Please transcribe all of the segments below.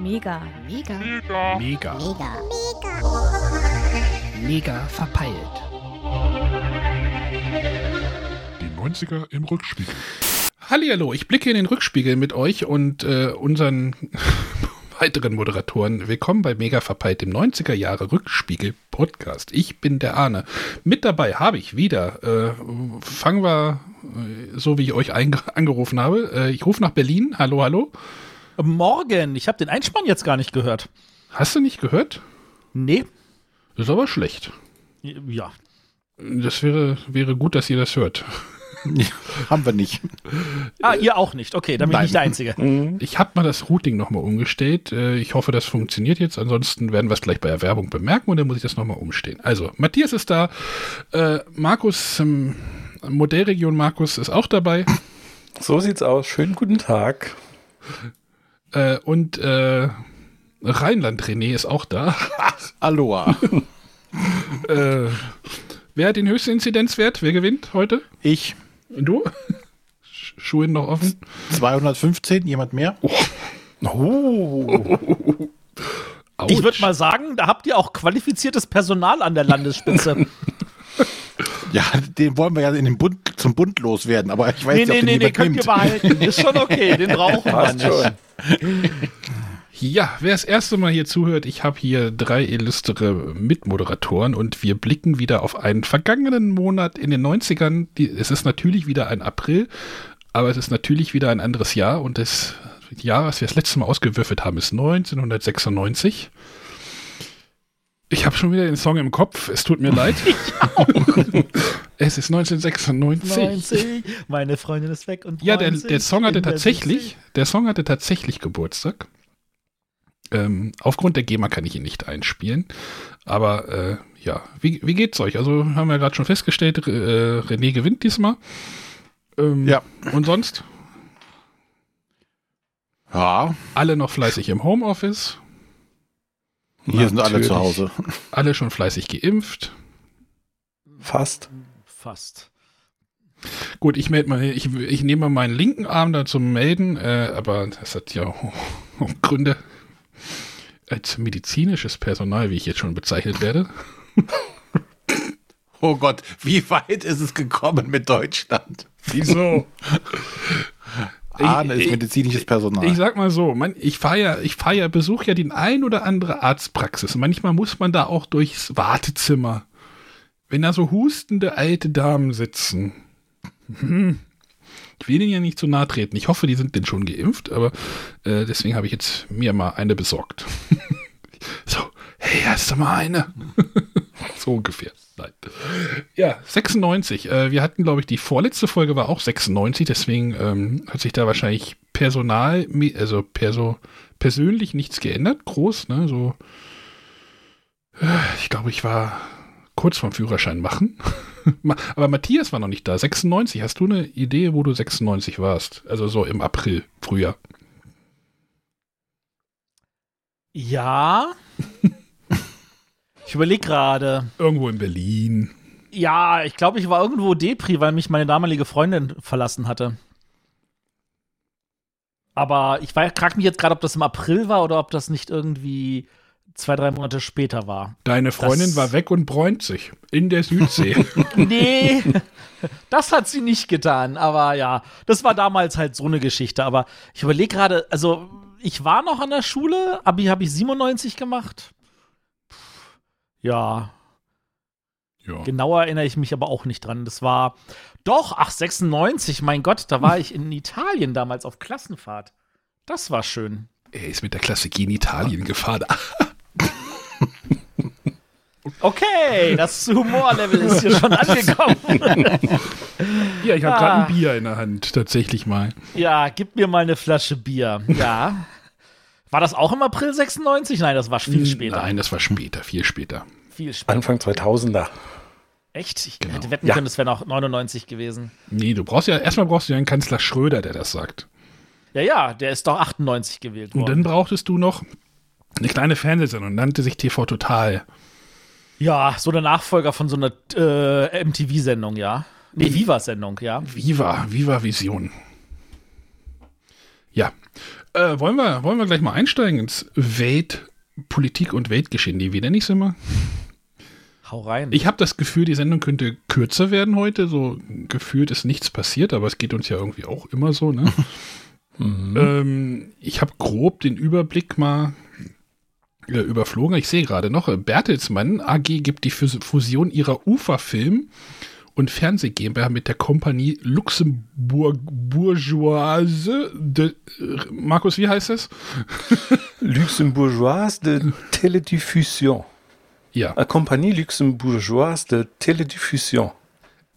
Mega. Mega. Mega. Mega. Mega verpeilt. Die 90er im Rückspiegel. Hallihallo, ich blicke in den Rückspiegel mit euch und äh, unseren weiteren Moderatoren. Willkommen bei Mega verpeilt, dem 90er Jahre Rückspiegel Podcast. Ich bin der Arne. Mit dabei habe ich wieder, äh, fangen wir so, wie ich euch angerufen habe. Äh, ich rufe nach Berlin. Hallo, hallo. Morgen, ich habe den Einspann jetzt gar nicht gehört. Hast du nicht gehört? Nee. Das ist aber schlecht. Ja. Das wäre, wäre gut, dass ihr das hört. Haben wir nicht. Ah, ihr auch nicht. Okay, dann bin ich nicht der Einzige. Ich habe mal das Routing nochmal umgestellt. Äh, Ich hoffe, das funktioniert jetzt. Ansonsten werden wir es gleich bei der Werbung bemerken und dann muss ich das nochmal umstellen. Also, Matthias ist da. Äh, Markus, ähm, Modellregion Markus ist auch dabei. So sieht's aus. Schönen guten Tag. Äh, und äh, Rheinland René ist auch da. Aloha. äh, wer hat den höchsten Inzidenzwert? Wer gewinnt heute? Ich. Du? Sch- Schulen noch offen? 215, jemand mehr? Oh. Ich Autsch. würde mal sagen, da habt ihr auch qualifiziertes Personal an der Landesspitze. Ja, den wollen wir ja in den Bund, zum Bund loswerden, aber ich weiß nee, nicht, ob nee, den nee, den könnt ihr behalten. Ist schon okay, den brauchen wir nicht. schon. Ja, wer das erste Mal hier zuhört, ich habe hier drei illustre Mitmoderatoren und wir blicken wieder auf einen vergangenen Monat in den 90ern. Die, es ist natürlich wieder ein April, aber es ist natürlich wieder ein anderes Jahr und das Jahr, was wir das letzte Mal ausgewürfelt haben, ist 1996. Ich habe schon wieder den Song im Kopf, es tut mir leid. es ist 1996. 90, meine Freundin ist weg und Ja, der, der Song hatte der tatsächlich, der Song hatte tatsächlich Geburtstag. Ähm, aufgrund der GEMA kann ich ihn nicht einspielen. Aber äh, ja, wie, wie geht's euch? Also haben wir gerade schon festgestellt, äh, René gewinnt diesmal. Ähm, Ja. Und sonst? Ja, Alle noch fleißig im Homeoffice, hier sind alle Natürlich. zu Hause. alle schon fleißig geimpft. Fast. Fast. Gut, ich melde mal, ich, ich nehme mal meinen linken Arm da zum Melden, äh, aber das hat ja auch, auch Gründe. Als medizinisches Personal, wie ich jetzt schon bezeichnet werde. Oh Gott, wie weit ist es gekommen mit Deutschland? Wieso? Ich- ist medizinisches Personal. Ich sag mal so, man, ich fahre ja, ich fahre ja, besuche ja die ein oder andere Arztpraxis. Manchmal muss man da auch durchs Wartezimmer. Wenn da so hustende alte Damen sitzen. Hm. Ich will denen ja nicht zu nahe treten. Ich hoffe, die sind denn schon geimpft, aber äh, deswegen habe ich jetzt mir mal eine besorgt. so, hey, hast du mal eine? so ungefähr. Nein. Ja, 96. Äh, wir hatten, glaube ich, die vorletzte Folge war auch 96, deswegen ähm, hat sich da wahrscheinlich Personal, also perso, persönlich nichts geändert, groß, ne? So, äh, ich glaube, ich war kurz vorm Führerschein machen. Ma- Aber Matthias war noch nicht da. 96. Hast du eine Idee, wo du 96 warst? Also so im April, Frühjahr. Ja. Ich überlege gerade. Irgendwo in Berlin. Ja, ich glaube, ich war irgendwo Depri, weil mich meine damalige Freundin verlassen hatte. Aber ich frage mich jetzt gerade, ob das im April war oder ob das nicht irgendwie zwei, drei Monate später war. Deine Freundin Das- war weg und bräunt sich in der Südsee. Nee, das hat sie nicht getan. Aber ja, das war damals halt so eine Geschichte. Aber ich überlege gerade, also ich war noch an der Schule, Abi habe ich 97 gemacht. Ja, ja. genauer erinnere ich mich aber auch nicht dran. Das war doch, ach, 96, mein Gott, da war ich in Italien damals auf Klassenfahrt. Das war schön. Er ist mit der Klasse in Italien gefahren. Okay, das Humorlevel ist hier schon angekommen. Ja, ich habe Ah. gerade ein Bier in der Hand, tatsächlich mal. Ja, gib mir mal eine Flasche Bier. Ja. War das auch im April 96? Nein, das war viel später. Nein, das war später, viel später. Viel später. Anfang 2000er. Echt? Ich Genau. hätte wetten Ja. können, es wäre noch 99 gewesen. Nee, du brauchst ja, erstmal brauchst du ja einen Kanzler Schröder, der das sagt. Ja, ja, der ist doch 98 gewählt Und worden. dann brauchtest du noch eine kleine Fernsehsendung, nannte sich TV Total. Ja, so der Nachfolger von so einer äh, MTV-Sendung, ja. Nee, Viva-Sendung, ja. Viva, Viva Vision. Ja. Äh, wollen, wir, wollen wir gleich mal einsteigen ins Weltpolitik und Weltgeschehen, die wieder nicht immer? Hau rein. Ich habe das Gefühl, die Sendung könnte kürzer werden heute. So gefühlt ist nichts passiert, aber es geht uns ja irgendwie auch immer so. Ne? ähm, ich habe grob den Überblick mal äh, überflogen. Ich sehe gerade noch, äh, Bertelsmann AG gibt die Fus- Fusion ihrer UFA-Film und Fernseh GmbH mit der Kompanie Luxemburg Bourgeoise de, äh, Markus, wie heißt es? Luxembourgeoise de Télédiffusion. Ja, Compagnie Luxembourgeoise de Télédiffusion.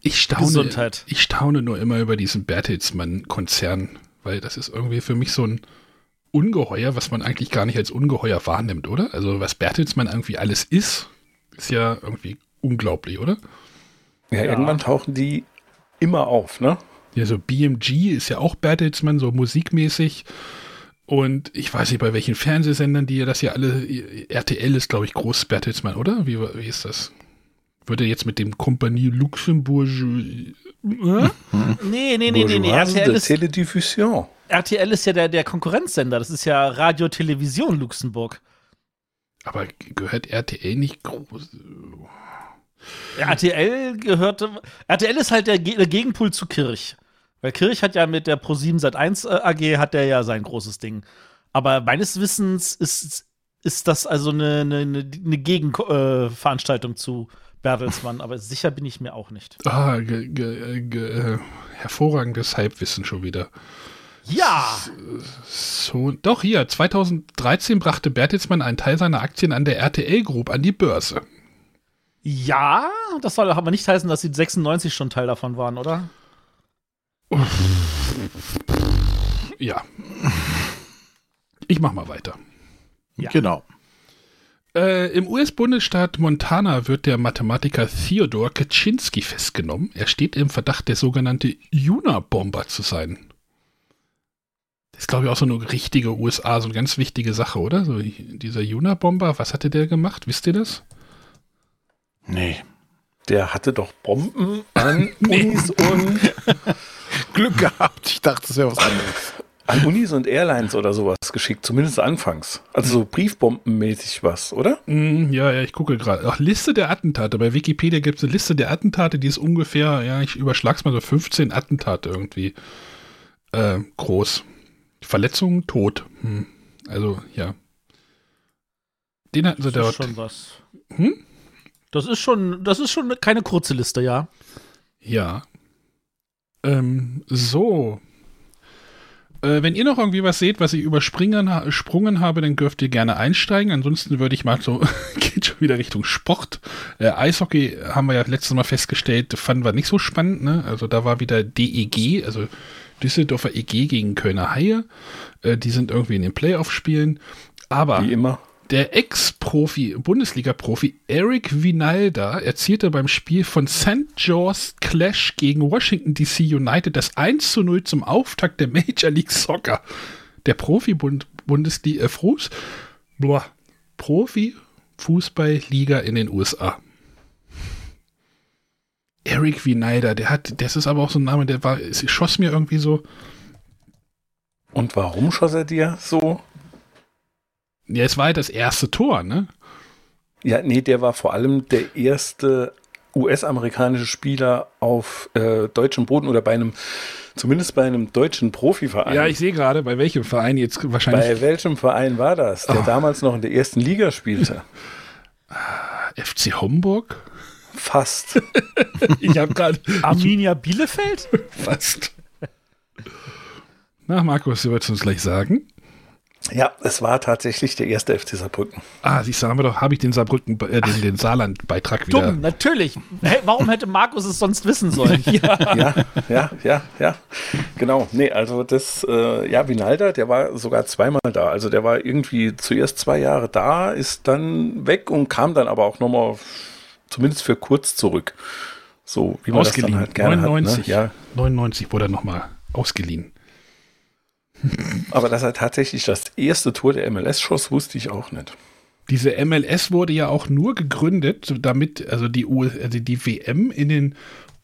ich staune, Gesundheit. ich staune nur immer über diesen Bertelsmann-Konzern, weil das ist irgendwie für mich so ein Ungeheuer, was man eigentlich gar nicht als Ungeheuer wahrnimmt, oder? Also was Bertelsmann irgendwie alles ist, ist ja irgendwie unglaublich, oder? Ja, irgendwann tauchen die immer auf, ne? Ja, so BMG ist ja auch Bertelsmann, so musikmäßig. Und ich weiß nicht, bei welchen Fernsehsendern die das ja alle, RTL ist, glaube ich, groß Bertelsmann, oder? Wie, wie ist das? Würde jetzt mit dem Kompanie Luxemburg. Äh? nee, nee, nee, nee, nee. RTL ist, Télédiffusion. RTL ist ja der, der Konkurrenzsender. Das ist ja Radio Television Luxemburg. Aber gehört RTL nicht groß? RTL gehörte. RTL ist halt der Gegenpol zu Kirch. Weil Kirch hat ja mit der Pro7 Sat 1 AG hat der ja sein großes Ding. Aber meines Wissens ist, ist das also eine, eine, eine Gegenveranstaltung zu Bertelsmann. Aber sicher bin ich mir auch nicht. Ah, ge, ge, ge, äh, hervorragendes Halbwissen schon wieder. Ja! So, doch hier, 2013 brachte Bertelsmann einen Teil seiner Aktien an der RTL Group an die Börse. Ja, das soll aber nicht heißen, dass sie 96 schon Teil davon waren, oder? Ja. Ich mach mal weiter. Ja. Genau. Äh, Im US-Bundesstaat Montana wird der Mathematiker Theodor Kaczynski festgenommen. Er steht im Verdacht, der sogenannte Unabomber zu sein. Das ist, glaube ich, auch so eine richtige USA, so eine ganz wichtige Sache, oder? So, dieser Unabomber, was hatte der gemacht? Wisst ihr das? Nee. Der hatte doch Bomben an Unis und Glück gehabt. Ich dachte, das wäre was anderes. an Unis und Airlines oder sowas geschickt, zumindest anfangs. Also so Briefbombenmäßig was, oder? Mm, ja, ja, ich gucke gerade. Ach, Liste der Attentate. Bei Wikipedia gibt es eine Liste der Attentate, die ist ungefähr, ja, ich überschlag's mal so 15 Attentate irgendwie äh, groß. Verletzungen, Tod. Hm. Also, ja. Den hatten sie Das dort. ist schon was. Hm? Das ist schon, das ist schon keine kurze Liste, ja. Ja. Ähm, so. Äh, wenn ihr noch irgendwie was seht, was ich überspringen ha sprungen habe, dann dürft ihr gerne einsteigen. Ansonsten würde ich mal so, geht schon wieder Richtung Sport. Äh, Eishockey haben wir ja letztes Mal festgestellt, fanden wir nicht so spannend. Ne? Also da war wieder DEG, also Düsseldorfer EG gegen Kölner Haie. Äh, die sind irgendwie in den Playoff-Spielen. Aber Wie immer. Der Ex-Profi, Bundesliga-Profi Eric Vinalda erzielte beim Spiel von St. George's Clash gegen Washington DC United das 1 zu 0 zum Auftakt der Major League Soccer. Der Profi-Bundesliga, äh, Fuß, boah, Profi-Fußball-Liga in den USA. Eric Vinalda, der hat, das ist aber auch so ein Name, der war, schoss mir irgendwie so, Und warum schoss er dir so? Ja, es war ja das erste Tor, ne? Ja, nee, der war vor allem der erste US-amerikanische Spieler auf äh, deutschem Boden oder bei einem, zumindest bei einem deutschen Profiverein. Ja, ich sehe gerade, bei welchem Verein jetzt wahrscheinlich bei welchem Verein war das, der Oh. damals noch in der ersten Liga spielte? FC Homburg? Fast. Ich habe gerade Arminia Bielefeld? fast. Na, Markus, du wolltest uns gleich sagen. Ja, es war tatsächlich der erste FC Saarbrücken. Ah, siehst du, haben wir doch, habe ich den Saarbrücken, äh, den, den Saarland-Beitrag wieder. Dumm, natürlich. Hä, warum hätte Markus es sonst wissen sollen? ja. Ja, ja, ja, ja. Genau. Nee, also das, äh, ja, Vinalda, der war sogar zweimal da. Also der war irgendwie zuerst zwei Jahre da, ist dann weg und kam dann aber auch nochmal zumindest für kurz zurück. So, wie man Ausgeliehen. das dann halt gerne 99. hat. Ne? Ja, 99 wurde er nochmal ausgeliehen. Aber dass er tatsächlich das erste Tor der MLS schoss, wusste ich auch nicht. Diese MLS wurde ja auch nur gegründet, damit, also die, U also die WM in den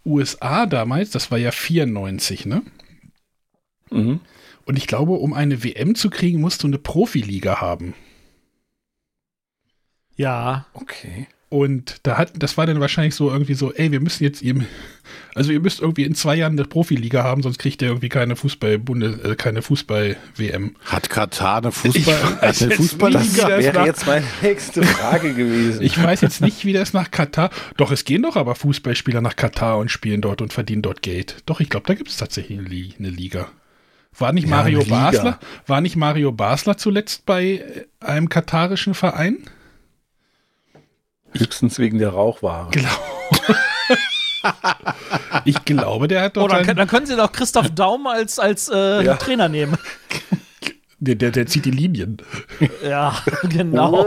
USA damals, das war ja 94, ne? Mhm. Und ich glaube, um eine WM zu kriegen, musst du eine Profiliga haben. Ja. Okay. Und da hat, das war dann wahrscheinlich so irgendwie so, ey, wir müssen jetzt ihm, also ihr müsst irgendwie in zwei Jahren eine Profiliga haben, sonst kriegt ihr irgendwie keine Fußball, Bunde, äh, keine Fußball-WM. Hat Katar eine Ich Fußball, eine nicht, das Wäre nach- jetzt meine nächste Frage gewesen. Ich weiß jetzt nicht, wie das nach Katar. Doch, es gehen doch aber Fußballspieler nach Katar und spielen dort und verdienen dort Geld. Doch, ich glaube, da gibt es tatsächlich eine, Li eine Liga. War nicht Ja, Mario. Basler? War nicht Mario Basler zuletzt bei äh, einem katarischen Verein? Höchstens wegen der Rauchware. Ich glaube, der hat doch Oder sein, dann können sie doch Christoph Daum als, als äh, Ja. Trainer nehmen. der, der, der zieht die Linien. Ja, genau.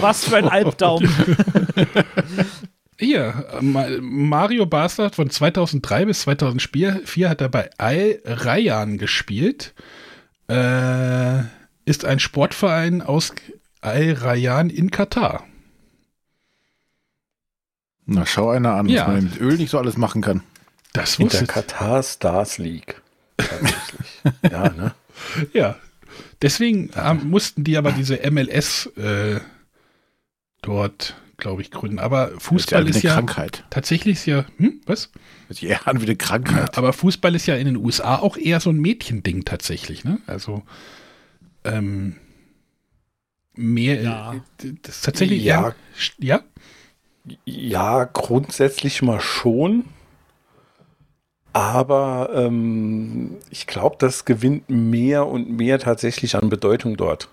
Was für ein Albdaum. Hier, Ma- Mario Basler von 2003 bis 2004 hat er bei Al Rayyan gespielt. Äh, ist ein Sportverein aus Al Rayyan in Katar. Na, schau einer an, Ja. was man mit Öl nicht so alles machen kann. Das In der Katar Stars League. Tatsächlich. ja, ne? Ja. Deswegen ähm, mussten die aber diese MLS äh, dort, glaube ich, gründen. Aber Fußball ist eine ja Krankheit. tatsächlich ist ja, hm, was? Hört sich eher an wie eine Krankheit. Aber Fußball ist ja in den USA auch eher so ein Mädchending tatsächlich, ne? Also ähm, mehr, Ja. äh, das ist tatsächlich Ja. eher, ja, Ja, grundsätzlich mal schon. Aber ähm, ich glaube, das gewinnt mehr und mehr tatsächlich an Bedeutung dort.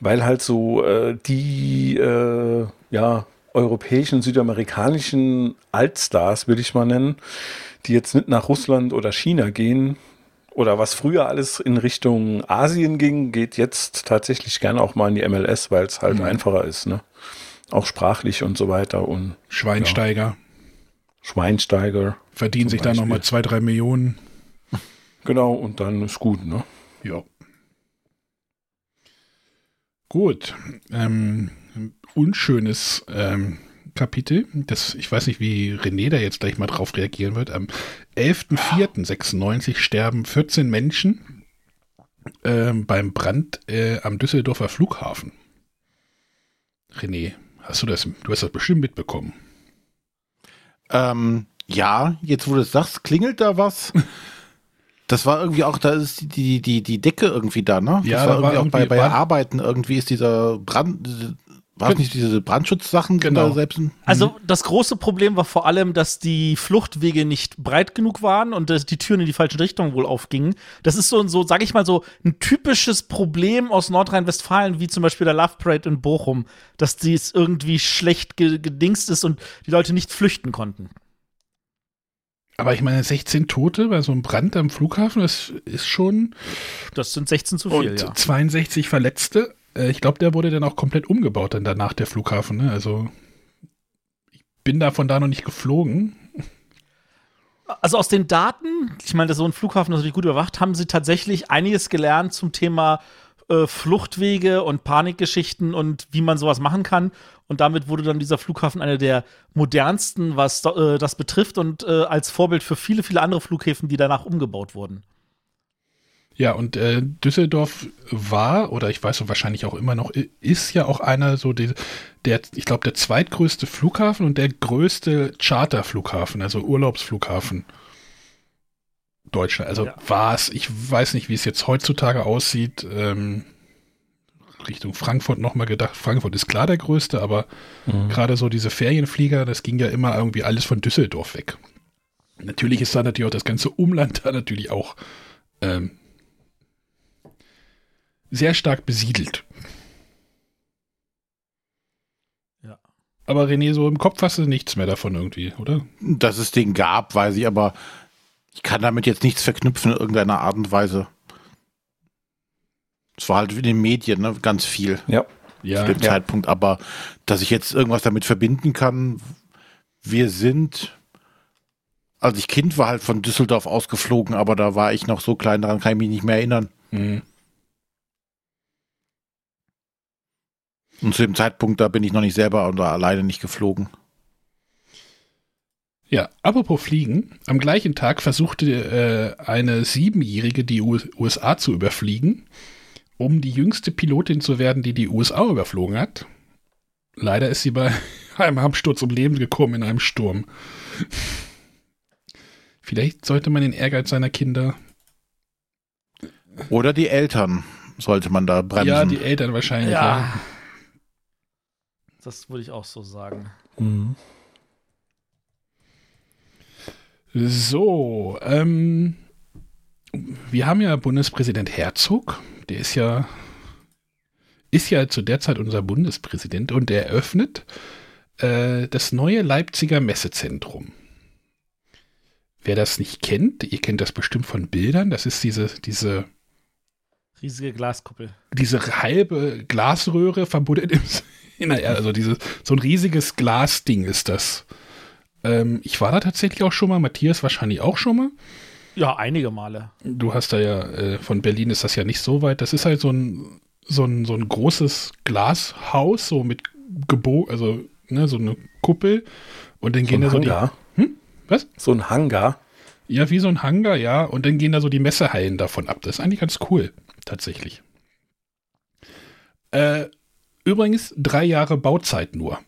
Weil halt so äh, die äh, ja, europäischen, südamerikanischen Altstars, will ich mal nennen, die jetzt nicht nach Russland oder China gehen, oder was früher alles in Richtung Asien ging, geht jetzt tatsächlich gerne auch mal in die MLS, weil es halt Mhm. einfacher ist, ne? Auch sprachlich und so weiter und Schweinsteiger Schweinsteiger. verdienen sich da Beispiel. nochmal zwei, drei Millionen. Genau, und dann ist gut, ne? Ja. Gut. Ähm, unschönes ähm, Kapitel. Das, ich weiß nicht, wie René da jetzt gleich mal drauf reagieren wird. Am 11.04.96 sterben 14 Menschen ähm, beim Brand äh, am Düsseldorfer Flughafen. René, hast du das? Du hast das bestimmt mitbekommen. Ähm, ja, jetzt wo du es sagst, klingelt da was? Das war irgendwie auch, da ist die, die, die, Decke irgendwie da, ne? Ja, das da war war irgendwie auch bei, irgendwie- bei war- Arbeiten irgendwie ist dieser Brand, war es nicht diese Brandschutzsachen Genau. da selbst? in- Also das große Problem war vor allem, dass die Fluchtwege nicht breit genug waren und dass die Türen in die falsche Richtung wohl aufgingen. Das ist so, so sage ich mal so, ein typisches Problem aus Nordrhein-Westfalen, wie zum Beispiel der Love Parade in Bochum, dass dies irgendwie schlecht ge gedingst ist und die Leute nicht flüchten konnten. Aber ich meine, 16 Tote bei so einem Brand am Flughafen, das ist schon. Das sind 16 zu viel, Und ja. 62 Verletzte. Äh, Ich glaube, der wurde dann auch komplett umgebaut dann danach, der Flughafen. Ne? Also ich bin da von da noch nicht geflogen. Also aus den Daten, ich meine, so ein Flughafen natürlich gut überwacht, haben sie tatsächlich einiges gelernt zum Thema äh, Fluchtwege und Panikgeschichten und wie man sowas machen kann. Und damit wurde dann dieser Flughafen einer der modernsten, was äh, das betrifft und äh, als Vorbild für viele, viele andere Flughäfen, die danach umgebaut wurden. Ja, und äh, Düsseldorf war, oder ich weiß so wahrscheinlich auch immer noch, ist ja auch einer so, die, der, ich glaube, der zweitgrößte Flughafen und der größte Charterflughafen, also Urlaubsflughafen Deutschland. Also Ja. war es, ich weiß nicht, wie es jetzt heutzutage aussieht. Ähm, Richtung Frankfurt nochmal gedacht. Frankfurt ist klar der größte, aber gerade so diese Ferienflieger, das ging ja immer irgendwie alles von Düsseldorf weg. Natürlich ist da natürlich auch das ganze Umland da natürlich auch ähm, sehr stark besiedelt. Ja. Aber René, so im Kopf hast du nichts mehr davon irgendwie, oder? Dass es den gab, weiß ich, aber ich kann damit jetzt nichts verknüpfen in irgendeiner Art und Weise. Es war halt in den Medien, ne, ganz viel Ja. Ja, zu dem Zeitpunkt, aber dass ich jetzt irgendwas damit verbinden kann, wir sind, als ich Kind war, halt von Düsseldorf ausgeflogen, aber da war ich noch so klein, daran kann ich mich nicht mehr erinnern. Mhm. Und zu dem Zeitpunkt, da bin ich noch nicht selber oder alleine nicht geflogen. Ja, apropos Fliegen. Am gleichen Tag versuchte äh, eine Siebenjährige die U USA zu überfliegen, um die jüngste Pilotin zu werden, die die USA überflogen hat. Leider ist sie bei einem Absturz um Leben gekommen in einem Sturm. Vielleicht sollte man den Ehrgeiz seiner Kinder. Oder die Eltern sollte man da bremsen. Ja, die Eltern wahrscheinlich. Ja. ja. Das würde ich auch so sagen. Mhm. So, ähm, wir haben ja Bundespräsident Herzog, der ist ja, ist ja zu der Zeit unser Bundespräsident und der eröffnet äh, das neue Leipziger Messezentrum. Wer das nicht kennt, ihr kennt das bestimmt von Bildern, das ist diese, diese riesige Glaskuppel. Diese halbe Glasröhre verbunden im, in der Erde, also dieses, so ein riesiges Glasding ist das. Ähm, ich war da tatsächlich auch schon mal, Matthias wahrscheinlich auch schon mal. Ja, einige Male. Du hast da ja, äh, von Berlin ist das ja nicht so weit. Das ist halt so ein, so ein, so ein großes Glashaus, so mit Gebo, also ne, so eine Kuppel. Und dann so gehen da so Hangar. die. Hm? Was? So ein Hangar. Ja, wie so ein Hangar, ja. Und dann gehen da so die Messehallen davon ab. Das ist eigentlich ganz cool, tatsächlich. Äh, übrigens drei Jahre Bauzeit nur.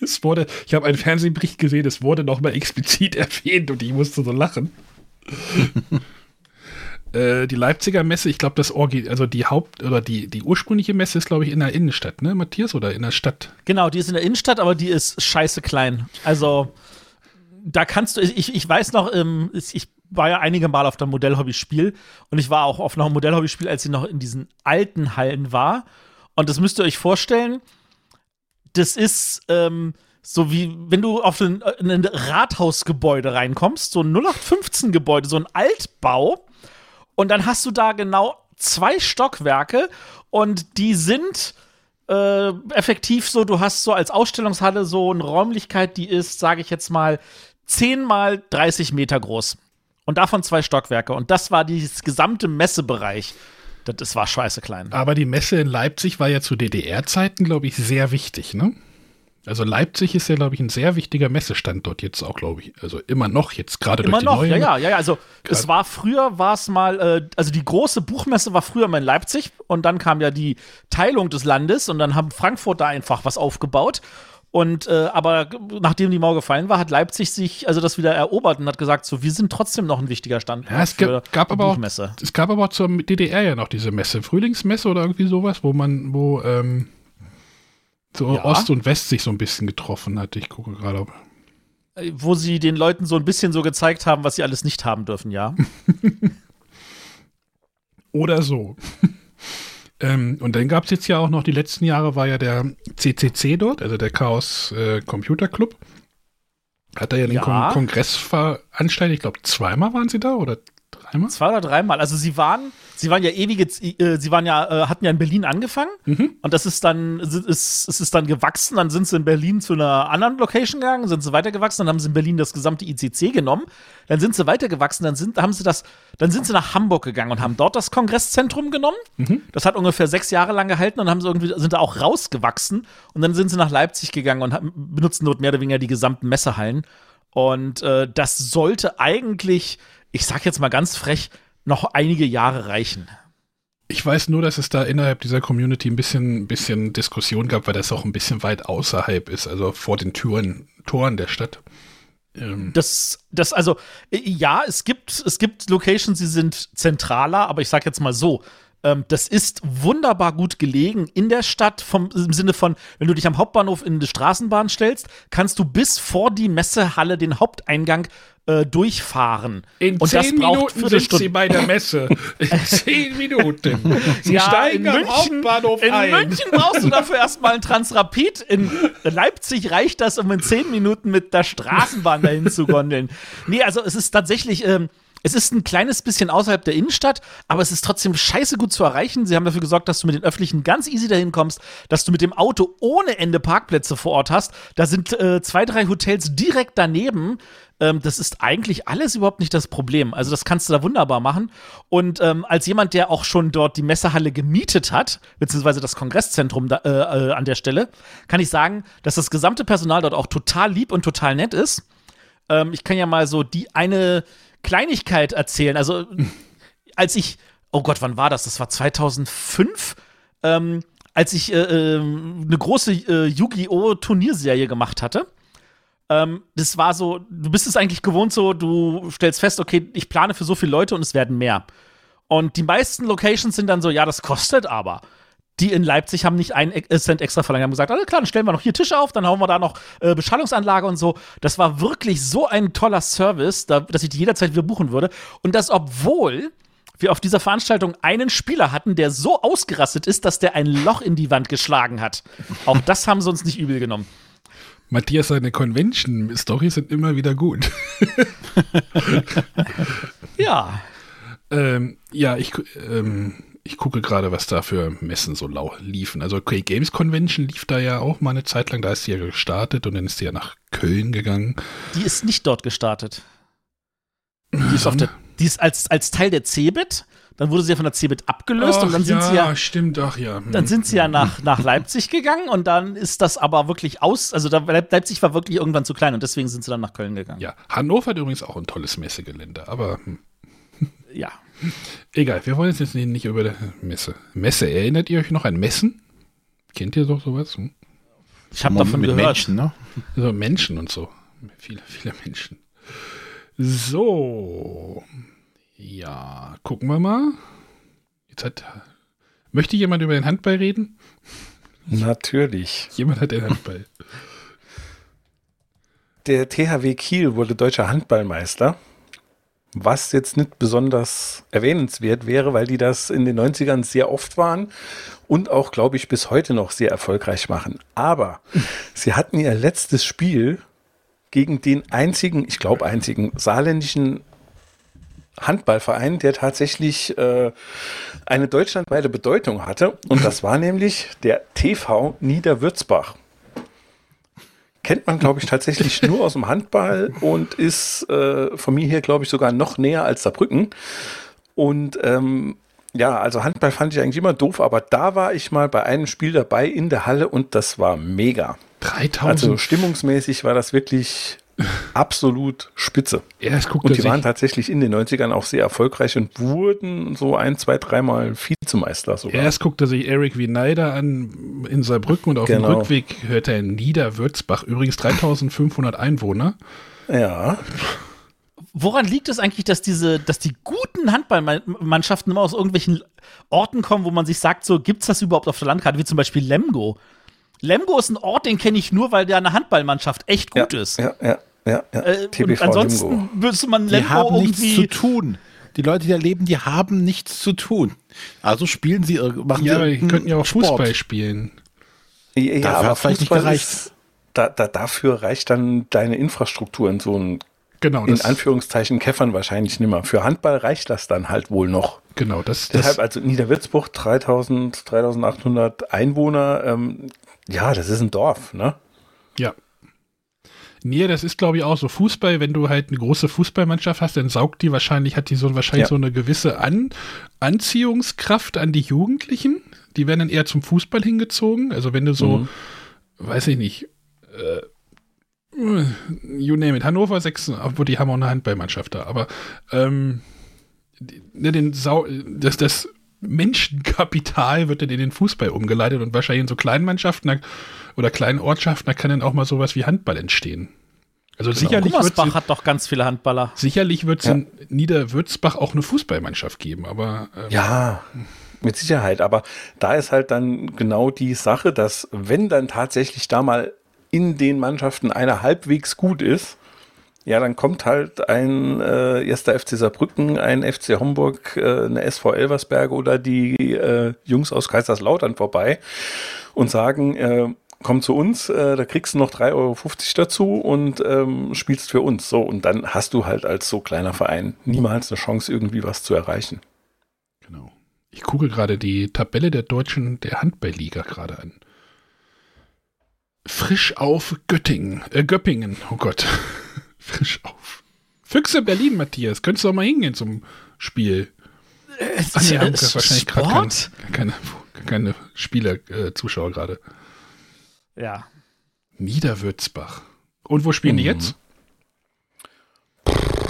Es wurde, ich habe einen Fernsehbericht gesehen, es wurde nochmal explizit erwähnt und ich musste so lachen. äh, die Leipziger Messe, ich glaube, das Orgi, also die Haupt- oder die, die ursprüngliche Messe ist, glaube ich, in der Innenstadt, ne, Matthias, oder in der Stadt? Genau, die ist in der Innenstadt, aber die ist scheiße klein. Also, da kannst du, ich, ich weiß noch, ähm, ich war ja einige Mal auf dem Modellhobbyspiel und ich war auch auf einem Modellhobbyspiel, als sie noch in diesen alten Hallen war. Und das müsst ihr euch vorstellen, das ist ähm, so wie, wenn du auf ein, ein Rathausgebäude reinkommst, so ein 0815-Gebäude, so ein Altbau. Und dann hast du da genau zwei Stockwerke und die sind äh, effektiv so, du hast so als Ausstellungshalle so eine Räumlichkeit, die ist, sage ich jetzt mal, 10 mal 30 Meter groß. Und davon zwei Stockwerke. Und das war dieses gesamte Messebereich. Das, das war scheiße klein. Aber die Messe in Leipzig war ja zu DDR-Zeiten, glaube ich, sehr wichtig, ne? Also Leipzig ist ja, glaube ich, ein sehr wichtiger Messestandort jetzt auch, glaube ich. Also immer noch jetzt gerade durch die noch, neue. Ja, ja, ja. Also es war früher, war es mal, äh, also die große Buchmesse war früher mal in Leipzig und dann kam ja die Teilung des Landes und dann haben Frankfurt da einfach was aufgebaut. Und äh, aber nachdem die Mauer gefallen war, hat Leipzig sich also das wieder erobert und hat gesagt, so wir sind trotzdem noch ein wichtiger Standort ja, es für gab aber Buchmesse. Auch, es gab aber auch zur DDR ja noch diese Messe, Frühlingsmesse oder irgendwie sowas, wo man, wo ähm, so ja. Ost und West sich so ein bisschen getroffen hat. Ich gucke gerade. Äh, wo sie den Leuten so ein bisschen so gezeigt haben, was sie alles nicht haben dürfen, ja. oder so. Ähm, und dann gab es jetzt ja auch noch, die letzten Jahre war ja der CCC dort, also der Chaos äh, Computer Club. Hat er ja den ja. Kon Kongress veranstaltet. Ich glaube, zweimal waren sie da oder dreimal? Zwei oder dreimal. Also sie waren, sie waren ja ewige, äh, sie waren ja, äh, hatten ja in Berlin angefangen mhm. und das ist dann, ist, es ist dann gewachsen. Dann sind sie in Berlin zu einer anderen Location gegangen, sind sie weitergewachsen, dann haben sie in Berlin das gesamte ICC genommen. Dann sind sie weitergewachsen, dann sind, haben sie das, dann sind sie nach Hamburg gegangen und haben dort das Kongresszentrum genommen. Mhm. Das hat ungefähr sechs Jahre lang gehalten und haben sie irgendwie, sind da auch rausgewachsen und dann sind sie nach Leipzig gegangen und haben, benutzen dort mehr oder weniger die gesamten Messehallen. Und äh, das sollte eigentlich ich sag jetzt mal ganz frech, noch einige Jahre reichen. Ich weiß nur, dass es da innerhalb dieser Community ein bisschen, bisschen Diskussion gab, weil das auch ein bisschen weit außerhalb ist, also vor den Türen, Toren der Stadt. Ähm. Das, das, also, ja, es gibt, es gibt Locations, die sind zentraler, aber ich sag jetzt mal so, ähm, das ist wunderbar gut gelegen in der Stadt, vom, im Sinne von, wenn du dich am Hauptbahnhof in die Straßenbahn stellst, kannst du bis vor die Messehalle den Haupteingang äh, durchfahren. In und zehn Minuten sind Stunde. Sie bei der Messe. In zehn Minuten. Sie ja, steigen am Hauptbahnhof in ein. In München brauchst du dafür erstmal ein Transrapid. In Leipzig reicht das, um in zehn Minuten mit der Straßenbahn dahin zu gondeln. Nee, also es ist tatsächlich. Ähm, es ist ein kleines bisschen außerhalb der Innenstadt, aber es ist trotzdem scheiße gut zu erreichen. Sie haben dafür gesorgt, dass du mit den Öffentlichen ganz easy dahin kommst, dass du mit dem Auto ohne Ende Parkplätze vor Ort hast. Da sind äh, zwei, drei Hotels direkt daneben. Ähm, das ist eigentlich alles überhaupt nicht das Problem. Also das kannst du da wunderbar machen. Und ähm, als jemand, der auch schon dort die Messehalle gemietet hat, beziehungsweise das Kongresszentrum da, äh, äh, an der Stelle, kann ich sagen, dass das gesamte Personal dort auch total lieb und total nett ist. Ähm, ich kann ja mal so die eine Kleinigkeit erzählen. Also, als ich, oh Gott, wann war das? Das war 2005, ähm, als ich äh, äh, eine große äh, Yu-Gi-Oh! Turnierserie gemacht hatte. Ähm, das war so, du bist es eigentlich gewohnt, so, du stellst fest, okay, ich plane für so viele Leute und es werden mehr. Und die meisten Locations sind dann so, ja, das kostet aber die in Leipzig haben nicht einen Cent extra verlangt, haben gesagt, alles klar, dann stellen wir noch hier Tische auf, dann hauen wir da noch äh, Beschallungsanlage und so. Das war wirklich so ein toller Service, da, dass ich die jederzeit wieder buchen würde. Und das, obwohl wir auf dieser Veranstaltung einen Spieler hatten, der so ausgerastet ist, dass der ein Loch in die Wand geschlagen hat. Auch das haben sie uns nicht übel genommen. Matthias, seine Convention-Stories sind immer wieder gut. ja. Ähm, ja, ich, ähm, ich gucke gerade, was da für Messen so lau liefen. Also okay, Games Convention lief da ja auch mal eine Zeit lang, da ist sie ja gestartet und dann ist sie ja nach Köln gegangen. Die ist nicht dort gestartet. Die ist, der, die ist als, als Teil der Cebit, dann wurde sie ja von der Cebit abgelöst ach, und dann sind ja, sie ja stimmt, ach ja. dann sind sie ja nach, nach Leipzig gegangen und dann ist das aber wirklich aus, also da, Leipzig war wirklich irgendwann zu klein und deswegen sind sie dann nach Köln gegangen. Ja, Hannover hat übrigens auch ein tolles Messegelände, aber hm. ja. Egal, wir wollen jetzt nicht über die Messe. Messe, erinnert ihr euch noch an Messen? Kennt ihr doch sowas? Hm? Ich habe davon mit gehört. Menschen, ne? Also Menschen und so. Viele, viele Menschen. So. Ja, gucken wir mal. Jetzt hat. Möchte jemand über den Handball reden? Natürlich. Jemand hat den Handball. Der THW Kiel wurde deutscher Handballmeister. Was jetzt nicht besonders erwähnenswert wäre, weil die das in den 90ern sehr oft waren und auch, glaube ich, bis heute noch sehr erfolgreich machen. Aber sie hatten ihr letztes Spiel gegen den einzigen, ich glaube einzigen saarländischen Handballverein, der tatsächlich äh, eine deutschlandweite Bedeutung hatte. Und das war nämlich der TV Niederwürzbach. Kennt man, glaube ich, tatsächlich nur aus dem Handball und ist äh, von mir hier, glaube ich, sogar noch näher als Saarbrücken. Und ähm, ja, also Handball fand ich eigentlich immer doof, aber da war ich mal bei einem Spiel dabei in der Halle und das war mega. 3000. Also stimmungsmäßig war das wirklich absolut spitze. Erst guckt Und die sich, waren tatsächlich in den 90ern auch sehr erfolgreich und wurden so ein, zwei, dreimal Vizemeister sogar. erst guckt er sich Eric Wineider an in Saarbrücken und auf dem Genau. Rückweg hört er in Niederwürzbach. Übrigens 3500 Einwohner. Ja, Woran liegt es eigentlich, dass diese, dass die guten Handballmannschaften immer aus irgendwelchen Orten kommen, wo man sich sagt, so gibt's das überhaupt auf der Landkarte, wie zum Beispiel Lemgo? Lemgo ist ein Ort, den kenne ich nur, weil der eine Handballmannschaft echt gut ja, ist. Ja, ja, ja. ja. Äh, und TBV ansonsten Limgo. müsste man Die Lemgo haben nichts irgendwie. zu tun. Die Leute, die da leben, die haben nichts zu tun. Also spielen sie, ir- machen Ja, sie aber die irgendeinen könnten ja auch Sport. Fußball spielen. Ja, ja Dafür aber vielleicht nicht Fußball gereicht. ist- Da, da, dafür reicht dann deine Infrastruktur in so ein, Genau, in Anführungszeichen, Käffern wahrscheinlich nimmer. Für Handball reicht das dann halt wohl noch. genau, das, Deshalb, das, also Niederwürzburg, 3000, 3800 Einwohner, ähm, ja, das ist ein Dorf, ne? ja. Nee, das ist, glaube ich, auch so Fußball. Wenn du halt eine große Fußballmannschaft hast, dann saugt die wahrscheinlich, hat die so wahrscheinlich Ja. so eine gewisse An Anziehungskraft an die Jugendlichen. Die werden dann eher zum Fußball hingezogen. Also wenn du so, Mhm. weiß ich nicht, äh, you name it, Hannover 6, obwohl die haben auch eine Handballmannschaft da, aber ähm, ne, den Sau, das, das Menschenkapital wird dann in den Fußball umgeleitet und wahrscheinlich in so kleinen Mannschaften oder kleinen Ortschaften, da kann dann auch mal sowas wie Handball entstehen. Also sicherlich wird Gummersbach hat doch ganz viele Handballer. sicherlich wird's Ja. in Niederwürzbach auch eine Fußballmannschaft geben, aber ähm, Ja, mit Sicherheit. Aber da ist halt dann genau die Sache, dass wenn dann tatsächlich da mal in den Mannschaften einer halbwegs gut ist, ja, dann kommt halt ein äh, erster FC Saarbrücken, ein FC Homburg, äh, eine SV Elversberg oder die äh, Jungs aus Kaiserslautern vorbei und sagen, äh, komm zu uns, äh, da kriegst du noch 3,50 Euro dazu und ähm, spielst für uns. So, und dann hast du halt als so kleiner Verein niemals eine Chance, irgendwie was zu erreichen. Genau. Ich gucke gerade die Tabelle der deutschen, der Handballliga gerade an. Frisch auf Göttingen, äh, Göppingen, oh Gott. Frisch auf. Füchse Berlin, Matthias. Könntest du doch mal hingehen zum Spiel. Ach, nee, haben wahrscheinlich gerade kein, keine, keine Spieler, äh, Zuschauer gerade. Ja. Niederwürzbach. Und wo spielen die jetzt?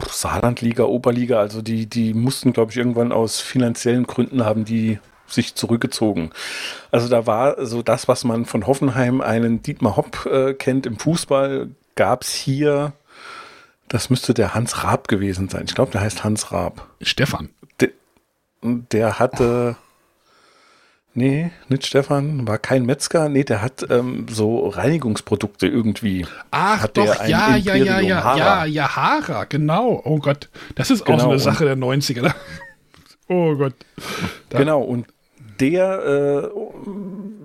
Saarlandliga, Oberliga, also die, die mussten, glaube ich, irgendwann aus finanziellen Gründen haben die sich zurückgezogen. Also da war so das, was man von Hoffenheim einen Dietmar Hopp äh, kennt im Fußball, gab es hier, das müsste der Hans Raab gewesen sein. Ich glaube, der heißt Hans Raab. Stefan. Der, der hatte, nee, nicht Stefan, war kein Metzger, nee, der hat ähm, so Reinigungsprodukte irgendwie. Ach Hat doch, ja, ja, ja, ja, Hara. ja, ja, Hara, genau. Oh Gott, das ist auch Genau, so eine und- Sache der 90er. ne? Oh Gott. Da- Genau, und der äh,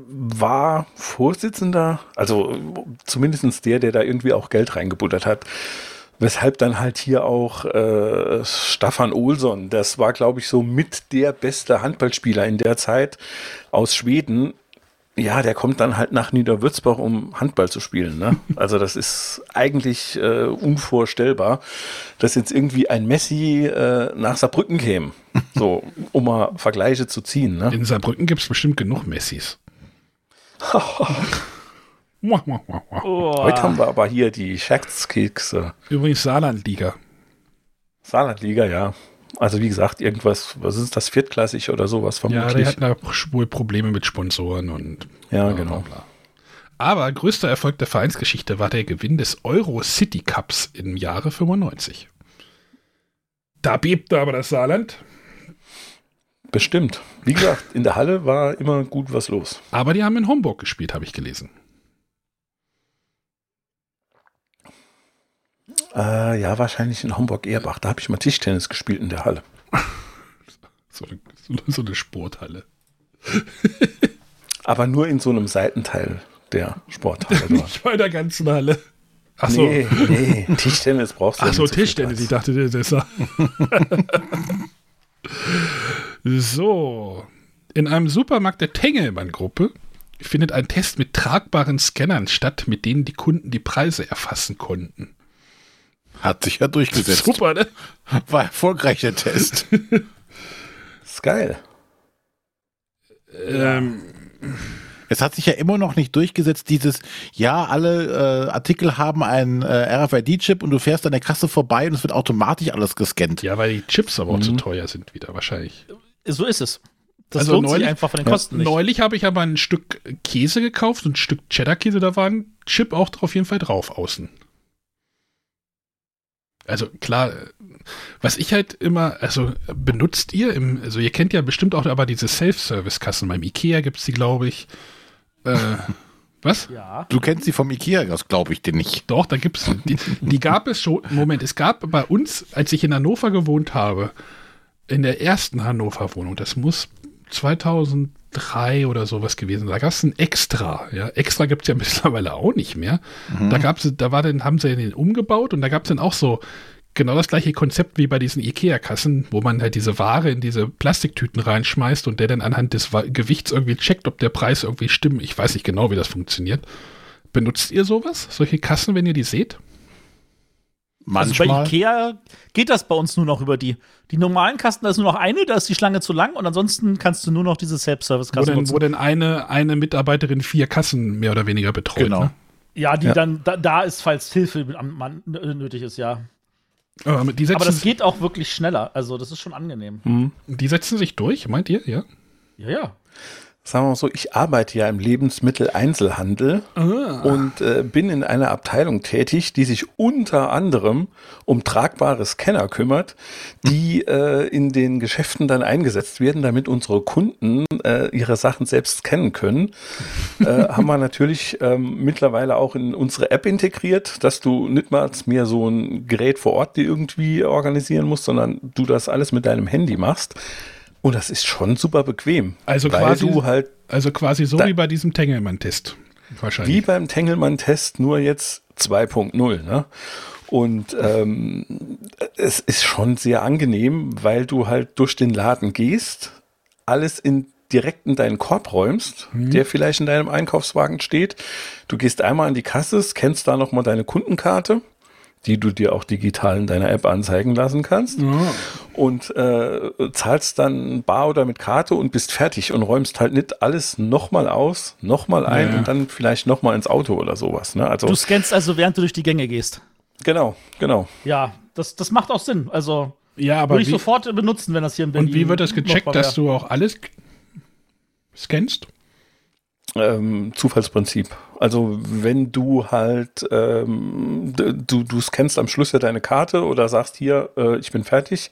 war Vorsitzender, also zumindest der, der da irgendwie auch Geld reingebuttert hat. Weshalb dann halt hier auch äh, Staffan Olsson, das war, glaube ich, so mit der beste Handballspieler in der Zeit aus Schweden. Ja, der kommt dann halt nach Niederwürzbach, um Handball zu spielen. Ne? Also das ist eigentlich äh, unvorstellbar, dass jetzt irgendwie ein Messi äh, nach Saarbrücken käme. So, um mal Vergleiche zu ziehen. Ne? In Saarbrücken gibt es bestimmt genug Messis. Oh, Heute haben wir aber hier die Scherzkekse. Übrigens Saarlandliga. Saarlandliga, ja. Also wie gesagt, irgendwas, was ist das, viertklassig oder sowas Ja, die vermutlich. hatten da wohl Probleme mit Sponsoren und Ja, bla, genau. bla, bla. Aber größter Erfolg der Vereinsgeschichte war der Gewinn des Euro City Cups im Jahre 95. Da bebte aber das Saarland, Bestimmt. Wie gesagt, in der Halle war immer gut was los. aber die haben in Homburg gespielt, habe ich gelesen. Äh, ja, wahrscheinlich in Homburg-Ehrbach. Da habe ich mal Tischtennis gespielt in der Halle. So eine, so- so eine Sporthalle. Aber nur in so einem Seitenteil der Sporthalle dort. Nicht bei der ganzen Halle. Ach so, Nee, nee, Tischtennis brauchst du Ach so Tischtennis. Ich dachte, das ist so. In einem Supermarkt der Tengelmann-Gruppe findet ein Test mit tragbaren Scannern statt, mit denen die Kunden die Preise erfassen konnten. Hat sich ja durchgesetzt. Super, ne? War erfolgreich der Test. ist geil. Ähm, Es hat sich ja immer noch nicht durchgesetzt, dieses, ja, alle äh, Artikel haben einen äh, RFID-Chip und du fährst an der Kasse vorbei und es wird automatisch alles gescannt. ja, weil die Chips aber auch zu teuer sind wieder, wahrscheinlich. so ist es. Das Also lohnt neulich- sich einfach von den Kosten nicht. Neulich habe ich aber ein Stück Käse gekauft, ein Stück Cheddar-Käse, da war ein Chip auch auf jeden Fall drauf außen. Also klar, was ich halt immer, also benutzt ihr im, also ihr kennt ja bestimmt auch aber diese Self-Service-Kassen. Beim Ikea gibt es die, glaube ich. Äh, was? Ja. Du kennst sie vom Ikea, das glaube ich dir nicht. Doch, da gibt's die, die gab es schon. Moment, es gab bei uns, als ich in Hannover gewohnt habe, in der ersten Hannover Wohnung, das muss 2003 oder sowas gewesen. Da gab es ein Extra. Ja, Extra gibt es ja mittlerweile auch nicht mehr. Da gab's, da war dann, haben sie den umgebaut und da gab es dann auch so genau das gleiche Konzept wie bei diesen Ikea-Kassen, wo man halt diese Ware in diese Plastiktüten reinschmeißt und der dann anhand des Gewichts irgendwie checkt, ob der Preis irgendwie stimmt. Ich weiß nicht genau, wie das funktioniert. Benutzt ihr sowas? Solche Kassen, wenn ihr die seht? Also bei Manchmal. Ikea geht das bei uns nur noch über die, die normalen Kasten, da ist nur noch eine, da ist die Schlange zu lang und ansonsten kannst du nur noch diese Wo Self-Service-Kassen denn, nutzen. wo denn eine, eine Mitarbeiterin vier Kassen mehr oder weniger betreut. Genau. Ne? Ja, die Ja. dann, da, da ist, falls Hilfe am Mann äh, nötig ist, ja. Aber Aber das geht auch wirklich schneller. Also, das ist schon angenehm. die setzen sich durch, meint ihr? Ja. Ja, ja. Sagen wir mal so, ich arbeite ja im Lebensmitteleinzelhandel und äh, bin in einer Abteilung tätig, die sich unter anderem um tragbare Scanner kümmert, die äh, in den Geschäften dann eingesetzt werden, damit unsere Kunden äh, ihre Sachen selbst scannen können. äh, haben wir natürlich ähm, mittlerweile auch in unsere App integriert, dass du nicht mal mehr so ein Gerät vor Ort dir irgendwie organisieren musst, sondern du das alles mit deinem Handy machst. Und das ist schon super bequem. Also quasi- halt Also quasi so wie bei diesem Tengelmann-Test. Wahrscheinlich. Wie beim Tengelmann-Test, nur jetzt 2.0. Ne? Und ähm, es ist schon sehr angenehm, weil du halt durch den Laden gehst, alles in direkt in deinen Korb räumst, der vielleicht in deinem Einkaufswagen steht. Du gehst einmal an die Kasse, scannst da nochmal deine Kundenkarte, die du dir auch digital in deiner App anzeigen lassen kannst und äh, zahlst dann bar oder mit Karte und bist fertig und räumst halt nicht alles nochmal aus, nochmal ein Ja. und dann vielleicht nochmal ins Auto oder sowas. Ne? Also Du scannst also, während du durch die Gänge gehst. genau, genau. Ja, das, das macht auch Sinn. Also Ja, aber würde ich wie, sofort benutzen, wenn das hier in Berlin und wie wird das gecheckt, dass du auch alles scannst? Ähm, Zufallsprinzip. Also wenn du halt, ähm, du, du scannst am Schluss ja deine Karte oder sagst hier, äh, ich bin fertig.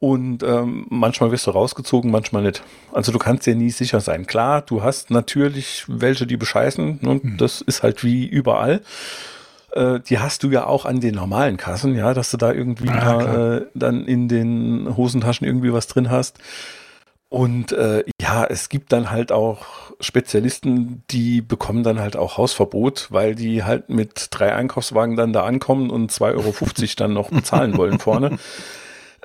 Und ähm, manchmal wirst du rausgezogen, manchmal nicht. Also du kannst dir nie sicher sein. Klar, du hast natürlich welche, die bescheißen. Ne? Das ist halt wie überall. Äh, die hast du ja auch an den normalen Kassen, ja, dass du da irgendwie Ah, klar. äh, dann in den Hosentaschen irgendwie was drin hast. Und äh, ja, es gibt dann halt auch Spezialisten, die bekommen dann halt auch Hausverbot, weil die halt mit drei Einkaufswagen dann da ankommen und 2,50 Euro dann noch bezahlen wollen vorne.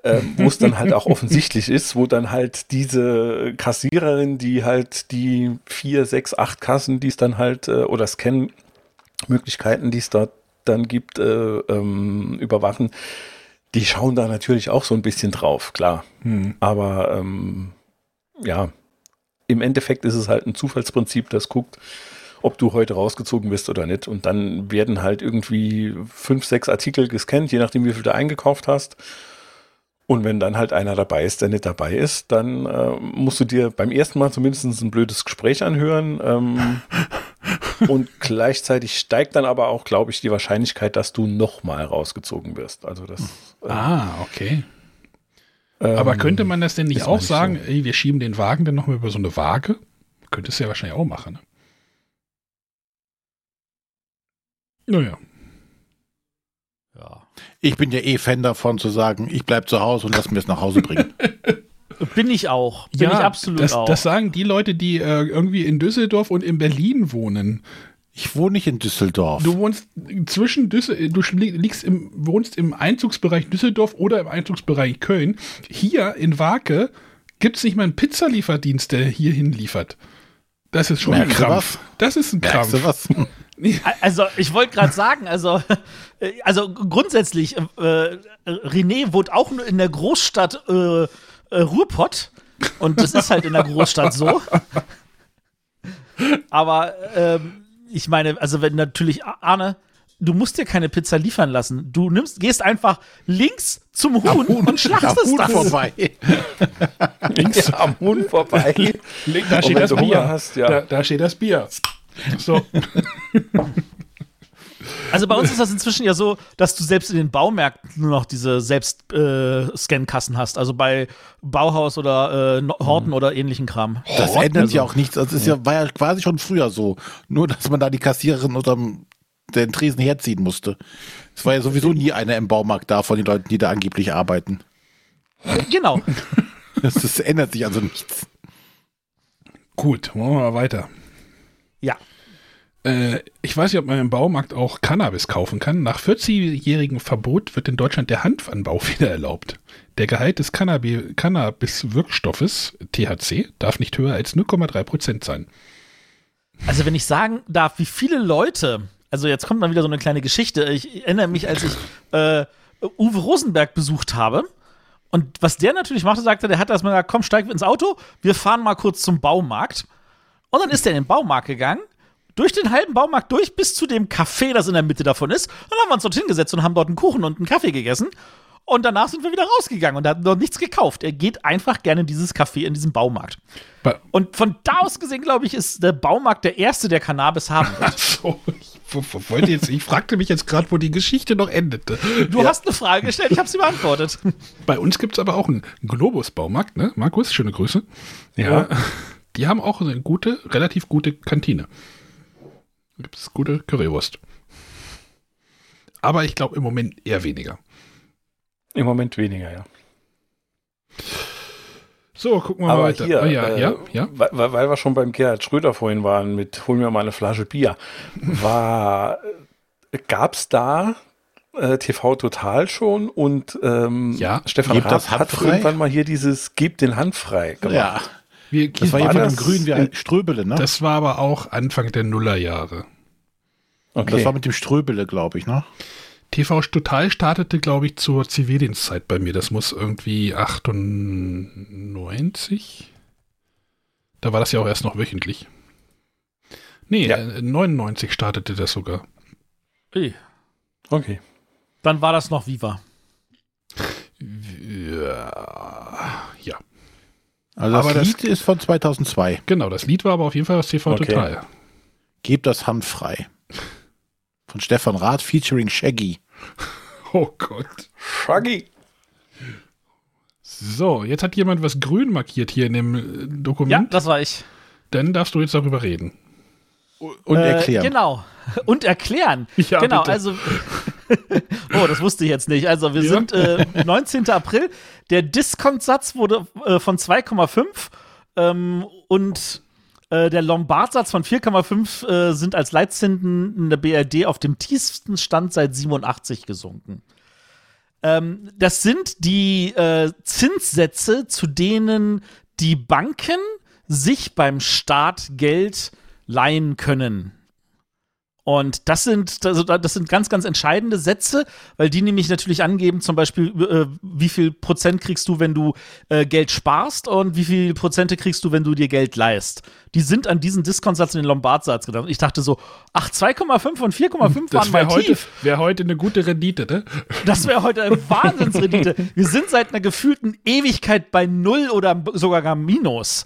Ähm, wo es dann halt auch offensichtlich ist, wo dann halt diese Kassiererin, die halt die vier, sechs, acht Kassen, die es dann halt, äh, oder Scan-Möglichkeiten, die es da dann gibt, äh, ähm, überwachen, die schauen da natürlich auch so ein bisschen drauf, klar. Aber ähm, ja, im Endeffekt ist es halt ein Zufallsprinzip, das guckt, ob du heute rausgezogen bist oder nicht. Und dann werden halt irgendwie fünf, sechs Artikel gescannt, je nachdem, wie viel du eingekauft hast. Und wenn dann halt einer dabei ist, der nicht dabei ist, dann äh, musst du dir beim ersten Mal zumindest ein blödes Gespräch anhören. Ähm, und gleichzeitig steigt dann aber auch, glaube ich, die Wahrscheinlichkeit, dass du nochmal rausgezogen wirst. Also das. äh, Ah, okay. Aber ähm, könnte man das denn nicht auch nicht sagen, ey, wir schieben den Wagen dann nochmal über so eine Waage? Könnte es ja wahrscheinlich auch machen. Ne? Naja. Ja. Ich bin ja eh Fan davon zu sagen, ich bleib zu Hause und lass mir es nach Hause bringen. Bin ich auch. Bin ich absolut das, auch. Das sagen die Leute, die äh, irgendwie in Düsseldorf und in Berlin wohnen. Ich wohne nicht in Düsseldorf. Du wohnst zwischen Düsseldorf, du liegst im, wohnst im Einzugsbereich Düsseldorf oder im Einzugsbereich Köln. Hier in Wake gibt es nicht mal einen Pizzalieferdienst, der hier hinliefert. Das ist schon Merkst ein Krampf. Das ist ein Merkst Krampf. du was? Also, ich wollte gerade sagen, also, äh, also grundsätzlich, äh, René wohnt auch nur in der Großstadt äh, äh, Ruhrpott. Und das ist halt in der Großstadt so. Aber ähm, ich meine, also wenn natürlich, Arne, du musst dir keine Pizza liefern lassen. Du nimmst, gehst einfach links zum Huhn und schlachtest Huhn das. vorbei. links am Huhn vorbei. Da Und steht das Bier. Hast, ja. da, da steht das Bier. So. Also bei uns ist das inzwischen ja so, dass du selbst in den Baumärkten nur noch diese selbst äh, hast. Also bei Bauhaus oder äh, Horten oder ähnlichen Kram. Das ändert ja auch nichts. Das ist ja, war ja quasi schon früher so. Nur, dass man da die Kassiererin unterm den Tresen herziehen musste. Es war ja sowieso nie einer im Baumarkt da von den Leuten, die da angeblich arbeiten. Genau. Das, das ändert sich also nichts. Gut, machen wir mal weiter. Ja. Äh, ich weiß nicht, ob man im Baumarkt auch Cannabis kaufen kann. Nach 40-jährigem Verbot wird in Deutschland der Hanfanbau wieder erlaubt. Der Gehalt des Cannabi- Cannabis-Wirkstoffes, THC, darf nicht höher als 0,3 Prozent sein. Also wenn ich sagen darf, wie viele Leute, also jetzt kommt mal wieder so eine kleine Geschichte. Ich erinnere mich, als ich äh, Uwe Rosenberg besucht habe. Und was der natürlich machte, sagte, der hat erstmal gesagt, komm, steig ins Auto, wir fahren mal kurz zum Baumarkt. Und dann ist er in den Baumarkt gegangen, durch den halben Baumarkt durch, bis zu dem Café, das in der Mitte davon ist. Und dann haben wir uns dort hingesetzt und haben dort einen Kuchen und einen Kaffee gegessen. Und danach sind wir wieder rausgegangen und haben dort nichts gekauft. Er geht einfach gerne in dieses Café, in diesem Baumarkt. Ba Und von da aus gesehen, glaube ich, ist der Baumarkt der erste, der Cannabis haben wird. so, ich, wo- wo- wollte jetzt, ich fragte mich jetzt gerade, wo die Geschichte noch endete. Du hast eine Frage gestellt, ich habe sie beantwortet. Bei uns gibt es aber auch einen Globus-Baumarkt, ne? Markus, schöne Grüße. Ja. Äh, die haben auch eine gute, relativ gute Kantine. Gibt es gute Currywurst. Aber ich glaube im Moment eher weniger. Im Moment weniger, ja. So, gucken wir mal Aber weiter. hier, oh, ja, äh, ja, ja. Weil, weil wir schon beim Gerhard Schröder vorhin waren mit Hol mir mal eine Flasche Bier. War, gab es da äh, TV Total schon und ähm, Ja. Stefan Raab hat irgendwann mal hier dieses Gebt den Hand frei gemacht. Ja, Wir, das war War von das dem Grün wie ein Ströbele, ne? Das, das war aber auch Anfang der Nullerjahre. Okay. war mit dem Ströbele, glaube ich, ne? TV Total startete, glaube ich, zur Zivildienstzeit bei mir. Das muss irgendwie 98. Da war das ja auch erst noch wöchentlich. Nee, Ja. äh, 99 startete das sogar. Okay. Dann war das noch Viva. Ja, ja. Also Aber das das- Lied ist von 2002. genau. Das Lied war aber auf jeden Fall aus TV Okay. Total. Gebt das Hand frei. Von Stefan Rath featuring Shaggy. Oh Gott. Shaggy. So, jetzt hat jemand was grün markiert hier in dem äh, Ja, Dokument. das war ich. Dann darfst du jetzt darüber reden. Und Äh, erklären. Genau. Und erklären. Ja, genau, bitte. also. oh, das wusste ich jetzt nicht. Also, wir Ja. sind äh, 19. April. Der Diskontsatz wurde äh, von 2,5 ähm, und äh, der Lombardsatz von 4,5 äh, sind als Leitzinsen in der BRD auf dem tiefsten Stand seit 87 gesunken. Ähm, das sind die äh, Zinssätze, zu denen die Banken sich beim Staat Geld leihen können. Und das sind, also das sind ganz, ganz entscheidende Sätze, weil die nämlich natürlich angeben, zum Beispiel, äh, wie viel Prozent kriegst du, wenn du äh, Geld sparst und wie viel Prozente kriegst du, wenn du dir Geld leihst. Die sind an diesen Diskontsatz und den Lombardsatz gedacht. Und ich dachte so, ach, 2,5 und 4,5 waren Das mal wäre heute, tief. wär heute eine gute Rendite, ne? Das wäre heute eine Wahnsinnsrendite. Wir sind seit einer gefühlten Ewigkeit bei Null oder sogar gar Minus.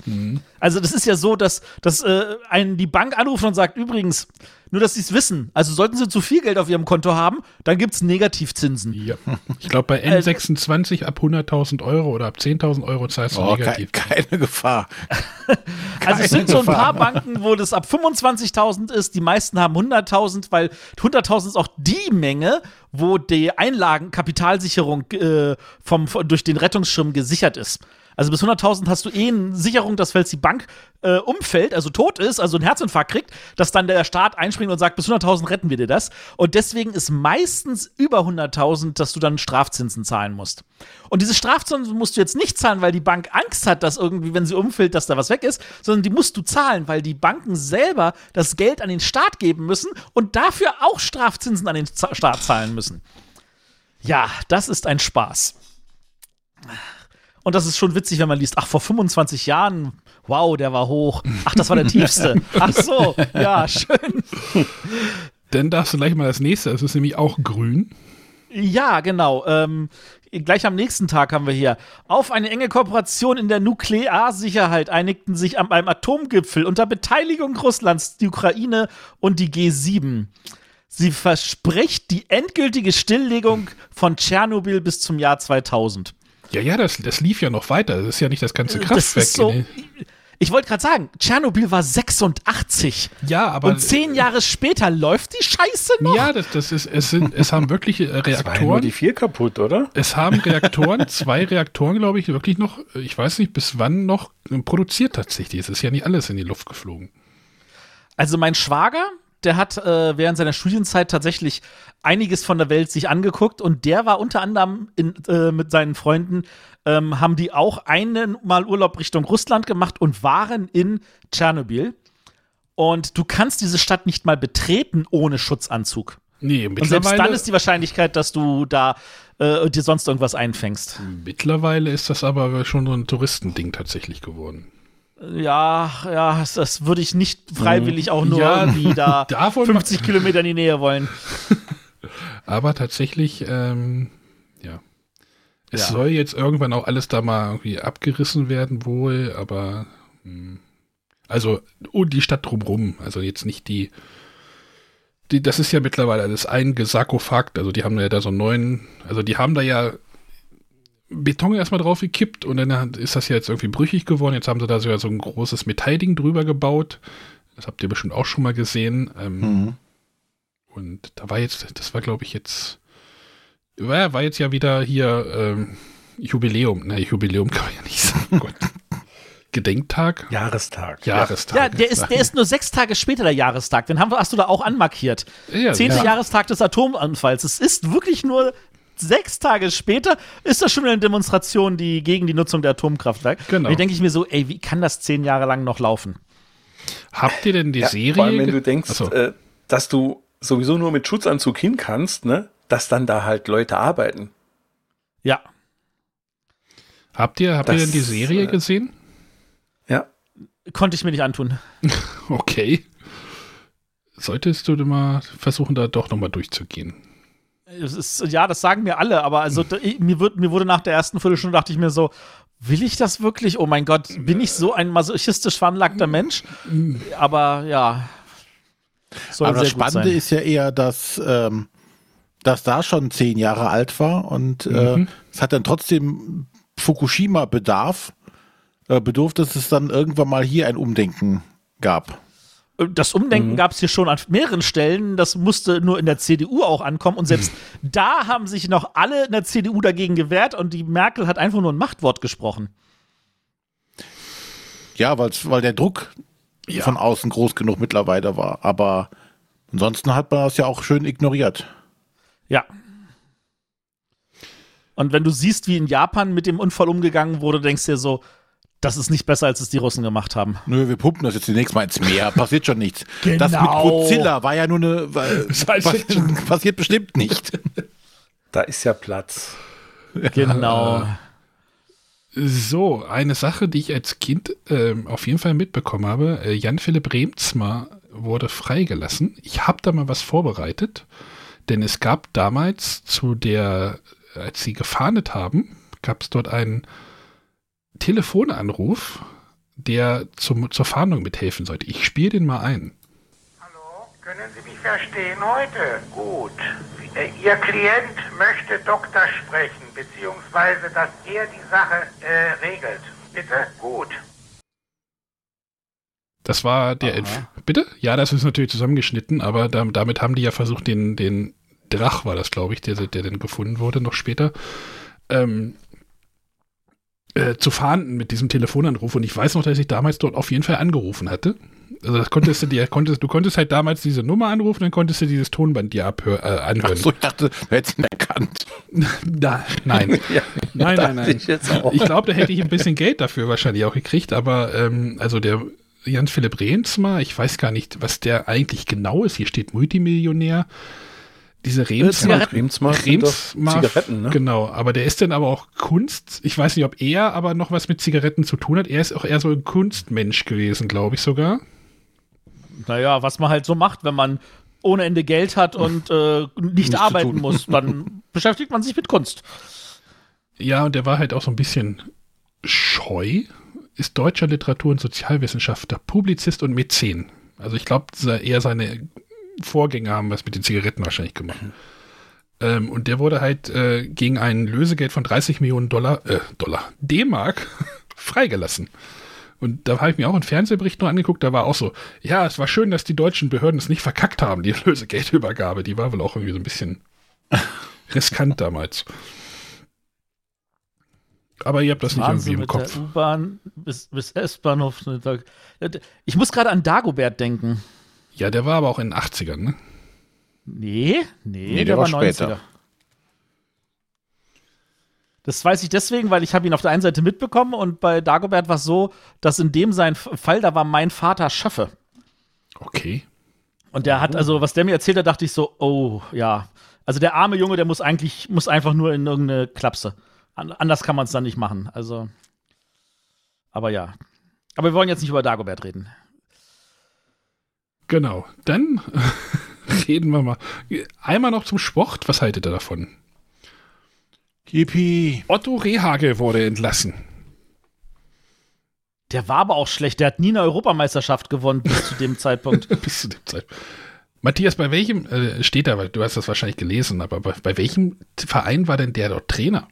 Also das ist ja so, dass, dass äh, einen die Bank anruft und sagt, übrigens, nur dass sie es wissen, also sollten sie zu viel Geld auf ihrem Konto haben, dann gibt es Negativzinsen. Ja. Ich glaube, bei N26 ab 100.000 Euro oder ab 10.000 Euro zahlst du Oh, ke negativ. keine Gefahr. Also es sind so ein paar Banken, wo das ab 25.000 ist. Die meisten haben 100.000, weil 100.000 ist auch die Menge, wo die Einlagenkapitalsicherung äh, vom, durch den Rettungsschirm gesichert ist. Also bis 100.000 hast du eh eine Sicherung, dass falls die Bank äh, umfällt, also tot ist, also einen Herzinfarkt kriegt, dass dann der Staat einspringt und sagt, bis 100.000 retten wir dir das. Und deswegen ist meistens über 100.000, dass du dann Strafzinsen zahlen musst. Und diese Strafzinsen musst du jetzt nicht zahlen, weil die Bank Angst hat, dass irgendwie, wenn sie umfällt, dass da was weg ist, sondern die musst du zahlen, weil die Banken selber das Geld an den Staat geben müssen und dafür auch Strafzinsen an den Staat zahlen müssen. Ja, das ist ein Spaß. Und das ist schon witzig, wenn man liest, ach, vor 25 Jahren, wow, der war hoch. Ach, das war der tiefste. Ach so, ja, schön. Dann darfst du gleich mal das nächste, es ist nämlich auch grün. Ja, genau. Ähm, gleich am nächsten Tag haben wir hier. Auf eine enge Kooperation in der Nuklearsicherheit einigten sich am, beim Atomgipfel unter Beteiligung Russlands die Ukraine und die G7. Sie verspricht die endgültige Stilllegung von Tschernobyl bis zum Jahr 2000. Ja, ja, das, das lief ja noch weiter. Das ist ja nicht das ganze Das Kraftwerk. ist so. in Ich wollte gerade sagen, Tschernobyl war 86. den- ja, aber. und zehn Jahre später läuft die Scheiße noch. Ja, das, das ist, es sind, es haben wirklich äh, War ja nur Reaktoren. die vier kaputt, oder? Es haben Reaktoren, zwei Reaktoren, glaube ich, wirklich noch, ich weiß nicht, bis wann noch äh, produziert tatsächlich. Es ist ja nicht alles in die Luft geflogen. Also mein Schwager, der hat äh, während seiner Studienzeit tatsächlich einiges von der Welt sich angeguckt und der war unter anderem in, äh, mit seinen Freunden, ähm, haben die auch einen Mal Urlaub Richtung Russland gemacht und waren in Tschernobyl. Und du kannst diese Stadt nicht mal betreten ohne Schutzanzug. Nee, Und selbst dann mittlerweile, ist die Wahrscheinlichkeit, dass du da äh, dir sonst irgendwas einfängst. mittlerweile ist das aber schon so ein Touristending tatsächlich geworden. Ja, ja, das, würde ich nicht freiwillig auch nur Ja, irgendwie da davon 50 Kilometer in die Nähe wollen. Aber tatsächlich, ähm, ja. Es Ja. soll jetzt irgendwann auch alles da mal irgendwie abgerissen werden, wohl, aber hm. also und die Stadt drumrum, also jetzt nicht die, die, das ist ja mittlerweile alles ein Sarkophag, also die haben ja da so einen neuen, also die haben da ja Beton erstmal drauf gekippt und dann ist das ja jetzt irgendwie brüchig geworden. Jetzt haben sie da so, so ein großes Metallding drüber gebaut. Das habt ihr bestimmt auch schon mal gesehen. Ähm, Mhm. und da war jetzt, das war glaube ich jetzt, war, war jetzt ja wieder hier ähm, Jubiläum. Na, Jubiläum kann man ja nicht sagen. Gott. Gedenktag? Jahrestag. Jahrestag. Ja, der ist, der ist nur sechs Tage später der Jahrestag. Den haben, wir- hast du da auch anmarkiert. Ja, Zehnte ja. Jahrestag des Atomunfalls. Es ist wirklich nur sechs Tage später, ist das schon eine Demonstration die, gegen die Nutzung der Atomkraftwerke. Genau. Und denke ich mir so, ey, wie kann das zehn Jahre lang noch laufen? Habt ihr denn die Ja, Serie? vor allem, wenn du denkst, Achso. äh, dass du sowieso nur mit Schutzanzug hin kannst, ne? dass dann da halt Leute arbeiten. Ja. habt ihr, habt ihr das, denn die Serie äh, gesehen? Ja. Konnte ich mir nicht antun. Okay. Solltest du mal versuchen, da doch nochmal durchzugehen. Es ist, ja, das sagen mir alle, aber also mir, wird, mir wurde nach der ersten Viertelstunde, dachte ich mir so, will ich das wirklich? Oh mein Gott, bin ich so ein masochistisch veranlagter Mensch? Aber ja. Soll Aber das Spannende sein. ist ja eher, dass, ähm, dass da schon zehn Jahre alt war und äh, Mhm. es hat dann trotzdem Fukushima Bedarf, äh, bedurft, dass es dann irgendwann mal hier ein Umdenken gab. Das Umdenken gab es hier schon an mehreren Stellen. Das musste nur in der CDU auch ankommen. Und selbst da haben sich noch alle in der CDU dagegen gewehrt. Und die Merkel hat einfach nur ein Machtwort gesprochen. Ja, weil der Druck von außen groß genug mittlerweile war. Aber ansonsten hat man das ja auch schön ignoriert. Ja. Und wenn du siehst, wie in Japan mit dem Unfall umgegangen wurde, denkst du dir so, das ist nicht besser, als es die Russen gemacht haben. Nö, wir pumpen das jetzt demnächst mal ins Meer. Passiert schon nichts. Das mit Genau. Godzilla war ja nur eine. Was, Fiction. passiert bestimmt nicht. Da ist ja Platz. Genau. So, eine Sache, die ich als Kind ähm, auf jeden Fall mitbekommen habe. Äh, Jan-Philipp Remzma wurde freigelassen. Ich habe da mal was vorbereitet, denn es gab damals zu der, als sie gefahndet haben, gab es dort einen Telefonanruf, der zum, zur Fahndung mithelfen sollte. Ich spiele den mal ein. Hallo, können Sie mich verstehen heute? Gut. Äh, Ihr Klient möchte Doktor sprechen, beziehungsweise, dass er die Sache äh, regelt. Bitte? Gut. Das war der Entf Bitte? Ja, das ist natürlich zusammengeschnitten, aber da, damit haben die ja versucht, den, den Drach war das, glaube ich, der, der dann gefunden wurde, noch später, ähm, äh, zu fahnden mit diesem Telefonanruf. Und ich weiß noch, dass ich damals dort auf jeden Fall angerufen hatte. Also das konntest du dir, konntest, du konntest halt damals diese Nummer anrufen, dann konntest du dieses Tonband dir abhör, äh, anhören. Achso, ich dachte, du hättest ihn erkannt. Da, nein. Ja, nein, nein, nein. ich. Ich glaube, da hätte ich ein bisschen Geld dafür wahrscheinlich auch gekriegt, aber ähm, also der Jans-Philipp Rehnsma, ich weiß gar nicht, was der eigentlich genau ist. Hier steht Multimillionär. Diese Rehnsma, Zigaretten. Remsmar sind doch Rehnsma, Zigaretten, ne? genau, aber der ist dann aber auch Kunst. Ich weiß nicht, ob er aber noch was mit Zigaretten zu tun hat. Er ist auch eher so ein Kunstmensch gewesen, glaube ich sogar. Naja, was man halt so macht, wenn man ohne Ende Geld hat und äh, nicht arbeiten muss, dann beschäftigt man sich mit Kunst. Ja, und der war halt auch so ein bisschen scheu, ist deutscher Literatur- und Sozialwissenschaftler, Publizist und Mäzen. Also ich glaube, eher seine Vorgänger haben was mit den Zigaretten wahrscheinlich gemacht. Ähm, und der wurde halt äh, gegen ein Lösegeld von 30 Millionen Dollar, äh, Dollar, D-Mark freigelassen. Und da habe ich mir auch einen Fernsehbericht noch angeguckt, da war auch so, ja, es war schön, dass die deutschen Behörden es nicht verkackt haben, die Lösegeldübergabe. Die war wohl auch irgendwie so ein bisschen riskant damals. Aber ihr habt das nicht irgendwie im Kopf. U-Bahn bis, bis S-Bahnhof. Ich muss gerade an Dagobert denken. Ja, der war aber auch in den 80ern, ne? Nee, nee, der der, war war später. 90er. Das weiß ich deswegen, weil ich habe ihn auf der einen Seite mitbekommen und bei Dagobert war es so, dass in dem sein Fall, da war mein Vater Schaffe. Okay. Und der hat, also, was der mir erzählt hat, dachte ich so, oh, ja. Also der arme Junge, der muss eigentlich, muss einfach nur in irgendeine Klapse. An, anders kann man es dann nicht machen. Also. Aber ja. Aber wir wollen jetzt nicht über Dagobert reden. Genau. Dann reden wir mal. Einmal noch zum Sport. Was haltet ihr davon? Yippie. Otto Rehagel wurde entlassen. Der war aber auch schlecht. Der hat nie eine Europameisterschaft gewonnen bis zu dem Zeitpunkt. Bis zu dem Zeitpunkt. Matthias, bei welchem, äh, steht da, weil du hast das wahrscheinlich gelesen, aber bei, bei welchem Verein war denn der dort Trainer?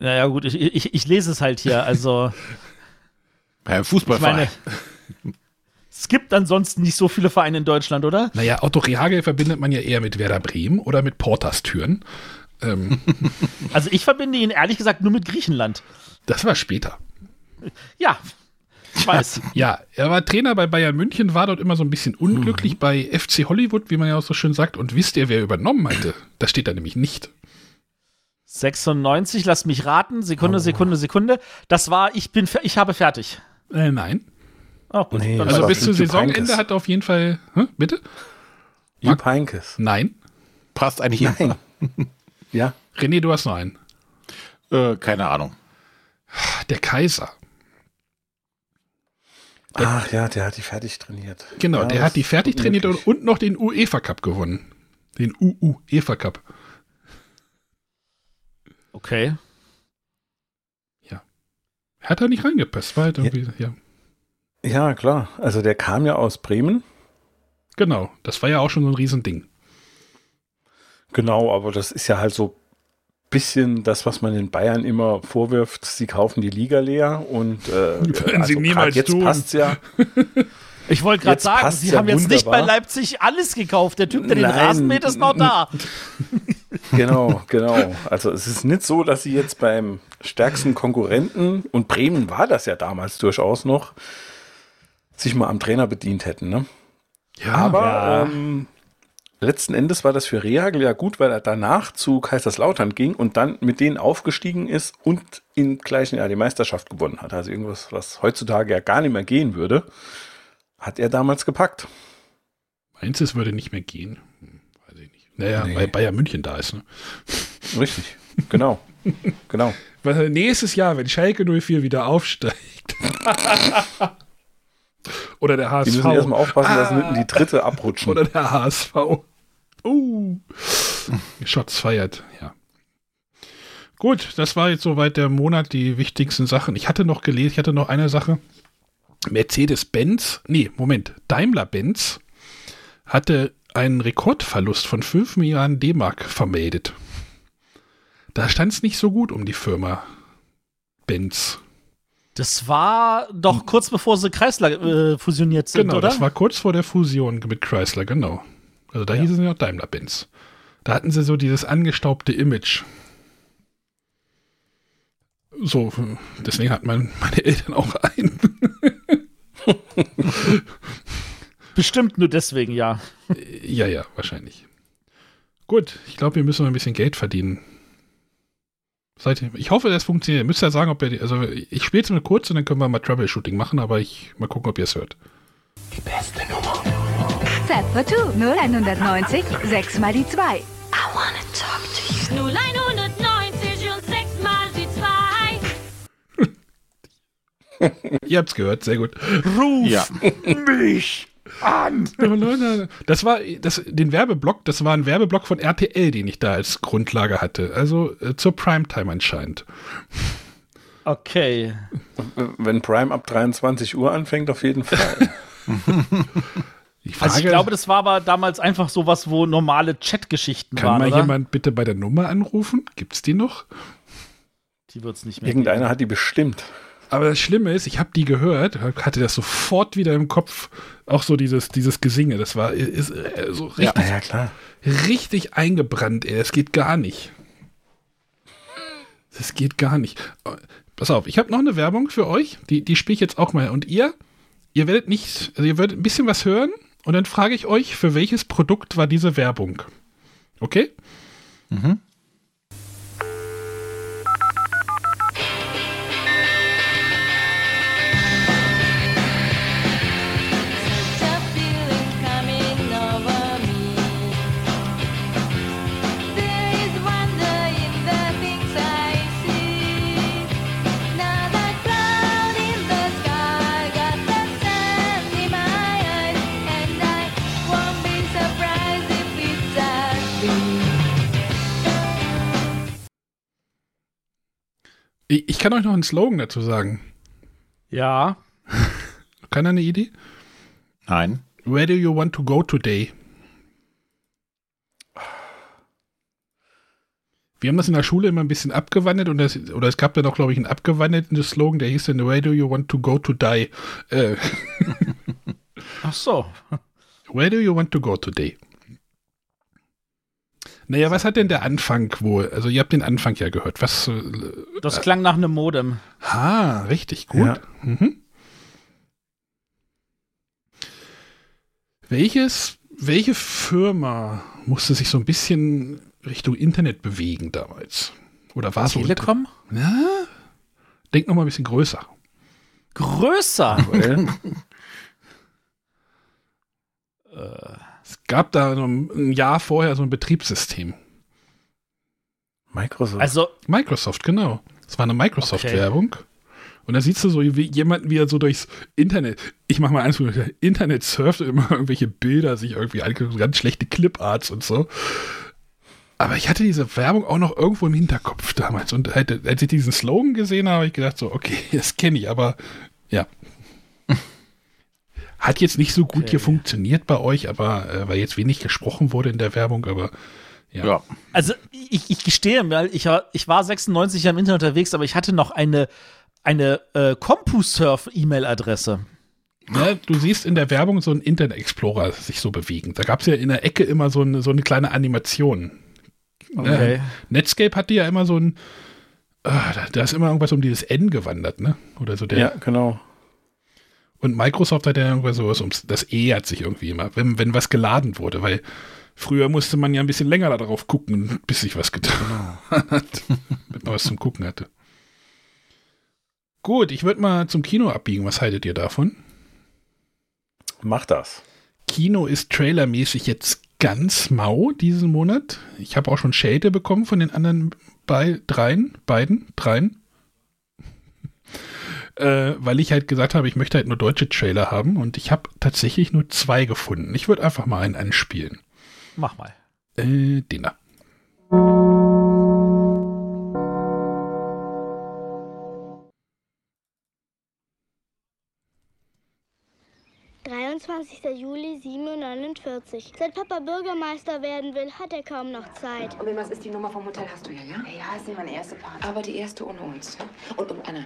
Naja, gut, ich, ich, ich lese es halt hier. Also, Beim ich Fußballverein. meine, es gibt ansonsten nicht so viele Vereine in Deutschland, oder? Naja, Otto Rehagel verbindet man ja eher mit Werder Bremen oder mit Porters Türen. Ähm, Also, ich verbinde ihn ehrlich gesagt nur mit Griechenland. Das war später. Ja, ich weiß. Ja, er war Trainer bei Bayern München, war dort immer so ein bisschen unglücklich bei FC Hollywood, wie man ja auch so schön sagt. Und wisst ihr, wer übernommen hatte? Das steht da nämlich nicht. 96, lass mich raten. Sekunde, Sekunde, Sekunde. Das war, ich bin, ich habe fertig. Äh, nein. Gut. Nee, Also bis zu Saisonende Heynckes. hat er auf jeden Fall. Hä, bitte? Jupp Heinkes. Nein. Passt eigentlich immer. Ja. René, du hast noch einen. Äh, keine Ahnung. Der Kaiser. Ach ja, der hat die fertig trainiert. Genau, ja, der hat die fertig trainiert und, noch den UEFA Cup gewonnen. Den UEFA Cup. Okay. Hat er nicht reingepasst, war halt irgendwie, ja. Ja, klar. Also der kam ja aus Bremen. Genau, das war ja auch schon so ein Riesending. Genau, aber das ist ja halt so bisschen das, was man in Bayern immer vorwirft. Sie kaufen die Liga leer und äh, Werden sie grad niemals jetzt tun. passt's ja. Ich wollte gerade sagen, sie ja haben jetzt nicht bei wunderbar. Leipzig alles gekauft. Der Typ, der den Nein. Rasen mäht, ist noch da. Genau, genau. Also es ist nicht so, dass sie jetzt beim stärksten Konkurrenten, und Bremen war das ja damals durchaus noch, sich mal am Trainer bedient hätten. Ne? Ja, Aber ja. ähm, letzten Endes war das für Rehagel ja gut, weil er danach zu Kaiserslautern ging und dann mit denen aufgestiegen ist und im gleichen Jahr die Meisterschaft gewonnen hat. Also irgendwas, was heutzutage ja gar nicht mehr gehen würde, hat er damals gepackt. meinst du, es würde nicht mehr gehen? Hm, weiß ich nicht. Naja, Nee. weil Bayern München da ist. Ne? Richtig, genau. genau. Weil nächstes Jahr, wenn Schalke 04 wieder aufsteigt. Oder der Die HSV. müssen erstmal aufpassen, dass sie nicht in Ah. die dritte abrutschen. Oder der HSV. Uh. Shots feiert, ja. Gut, das war jetzt soweit der Monat, die wichtigsten Sachen. Ich hatte noch gelesen, ich hatte noch eine Sache. Mercedes-Benz, nee, Moment, Daimler-Benz hatte einen Rekordverlust von 5 Milliarden D-Mark vermeldet. Da stand es nicht so gut um die Firma Benz. Das war doch kurz bevor sie Kreisler äh, fusioniert sind, Genau, oder? das war kurz vor der Fusion mit Chrysler, genau. Also da hießen sie noch Daimler-Benz. Da hatten sie so dieses angestaubte Image. So, deswegen hat mein, meine Eltern auch einen. Bestimmt nur deswegen, ja. ja, ja, wahrscheinlich. Gut, ich glaube, wir müssen noch ein bisschen Geld verdienen. Seid ihr, ich hoffe, das funktioniert. Ihr müsst ja sagen, ob ihr, die- also ich spiele jetzt mal kurz und dann können wir mal Troubleshooting machen, aber ich mal gucken, ob ihr es hört. Set for two 0190 6 mal die 2. 0190 und 6 mal die 2. Ihr habt's gehört, sehr gut. Ruf Ja. mich an. Das war das, den Werbeblock, das war ein Werbeblock von RTL, den ich da als Grundlage hatte. Also äh, zur Primetime anscheinend. Okay. Wenn Prime ab 23 Uhr anfängt, auf jeden Fall. Frage, Also ich glaube, das war aber damals einfach sowas, wo normale Chatgeschichten kann waren, mal oder? jemand bitte bei der Nummer anrufen? Gibt's die noch? Die wird es nicht mehr Irgendeiner hat die bestimmt. Aber das Schlimme ist, ich habe die gehört, hatte das sofort wieder im Kopf, auch so dieses, dieses Gesinge. Das war ist, äh, so richtig, ja, klar. richtig eingebrannt, ey. Das geht gar nicht. Das geht gar nicht. Pass auf, ich habe noch eine Werbung für euch. Die, die spiele ich jetzt auch mal. Und ihr, ihr werdet nicht, also ihr werdet ein bisschen was hören und dann frage ich euch, für welches Produkt war diese Werbung? Okay? Such Ich, kann euch noch einen Slogan dazu sagen. Ja. Keiner eine Idee? Nein. Where do you want to go today? Wir haben das in der Schule immer ein bisschen abgewandelt und das, oder es gab dann auch, glaube ich, einen abgewandelten Slogan, der hieß dann Where do you want to go to die? Äh, Ach so. where do you want to go today? Naja, was hat denn der Anfang wohl? Also ihr habt den Anfang ja gehört. Was, äh, Das klang nach einem Modem. Ah, richtig gut. Ja. Mhm. Welches, welche Firma musste sich so ein bisschen Richtung Internet bewegen damals? Oder war so? Telekom? Ja? Denk noch mal ein bisschen größer. Größer. Well, Es gab da so ein Jahr vorher so ein Betriebssystem. Microsoft. Also, Microsoft, genau. Es war eine Microsoft-Werbung. Und da siehst du so wie jemanden, wie er so durchs Internet, ich mach mal eins, Internet surft und immer irgendwelche Bilder, sich irgendwie anguckt, so ganz schlechte Cliparts und so. Aber ich hatte diese Werbung auch noch irgendwo im Hinterkopf damals. Und halt, als ich diesen Slogan gesehen habe, habe ich gedacht so, okay, das kenne ich, aber ja. Hat jetzt nicht so gut Okay. hier funktioniert bei euch, aber äh, weil jetzt wenig gesprochen wurde in der Werbung, aber ja. Ja. also ich, ich gestehe mal, ich, war- ich war 96 Jahre im Internet unterwegs, aber ich hatte noch eine, eine äh, CompuServe-E-Mail-Adresse. Ja, du siehst in der Werbung so einen Internet Explorer sich so bewegen. Da gab es ja in der Ecke immer so eine, so eine kleine Animation. Okay. Ja, Netscape hatte ja immer so ein, ah, da, da ist immer irgendwas um dieses N gewandert, ne? Oder so der. ja, genau. Und Microsoft hat ja irgendwas so, ums, das E hat sich irgendwie immer, wenn, wenn was geladen wurde, weil früher musste man ja ein bisschen länger darauf gucken, bis sich was getan hat, damit man was zum Gucken hatte. Gut, ich würde mal zum Kino abbiegen. Was haltet ihr davon? Mach das. Kino ist trailermäßig jetzt ganz mau diesen Monat. Ich habe auch schon Schelte bekommen von den anderen bei dreien, beiden, dreien. Äh, weil ich halt gesagt habe, ich möchte halt nur deutsche Trailer haben und ich habe tatsächlich nur zwei gefunden. Ich würde einfach mal einen anspielen. Mach mal. Äh, den da. 23. Juli, 7.49 Seit Papa Bürgermeister werden will, hat er kaum noch Zeit. Und was ist die Nummer vom Hotel? Hast du ja, ja? Ja, ist nicht meine erste Party. Aber die erste ohne uns. Und um Anna.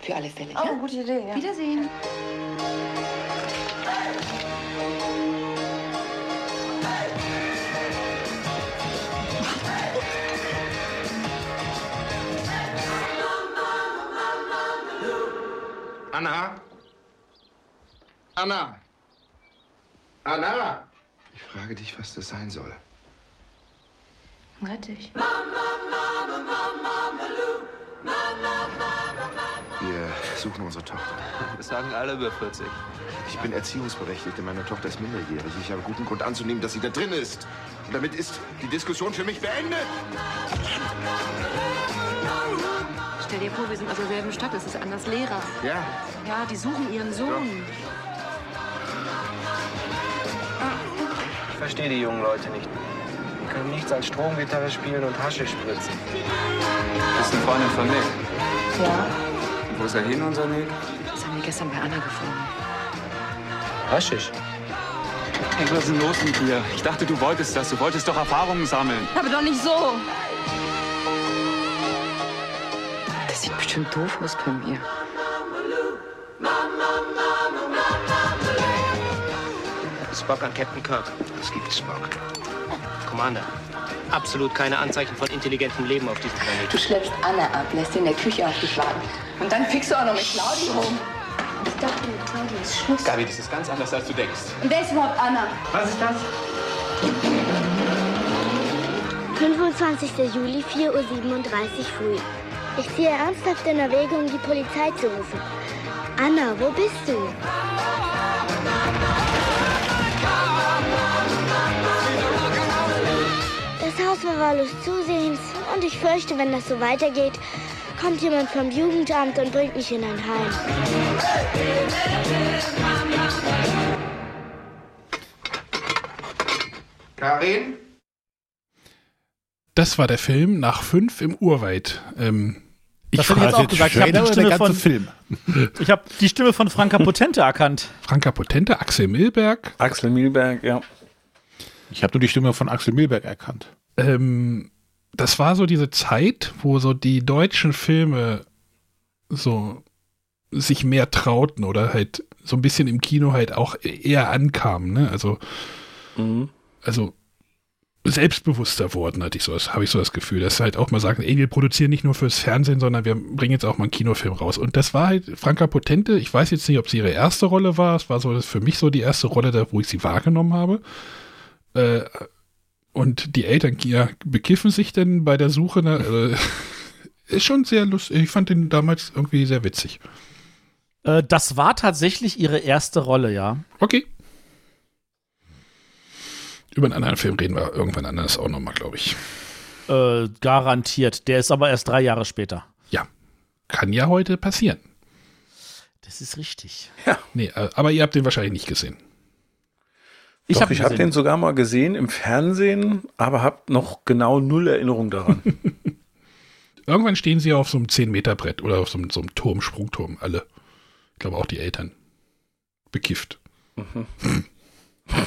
Für alle Fälle. Oh, ja? gute Idee, ja. Wiedersehen. Anna? Anna? Anna? Ich frage dich, was das sein soll. Rettich. Wir suchen unsere Tochter. Das sagen alle über 40. Ich bin Erziehungsberechtigte. Meine Tochter ist minderjährig. Ich habe guten Grund anzunehmen, dass sie da drin ist. Und damit ist die Diskussion für mich beendet. Stell dir vor, wir sind aus derselben Stadt. Es ist Annas Lehrer. Ja, Ja, die suchen ihren Sohn. Ich verstehe die jungen Leute nicht. Die können nichts als Stromgitarre spielen und Hasche spritzen. Das ist eine Freundin von Nick. Ja. Und wo ist er hin, unser Nick? Das haben wir gestern bei Anna gefunden. Haschisch. Hey, was ist denn los mit dir? Ich dachte, du wolltest das. Du wolltest doch Erfahrungen sammeln. Aber doch nicht so. Das sieht bestimmt doof aus bei mir. Spock an Captain Kirk. es gibt Spock. Commander. Absolut keine Anzeichen von intelligentem Leben auf diesem Du Planeten. schleppst Anna ab, lässt sie in der Küche auf dich warten. Und dann fickst du auch noch mit Claudia rum. Ich dachte, mit Claudia ist Schluss. Gabi, das ist ganz anders, als du denkst. Und wer ist überhaupt Anna? Was ist das? 25. Juli, 4.37 Uhr früh. Ich ziehe ernsthaft in Erwägung, die Polizei zu rufen. Anna, wo bist du? War wahllos zusehends und ich fürchte, wenn das so weitergeht, kommt jemand vom Jugendamt und bringt mich in ein Heim. Karin? Das war der Film nach fünf im Urwald. Ähm, ich Das hätte jetzt auch gesagt. Ich habe die, Stimme von- Film? ich hab die Stimme von Franka Potente erkannt. Franka Potente, Axel Milberg. Axel Milberg, ja. Ich habe nur die Stimme von Axel Milberg erkannt. Ähm, das war so diese Zeit, wo so die deutschen Filme so sich mehr trauten oder halt so ein bisschen im Kino halt auch eher ankamen. Ne? Also, Mhm. also selbstbewusster wurden, hatte ich so, habe ich so das Gefühl, dass halt auch mal sagen, ey, wir produzieren nicht nur fürs Fernsehen, sondern wir bringen jetzt auch mal einen Kinofilm raus. Und das war halt Franka Potente, ich weiß jetzt nicht, ob sie ihre erste Rolle war, es war so für mich so die erste Rolle, da, wo ich sie wahrgenommen habe. Äh, und die Eltern ja, bekiffen sich denn bei der Suche, nach, äh, ist schon sehr lustig, ich fand den damals irgendwie sehr witzig. Äh, das war tatsächlich ihre erste Rolle, ja. Okay. Über einen anderen Film reden wir irgendwann anders auch nochmal, glaube ich. Äh, garantiert. Der ist aber erst drei Jahre später. Ja. Kann ja heute passieren. Das ist richtig. Ja. Nee, äh, aber ihr habt den wahrscheinlich nicht gesehen. Ich hab habe gesehen. den sogar mal gesehen im Fernsehen, aber habe noch genau null Erinnerung daran. Irgendwann stehen sie auf so einem 10-Meter-Brett oder auf so einem, so einem Turm, Sprungturm, alle. Ich glaube auch die Eltern. Bekifft. Mhm.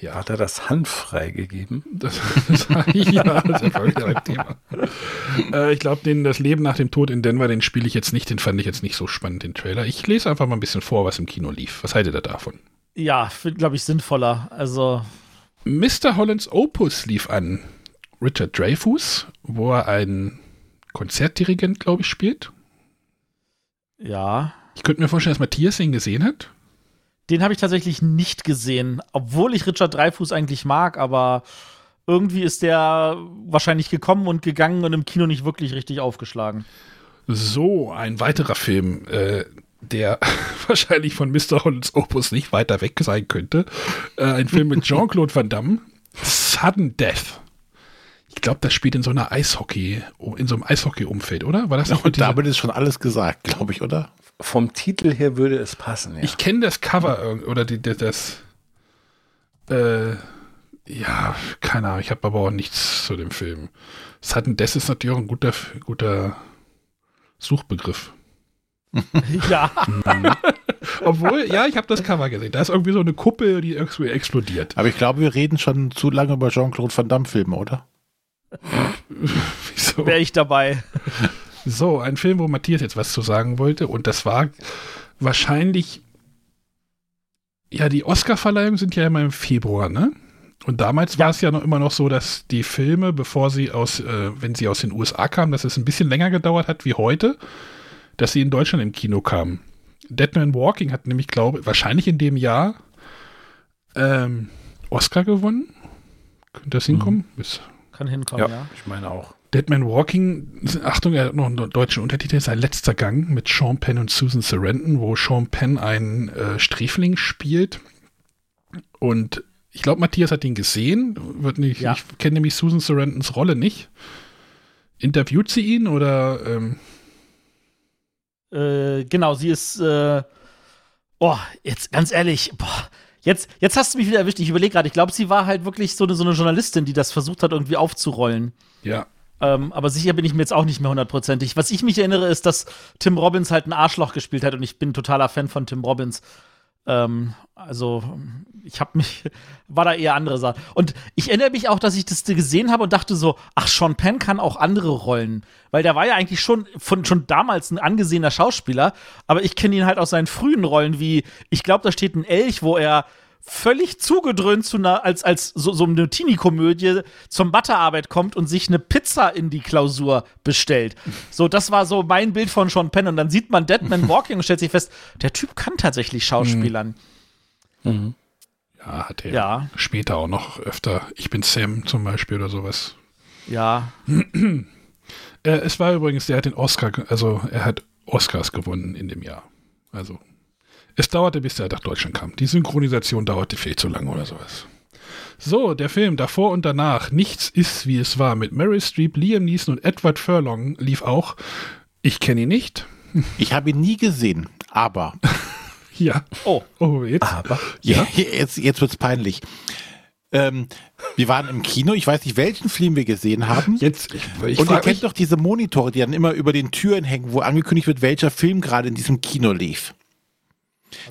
Ja. Hat er das Hanf freigegeben? Das, das, ja, das ist ein Thema. Äh, ich glaube, den das Leben nach dem Tod in Denver, den spiele ich jetzt nicht, den fand ich jetzt nicht so spannend, den Trailer. Ich lese einfach mal ein bisschen vor, was im Kino lief. Was haltet ihr davon? Ja, glaube ich, sinnvoller. Also, Mr. Hollands Opus lief an. Richard Dreyfuss, wo er einen Konzertdirigent, glaube ich, spielt. ja. Ich könnte mir vorstellen, dass Matthias ihn gesehen hat. Den habe ich tatsächlich nicht gesehen, obwohl ich Richard Dreifuß eigentlich mag, aber irgendwie ist der wahrscheinlich gekommen und gegangen und im Kino nicht wirklich richtig aufgeschlagen. So, ein weiterer Film, äh, der wahrscheinlich von Mr. Hollands Opus nicht weiter weg sein könnte. Äh, ein Film mit Jean-Claude Van Damme, Sudden Death. Ich glaube, das spielt in so einer Eishockey, in so einem Eishockey-Umfeld, oder? War das mit Und damit ist schon alles gesagt, glaube ich, oder? Vom Titel her würde es passen, ja. Ich kenne das Cover oder die, die, das. Äh, ja, keine Ahnung. Ich habe aber auch nichts zu dem Film. Sudden Death ist natürlich auch ein guter, guter Suchbegriff. ja. Obwohl, ja, ich habe das Cover gesehen. Da ist irgendwie so eine Kuppel, die irgendwie explodiert. Aber ich glaube, wir reden schon zu lange über Jean-Claude Van Damme-Filme, oder? Wieso? Wäre ich dabei. So, ein Film, wo Matthias jetzt was zu sagen wollte. Und das war wahrscheinlich. Ja, die Oscar-Verleihungen sind ja immer im Februar, ne? Und damals war es ja noch immer noch so, dass die Filme, bevor sie aus, äh, wenn sie aus den USA kamen, dass es ein bisschen länger gedauert hat wie heute, dass sie in Deutschland im Kino kamen. Dead Man Walking hat nämlich, glaube wahrscheinlich in dem Jahr ähm, Oscar gewonnen. Könnte das hinkommen? Ist Kann hinkommen, ja. ja, ich meine auch. Dead Man Walking, Achtung, er hat noch einen deutschen Untertitel, sein letzter Gang mit Sean Penn und Susan Sarandon, wo Sean Penn einen äh, Sträfling spielt. Und ich glaube, Matthias hat ihn gesehen. Wird nicht, Ja. Ich kenne nämlich Susan Sarandons Rolle nicht. Interviewt sie ihn oder ähm, Äh, genau, sie ist. Äh, oh, jetzt ganz ehrlich, boah, jetzt, jetzt hast du mich wieder erwischt. Ich überlege gerade, ich glaube, sie war halt wirklich so eine, so eine Journalistin, die das versucht hat, irgendwie aufzurollen. ja. Ähm, aber sicher bin ich mir jetzt auch nicht mehr hundertprozentig. Was ich mich erinnere, ist, dass Tim Robbins halt ein Arschloch gespielt hat und ich bin totaler Fan von Tim Robbins. Ähm, also, ich habe mich, war da eher andere Sachen. Und ich erinnere mich auch, dass ich das gesehen habe und dachte so, ach, Sean Penn kann auch andere Rollen. Weil der war ja eigentlich schon, von, schon damals ein angesehener Schauspieler, aber ich kenne ihn halt aus seinen frühen Rollen, wie, ich glaube, da steht ein Elch, wo er völlig zugedröhnt zu einer, als, als so, so eine Teenie-Komödie zum Butterarbeit kommt und sich eine Pizza in die Klausur bestellt. So, das war so mein Bild von Sean Penn. Und dann sieht man Deadman Walking und stellt sich fest, der Typ kann tatsächlich Schauspielern. Ja, hat er Ja. später auch noch öfter. Ich bin Sam zum Beispiel oder sowas. Ja. Äh, es war übrigens, der hat den Oscar, ge- also er hat Oscars gewonnen in dem Jahr. Also es dauerte, bis er nach Deutschland kam. Die Synchronisation dauerte viel zu lange oder sowas. So, der Film davor und danach, Nichts ist, wie es war, mit Meryl Streep, Liam Neeson und Edward Furlong lief auch. Ich kenne ihn nicht. Ich habe ihn nie gesehen, aber. Ja. Oh. Oh, jetzt. Aber. Ja, jetzt, jetzt wird's peinlich. Ähm, wir waren im Kino, ich weiß nicht, welchen Film wir gesehen haben. Jetzt, ich, ich Und ihr kennt doch diese Monitore, die dann immer über den Türen hängen, wo angekündigt wird, welcher Film gerade in diesem Kino lief.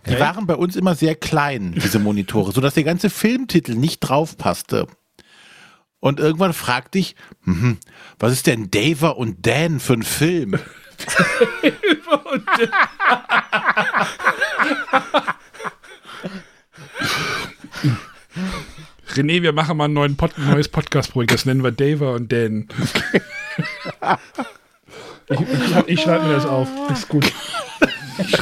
Die Okay. waren bei uns immer sehr klein, diese Monitore, sodass der ganze Filmtitel nicht drauf passte. Und irgendwann fragte ich, mhm, was ist denn Dava und Dan für ein Film? René, wir machen mal ein neuen Pod neues Podcast-Projekt. Das nennen wir Dava und Dan. ich ich, ich schreibe mir das auf. Das ist gut. Ich,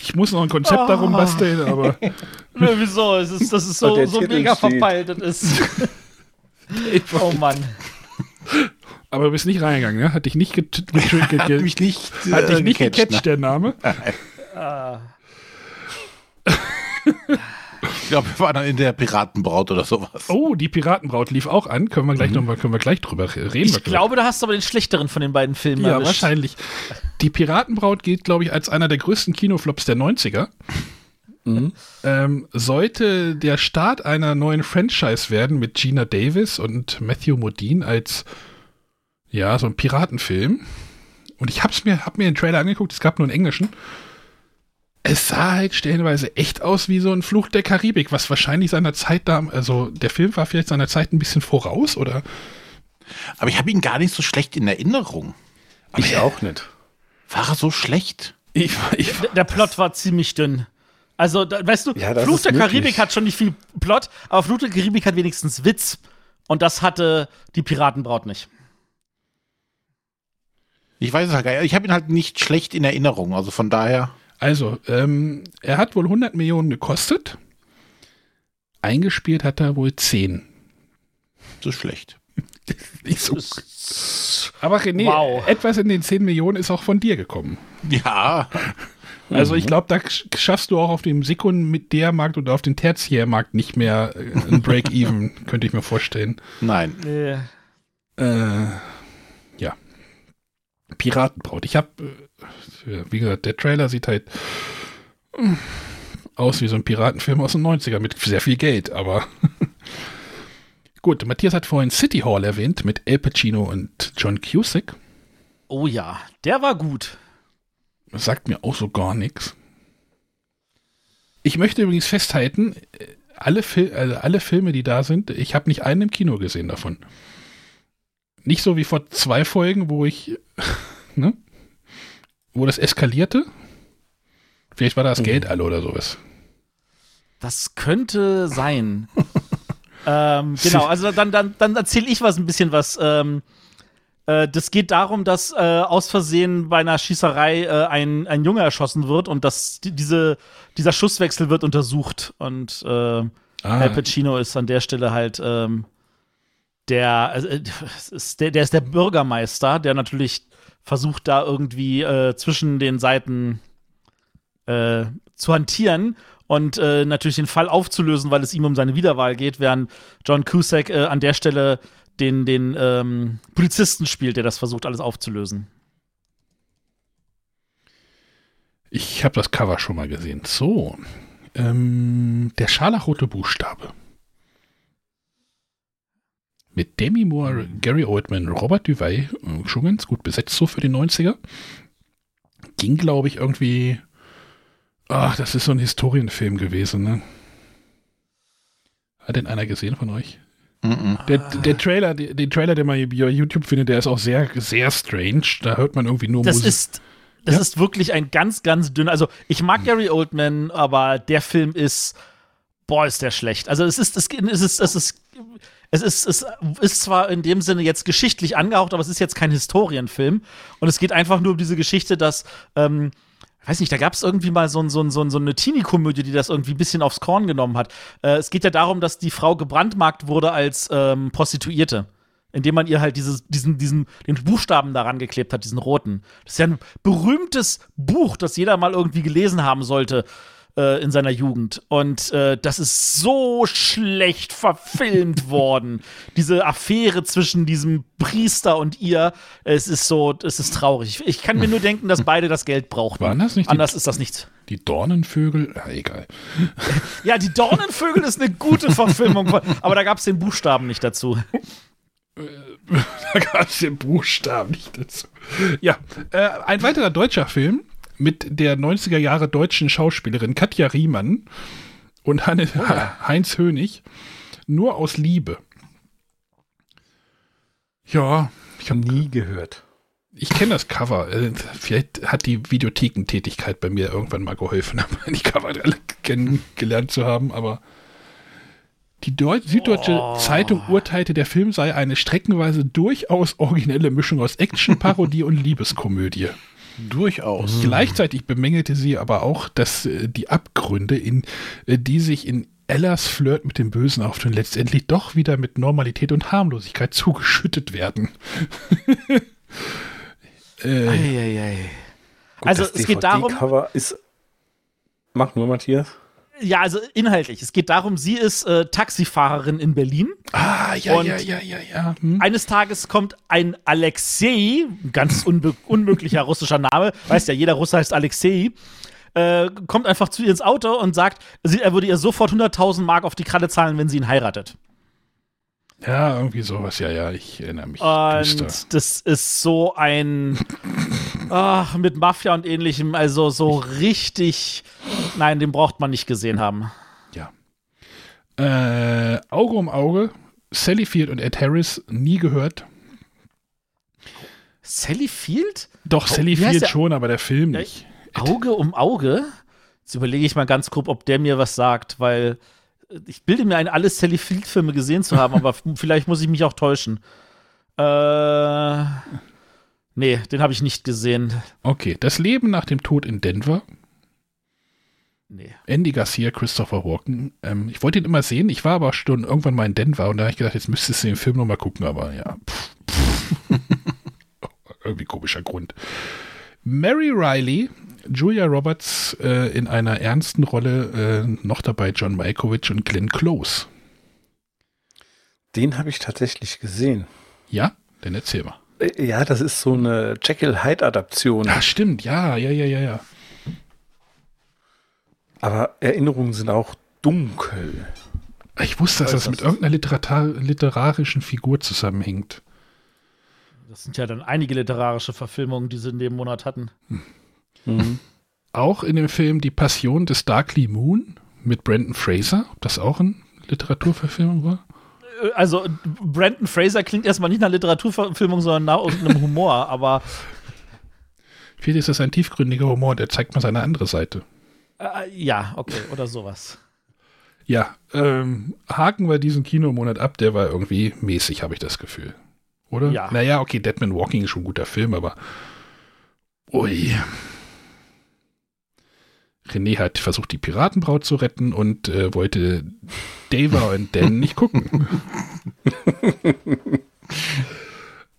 ich muss noch ein Konzept darum basteln, aber. Ne, wieso? Es ist, das ist so, der so mega steht. verpeilt. Das ist. oh Mann. Aber du bist nicht reingegangen, ne? Hat dich nicht get get get Hat mich nicht, hat dich äh, nicht gecatcht, gecatcht, der Name. Ah. Ich glaube, wir waren dann in der Piratenbraut oder sowas. Oh, die Piratenbraut lief auch an. Können wir gleich noch mal, können wir gleich drüber reden. Ich glaube, da hast du aber den schlechteren von den beiden Filmen Ja, erwischt. wahrscheinlich. Die Piratenbraut gilt, glaube ich, als einer der größten Kinoflops der 90er. Ähm, sollte der Start einer neuen Franchise werden mit Gina Davis und Matthew Modine als ja, so ein Piratenfilm. Und ich hab's mir, hab mir den Trailer angeguckt, es gab nur einen englischen. Es sah halt stellenweise echt aus wie so ein Fluch der Karibik, was wahrscheinlich seiner Zeit da, also der Film war vielleicht seiner Zeit ein bisschen voraus, oder? Aber ich habe ihn gar nicht so schlecht in Erinnerung. Ich auch nicht. War er so schlecht? Ich, ich, Der- Der Plot war ziemlich dünn. Also, da, weißt du, Ja, Fluch der möglich. Karibik hat schon nicht viel Plot, aber Fluch der Karibik hat wenigstens Witz. Und das hatte die Piratenbraut nicht. Ich weiß es halt gar nicht. Ich habe ihn halt nicht schlecht in Erinnerung. Also von daher. Also, ähm, er hat wohl 100 Millionen gekostet. Eingespielt hat er wohl 10. So schlecht. Nicht so. Aber René, Wow. etwas in den 10 Millionen ist auch von dir gekommen. Ja. Also ich glaube, da sch- schaffst du auch auf dem Sekundärmarkt oder auf dem Tertiärmarkt nicht mehr äh, ein Break-Even, könnte ich mir vorstellen. Nein. Äh, Äh, ja. Piratenbraut. Ich habe, äh, wie gesagt, der Trailer sieht halt äh, aus wie so ein Piratenfilm aus den 90er mit sehr viel Geld, aber gut. Matthias hat vorhin City Hall erwähnt mit El Pacino und John Cusack. oh ja, der war gut. Das sagt mir auch so gar nichts. Ich möchte übrigens festhalten, äh, alle, Fil also alle Filme, die da sind, ich habe nicht einen im Kino gesehen davon. Nicht so wie vor zwei Folgen, wo ich, ne, wo das eskalierte. Vielleicht war da das Geld alle oder sowas. Das könnte sein. ähm, genau, also dann, dann, dann erzähle ich was ein bisschen was. Ähm, äh, das geht darum, dass äh, aus Versehen bei einer Schießerei äh, ein, ein Junge erschossen wird und dass die, diese, dieser Schusswechsel wird untersucht. Und äh, Ah. Al Pacino ist an der Stelle halt ähm, der, äh, es ist der, der ist der Bürgermeister, der natürlich versucht, da irgendwie äh, zwischen den Seiten äh, zu hantieren und äh, natürlich den Fall aufzulösen, weil es ihm um seine Wiederwahl geht, während John Cusack äh, an der Stelle den, den ähm, Polizisten spielt, der das versucht, alles aufzulösen. Ich habe das Cover schon mal gesehen. So. Ähm, der scharlachrote Buchstabe. Mit Demi Moore, Gary Oldman, Robert Duvall, äh, schon ganz gut besetzt so für die 90er. Ging, glaube ich, irgendwie. Ach, das ist so ein Historienfilm gewesen, ne? Hat denn einer gesehen von euch? Mhm. Der, der Trailer, der, den Trailer, den man bei YouTube findet, der ist auch sehr, sehr strange. Da hört man irgendwie nur Das Musik. ist, das Ja? ist wirklich ein ganz, ganz dünner. Also, ich mag Gary Oldman, aber der Film ist, boah, ist der schlecht. Also, es ist, es, es ist, es ist, es ist, es ist zwar in dem Sinne jetzt geschichtlich angehaucht, aber es ist jetzt kein Historienfilm. Und es geht einfach nur um diese Geschichte, dass, ähm, weiß nicht, da gab es irgendwie mal so, so, so, so eine Teenie-Komödie, die das irgendwie ein bisschen aufs Korn genommen hat. Äh, es geht ja darum, dass die Frau gebrandmarkt wurde als ähm, Prostituierte. Indem man ihr halt dieses, diesen, diesen, den Buchstaben daran geklebt hat, diesen roten. Das ist ja ein berühmtes Buch, das jeder mal irgendwie gelesen haben sollte äh, in seiner Jugend. Und äh, das ist so schlecht verfilmt worden. Diese Affäre zwischen diesem Priester und ihr, es ist so, es ist traurig. Ich kann mir nur denken, dass beide das Geld brauchten. Waren das nicht die- Anders ist das nichts. Die Dornenvögel? Ja, egal. Ja, die Dornenvögel ist eine gute Verfilmung, aber da gab es den Buchstaben nicht dazu. da gab es den Buchstaben nicht dazu. Ja, äh, ein weiterer deutscher Film mit der 90er Jahre deutschen Schauspielerin Katja Riemann und Hanne, Heinz Hönig. Nur aus Liebe. Ja, ich habe Nie gehört. ich kenne das Cover. Äh, Vielleicht hat die Videothekentätigkeit bei mir irgendwann mal geholfen, die Cover alle kennengelernt zu haben, aber Die Deu Süddeutsche Oh. Zeitung urteilte, der Film sei eine streckenweise durchaus originelle Mischung aus Action, Parodie und Liebeskomödie. Durchaus. Gleichzeitig bemängelte sie aber auch, dass äh, die Abgründe, in äh, die sich in Ellas Flirt mit dem Bösen auftun, letztendlich doch wieder mit Normalität und Harmlosigkeit zugeschüttet werden. äh. Gut, Also, das es geht darum- DVD-Cover ist. Mach nur, Matthias. Ja, also inhaltlich. Es geht darum, sie ist äh, Taxifahrerin in Berlin. ah, ja, Und ja, ja, ja, ja. Hm? Eines Tages kommt ein Alexei, ein ganz unmöglicher russischer Name, weiß ja, jeder Russe heißt Alexei, äh, kommt einfach zu ihr ins Auto und sagt, sie, er würde ihr sofort 100.000 Mark auf die Kralle zahlen, wenn sie ihn heiratet. Ja, irgendwie sowas, ja, ja, ich erinnere mich. Und das ist so ein ach, mit Mafia und ähnlichem, also so richtig. Nein, den braucht man nicht gesehen haben. Ja. Äh, Auge um Auge, Sally Field und Ed Harris, nie gehört. Sally Field? Doch, Oh, Sally Field schon, aber der Film nicht. Auge um Auge? Jetzt überlege ich mal ganz grob, ob der mir was sagt, weil äh, ich bilde mir ein, alle Sally Field-Filme gesehen zu haben, aber vielleicht muss ich mich auch täuschen. Äh. Nee, den habe ich nicht gesehen. Okay, das Leben nach dem Tod in Denver. Nee. Andy Garcia, Christopher Walken. Ähm, ich wollte ihn immer sehen, ich war aber schon irgendwann mal in Denver und da habe ich gedacht, jetzt müsstest du den Film nochmal gucken, aber ja. Pff, pff. Irgendwie komischer Grund. Mary Riley, Julia Roberts äh, in einer ernsten Rolle, äh, noch dabei John Malkovich und Glenn Close. Den habe ich tatsächlich gesehen. Ja, dann erzähl mal. Ja, das ist so eine Jekyll Hyde-Adaption. Ah, stimmt, ja, ja, ja, ja, ja. Aber Erinnerungen sind auch dunkel. Ich wusste, dass das mit irgendeiner Literata literarischen Figur zusammenhängt. Das sind ja dann einige literarische Verfilmungen, die sie in dem Monat hatten. Auch in dem Film Die Passion des Darkly Moon mit Brandon Fraser, ob das auch eine Literaturverfilmung war? Also, Brandon Fraser klingt erstmal nicht nach Literaturverfilmung, sondern nach irgendeinem Humor, aber Vielleicht ist das ein tiefgründiger Humor, der zeigt mal seine andere Seite. äh, ja, okay, oder sowas. Ja, ähm, haken wir diesen Kinomonat ab, der war irgendwie mäßig, habe ich das Gefühl. Oder? Ja. Naja, okay, Deadman Walking ist schon ein guter Film, aber. Ui. René hat versucht, die Piratenbraut zu retten und äh, wollte Dava und Dan nicht gucken.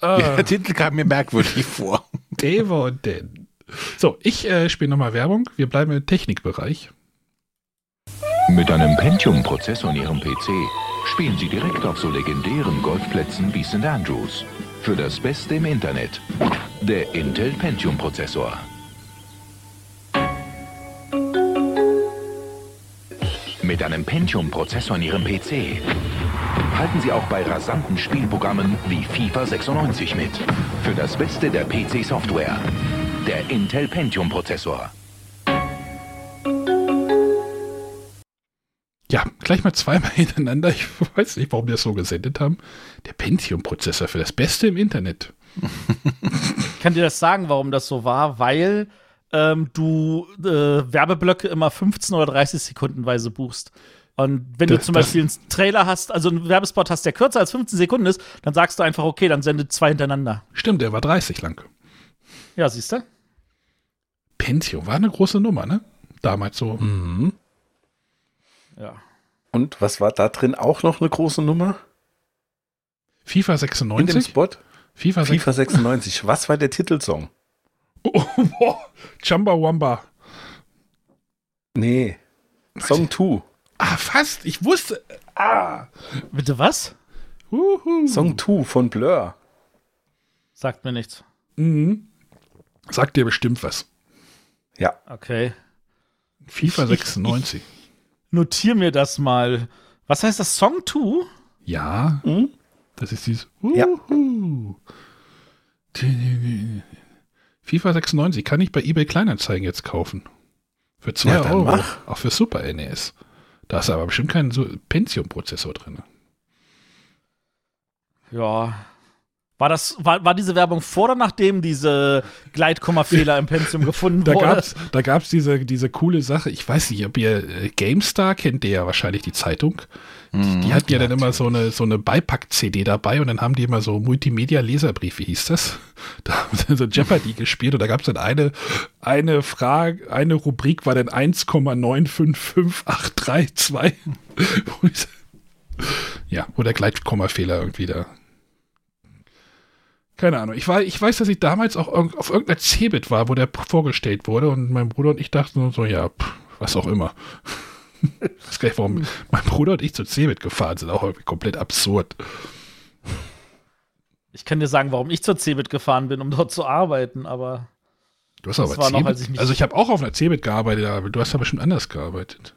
Ah. Der Titel kam mir merkwürdig vor. Dava und Dan. So, ich äh, spiele nochmal Werbung. Wir bleiben im Technikbereich. Mit einem Pentium-Prozessor in Ihrem PC spielen Sie direkt auf so legendären Golfplätzen wie St. Andrews. Für das Beste im Internet. Der Intel Pentium-Prozessor. Mit einem Pentium-Prozessor in Ihrem PC halten Sie auch bei rasanten Spielprogrammen wie FIFA 96 mit. Für das Beste der PC-Software. Der Intel Pentium-Prozessor. Ja, gleich mal zweimal hintereinander. Ich weiß nicht, warum wir das so gesendet haben. Der Pentium-Prozessor für das Beste im Internet. Ich kann dir das sagen, warum das so war, weil ähm, du äh, Werbeblöcke immer 15 oder 30 Sekundenweise buchst. Und wenn du Das- zum das- Beispiel einen Trailer hast, also einen Werbespot hast, der kürzer als 15 Sekunden ist, dann sagst du einfach, okay, dann sende zwei hintereinander. Stimmt, der war 30 lang. Ja, siehst du? Pentium war eine große Nummer, ne? Damals so. Mhm. Ja. Und was war da drin auch noch eine große Nummer? FIFA In dem 96? Spot? FIFA, FIFA 96. Was war der Titelsong? Oh, boah. Chumbawamba. Nee. Song 2. Ah, fast. Ich wusste. Ah. Bitte was? Uhu. Song 2 von Blur. Sagt mir nichts. Mhm. Sagt dir bestimmt was. Ja. Okay. FIFA Ich- 96. Notier mir das mal. Was heißt das? Song 2? Ja. Mhm. Das ist dieses. Ja. FIFA 96 kann ich bei eBay Kleinanzeigen jetzt kaufen. Für 2 Ja, Euro. mach. Auch für Super NES. Da ist aber bestimmt kein so Pentium-Prozessor drin. Ja. War das, war, war diese Werbung vor oder nachdem diese Gleitkommafehler im Pentium gefunden Da wurde? gab's, da gab's diese, diese coole Sache, ich weiß nicht, ob ihr äh, GameStar kennt, ihr ja wahrscheinlich die Zeitung. Die, die hatten ja dann immer so eine, so eine Beipack-CD dabei und dann haben die immer so Multimedia-Leserbriefe, hieß das. Da haben sie so Jeopardy gespielt und da gab's dann eine, eine Frage, eine Rubrik war dann 1,955832. Wo ich- ja, wo der Gleitkommafehler irgendwie da. Keine Ahnung. Ich, war, ich weiß, dass ich damals auch auf irgendeiner Cebit war, wo der vorgestellt wurde und mein Bruder und ich dachten nur so, ja, pff, was auch immer. ich weiß gar nicht, warum mein Bruder und ich zu Cebit gefahren sind. Auch irgendwie komplett absurd. Ich kann dir sagen, warum ich zur Cebit gefahren bin, um dort zu arbeiten, aber Du hast aber war noch, Cebit? als ich also ich habe auch auf einer Cebit gearbeitet, aber du hast aber schon anders gearbeitet.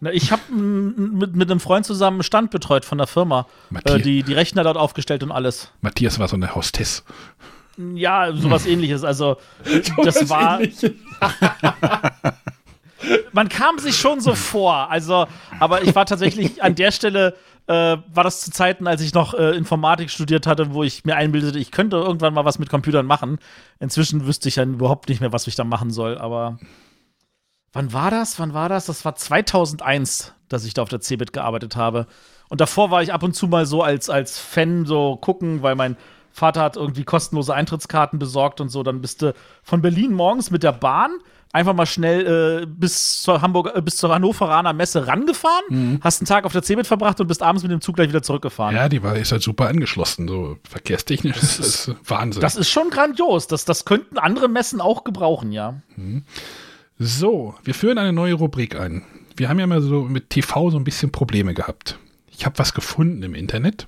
Na, ich habe mit, mit einem Freund zusammen einen Stand betreut von der Firma. Äh, die, die Rechner dort aufgestellt und alles. Matthias war so eine Hostess. Ja, sowas ähnliches. Also, das war. Man kam sich schon so vor. Also, aber ich war tatsächlich an der Stelle, äh, war das zu Zeiten, als ich noch äh, Informatik studiert hatte, wo ich mir einbildete, ich könnte irgendwann mal was mit Computern machen. Inzwischen wüsste ich ja überhaupt nicht mehr, was ich da machen soll, aber. Wann war das? Wann war das? Das war 2001, dass ich da auf der Cebit gearbeitet habe. Und davor war ich ab und zu mal so als, als Fan so gucken, weil mein Vater hat irgendwie kostenlose Eintrittskarten besorgt und so. Dann bist du von Berlin morgens mit der Bahn einfach mal schnell äh, bis zur Hamburg, äh, bis zur Hannoveraner Messe rangefahren, Mhm. hast einen Tag auf der Cebit verbracht und bist abends mit dem Zug gleich wieder zurückgefahren. Ja, die war ist halt super angeschlossen, so verkehrstechnisch. Das ist Wahnsinn. Das ist schon grandios. Das, das könnten andere Messen auch gebrauchen, ja. So, wir führen eine neue Rubrik ein. Wir haben ja mal so mit TV so ein bisschen Probleme gehabt. Ich habe was gefunden im Internet,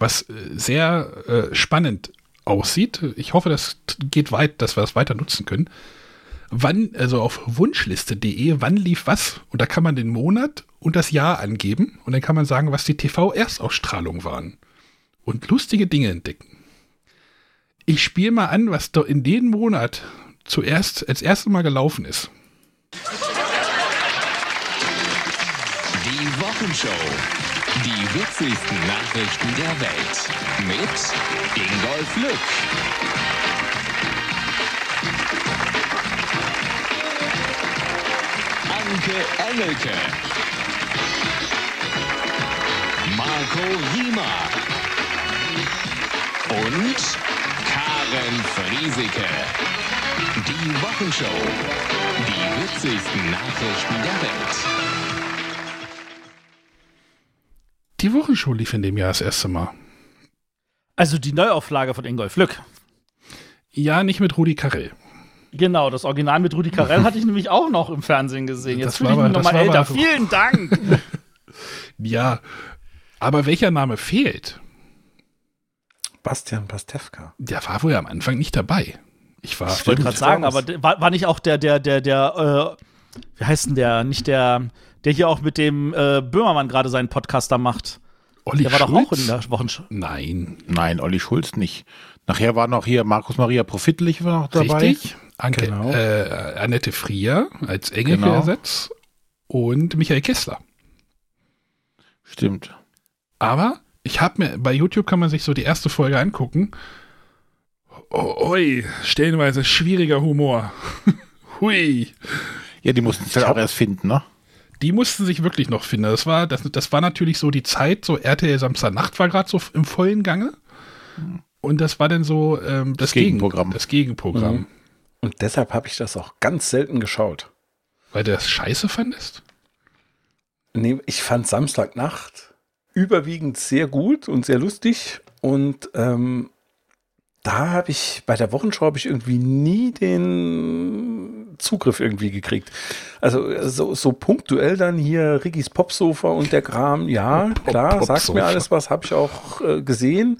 was äh, sehr äh, spannend aussieht. Ich hoffe, das geht weit, dass wir das weiter nutzen können. Wann, also auf wunschliste.de, wann lief was? Und da kann man den Monat und das Jahr angeben und dann kann man sagen, was die TV-Erstausstrahlungen waren. Und lustige Dinge entdecken. Ich spiele mal an, was in dem Monat zuerst als erstes Mal gelaufen ist. Die Wochenshow. Die witzigsten Nachrichten der Welt. Mit Ingolf Lück. Anke Engelke. Marco Riemer. Und Karen Friesike. Die Wochenshow. Die witzigsten Nachrichten der Welt. Die Wochenshow lief in dem Jahr das erste Mal. Also die Neuauflage von Ingolf Lück. Ja, nicht mit Rudi Carell. Genau, das Original mit Rudi Carell hatte ich nämlich auch noch im Fernsehen gesehen. Jetzt Das fühle war ich mich nochmal älter. Vielen Dank. Ja, aber welcher Name fehlt? Bastian Pastewka. Der war wohl am Anfang nicht dabei. Ich war. Ich wollte gerade sagen, aber war, war nicht auch der, der, der, der, äh, wie heißt denn der? Nicht der, der hier auch mit dem äh, Böhmermann gerade seinen Podcaster macht. Olli der war doch Schulz? auch in der Wochenschau. Nein. Nein, Olli Schulz nicht. Nachher war noch hier Markus Maria Profitlich war noch dabei. Richtig. Anke, Genau. äh, Annette Frier als Engelke-Ersatz und Michael Kessler. Stimmt. Aber ich habe mir, bei YouTube kann man sich so die erste Folge angucken. Oh, oi, stellenweise schwieriger Humor. Hui. Ja, die mussten es halt auch erst finden, ne? Die mussten sich wirklich noch finden. Das war, das, das war natürlich so die Zeit, so RTL Samstagnacht war gerade so im vollen Gange. Und das war dann so ähm, das, Das Gegenprogramm. Das Gegenprogramm. Mhm. Und deshalb habe ich das auch ganz selten geschaut. Weil du das scheiße fandest? Nee, ich fand Samstagnacht überwiegend sehr gut und sehr lustig. Und ähm, da habe ich, bei der Wochenschau habe ich irgendwie nie den Zugriff irgendwie gekriegt. Also so, so punktuell dann hier Rickys Popsofa und der Kram, ja, klar, sagt mir alles was, habe ich auch äh, gesehen.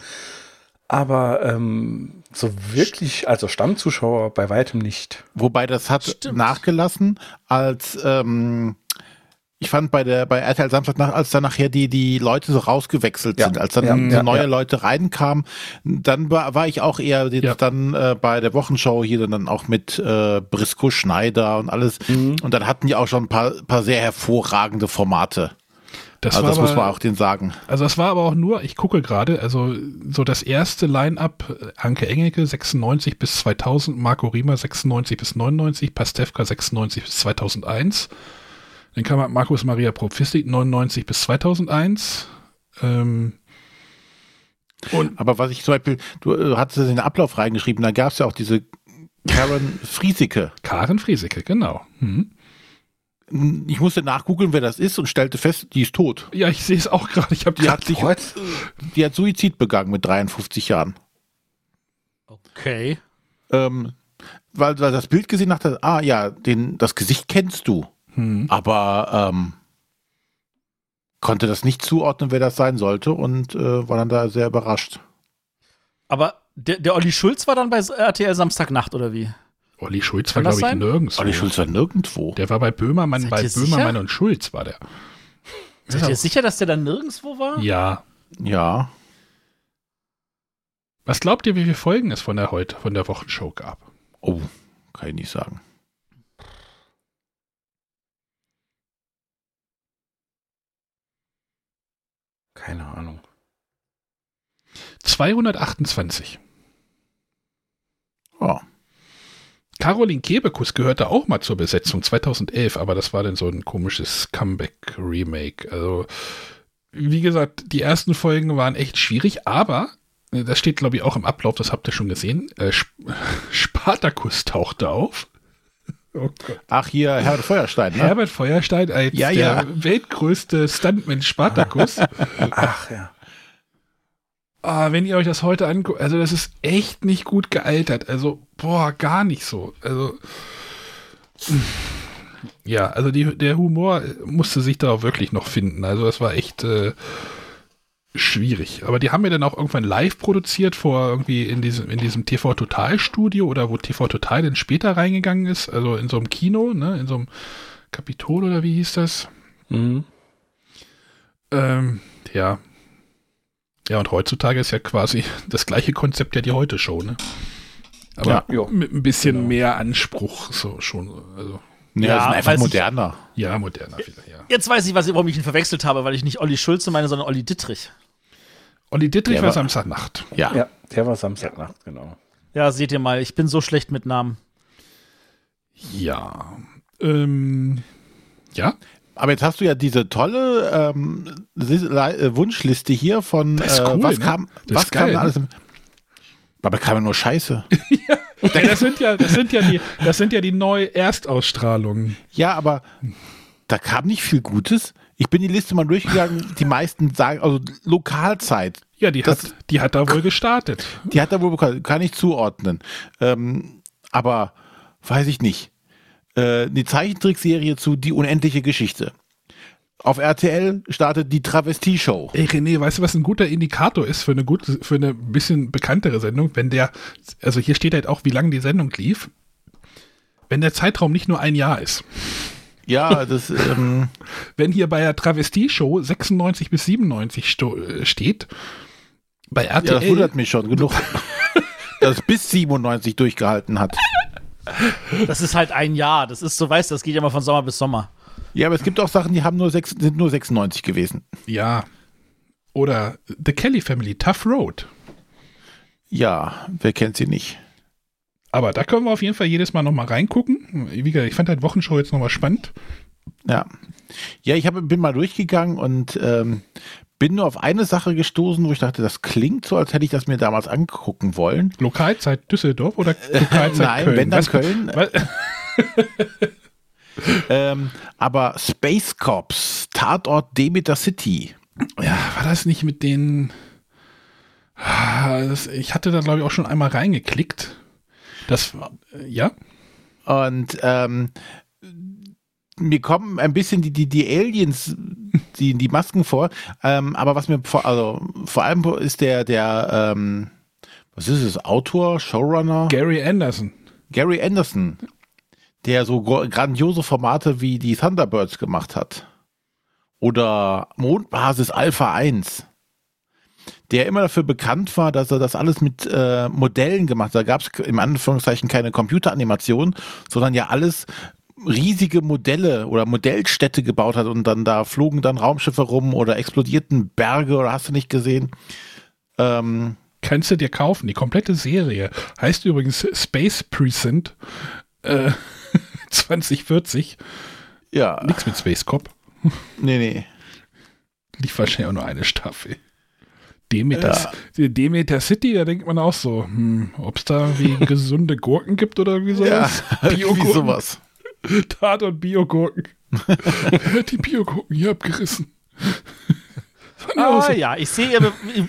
Aber ähm, so wirklich, also Stammzuschauer bei weitem nicht. Wobei das hat nachgelassen, als ähm, ich fand bei der bei RTL Samstagnacht, als dann nachher die die Leute so rausgewechselt Ja, sind, als dann ja, so ja, neue ja. Leute reinkamen, dann war, war ich auch eher dann äh, bei der Wochenshow hier dann auch mit äh, Brisco Schneider und alles. Mhm. Und dann hatten die auch schon ein paar paar sehr hervorragende Formate. Das, also war das muss aber- man auch denen sagen. Also das war aber auch nur, ich gucke gerade, also so das erste Line-Up, äh, Anke Engelke 96 bis 2000, Marco Riemer 96 bis 99, Pastewka 96 bis 2001. Dann kam halt Markus Maria Propfistik 99 bis 2001. Ähm, Aber was ich zum Beispiel, du äh, hattest es in den Ablauf reingeschrieben, da gab es ja auch diese Karen Friesike. Karen Friesike, genau. Mhm. Ich musste nachgoogeln, wer das ist und stellte fest, die ist tot. Ja, ich sehe es auch gerade. Ich habe die hat sich, die hat Suizid begangen mit 53 Jahren. Okay. Ähm, weil, weil das Bild gesehen hat, ah ja, den, das Gesicht kennst du. Hm. Aber ähm, konnte das nicht zuordnen, wer das sein sollte und äh, war dann da sehr überrascht. Aber der, der Olli Schulz war dann bei RTL Samstagnacht, oder wie? Olli Schulz Kann war, glaube ich, sein? nirgendwo. Olli Schulz war nirgendwo. Der war bei Böhmermann, Seid bei Böhmermann sicher? und Schulz war der. Seid ihr sicher, dass der dann nirgendwo war? Ja. Ja. Was glaubt ihr, wie viele Folgen es von der heute, von der Wochenshow gab? Oh, kann ich nicht sagen. Keine Ahnung. 228. Oh. Caroline Kebekus gehörte auch mal zur Besetzung 2011, aber das war dann so ein komisches Comeback-Remake. Also, wie gesagt, die ersten Folgen waren echt schwierig, aber äh, das steht, glaube ich, auch im Ablauf, das habt ihr schon gesehen. Äh, Sp Spartacus tauchte auf. Oh. Ach, hier Herbert Feuerstein, ne? Herbert Feuerstein als Ja, der ja. weltgrößte Stuntman Spartacus. Ach ja. Ah, wenn ihr euch das heute anguckt, also das ist echt nicht gut gealtert. Also, boah, gar nicht so. Also, ja, also die, der Humor musste sich da auch wirklich noch finden. Also das war echt äh, schwierig. Aber die haben wir dann auch irgendwann live produziert vor irgendwie in diesem, in diesem TV Total Studio oder wo TV Total dann später reingegangen ist. Also in so einem Kino, ne, in so einem Kapitol oder wie hieß das? Mhm. Ähm, ja. Ja, und heutzutage ist ja quasi das gleiche Konzept ja die Heute-Show, ne? Aber Ja, mit ein bisschen mehr Anspruch, so schon. Also, Ja, Ja, sind einfach weiß ich- moderner. ja, moderner wieder, ja. Jetzt weiß ich, was, warum ich ihn verwechselt habe, weil ich nicht Olli Schulze meine, sondern Olli Dittrich. Olli Dittrich Der war war- Samstagnacht. Ja. Ja, der war Samstagnacht, genau. Ja, seht ihr mal, ich bin so schlecht mit Namen. Ja. Ähm, ja. Aber jetzt hast du ja diese tolle ähm, äh, Wunschliste hier von Das ist äh, cool, was ne? kam, Das was ist kam geil, alles im, aber kam ja nur Scheiße. ja. Das sind ja, das sind ja die, das sind ja die neue Erstausstrahlungen. Ja, aber da kam nicht viel Gutes. Ich bin die Liste mal durchgegangen, die meisten sagen, also Lokalzeit, Ja, die Das- hat, die hat da wohl gestartet. die hat er wohl kann ich zuordnen. Ähm, aber weiß ich nicht. Äh, die Zeichentrickserie zu Die unendliche Geschichte. Auf RTL startet die Travestie-Show. Ey, René, weißt du, was ein guter Indikator ist für eine gute, für eine bisschen bekanntere Sendung? Wenn der, also hier steht halt auch, wie lange die Sendung lief. Wenn der Zeitraum nicht nur ein Jahr ist. Ja, das, ähm, Wenn hier bei der Travestie-Show 96 bis 97 sto äh, steht, bei ja, RTL. das wundert mich schon genug, dass es bis 97 durchgehalten hat. Das ist halt ein Jahr. Das ist, so weißt du, das geht ja mal von Sommer bis Sommer. Ja, aber es gibt auch Sachen, die haben nur sechs, sind nur 96 gewesen. ja. Oder The Kelly Family, Tough Road. Ja, wer kennt sie nicht? Aber da können wir auf jeden Fall jedes Mal nochmal reingucken. Wie gesagt, ich fand halt Wochenshow jetzt nochmal spannend. Ja. Ja, ich hab, bin mal durchgegangen und ähm, bin nur auf eine Sache gestoßen, wo ich dachte, das klingt so, als hätte ich das mir damals angucken wollen. Lokalzeit Düsseldorf oder Lokalzeit Nein, Köln? wenn dann Was- Köln. was- Ähm, aber Space Cops, Tatort Demeter City. Ja, war das nicht mit den. Ah, ich hatte da, glaube ich, auch schon einmal reingeklickt. Das, äh, ja? Und ähm, mir kommen ein bisschen die, die, die Aliens, die, die Masken vor. Ähm, aber was mir vor, also vor allem ist der, der, ähm, was ist es, Autor, Showrunner? Gary Anderson. Gary Anderson, der so grandiose Formate wie die Thunderbirds gemacht hat. Oder Mondbasis Alpha 1. Der immer dafür bekannt war, dass er das alles mit äh, Modellen gemacht hat. Da gab es im Anführungszeichen keine Computeranimation, sondern ja alles riesige Modelle oder Modellstädte gebaut hat und dann da flogen dann Raumschiffe rum oder explodierten Berge oder hast du nicht gesehen? Ähm, Kannst du dir kaufen, die komplette Serie. Heißt übrigens Space Precinct äh, 2040. Ja. Nichts mit Space Cop. nee, nee. Lief wahrscheinlich auch nur eine Staffel. Demeter, Demeter City, da denkt man auch so, hm, ob es da wie gesunde Gurken gibt oder irgendwie sowas. Ja, irgendwie sowas. Tat und Biogurken. die Biogurken hier abgerissen. Ah so. ja, ich sehe,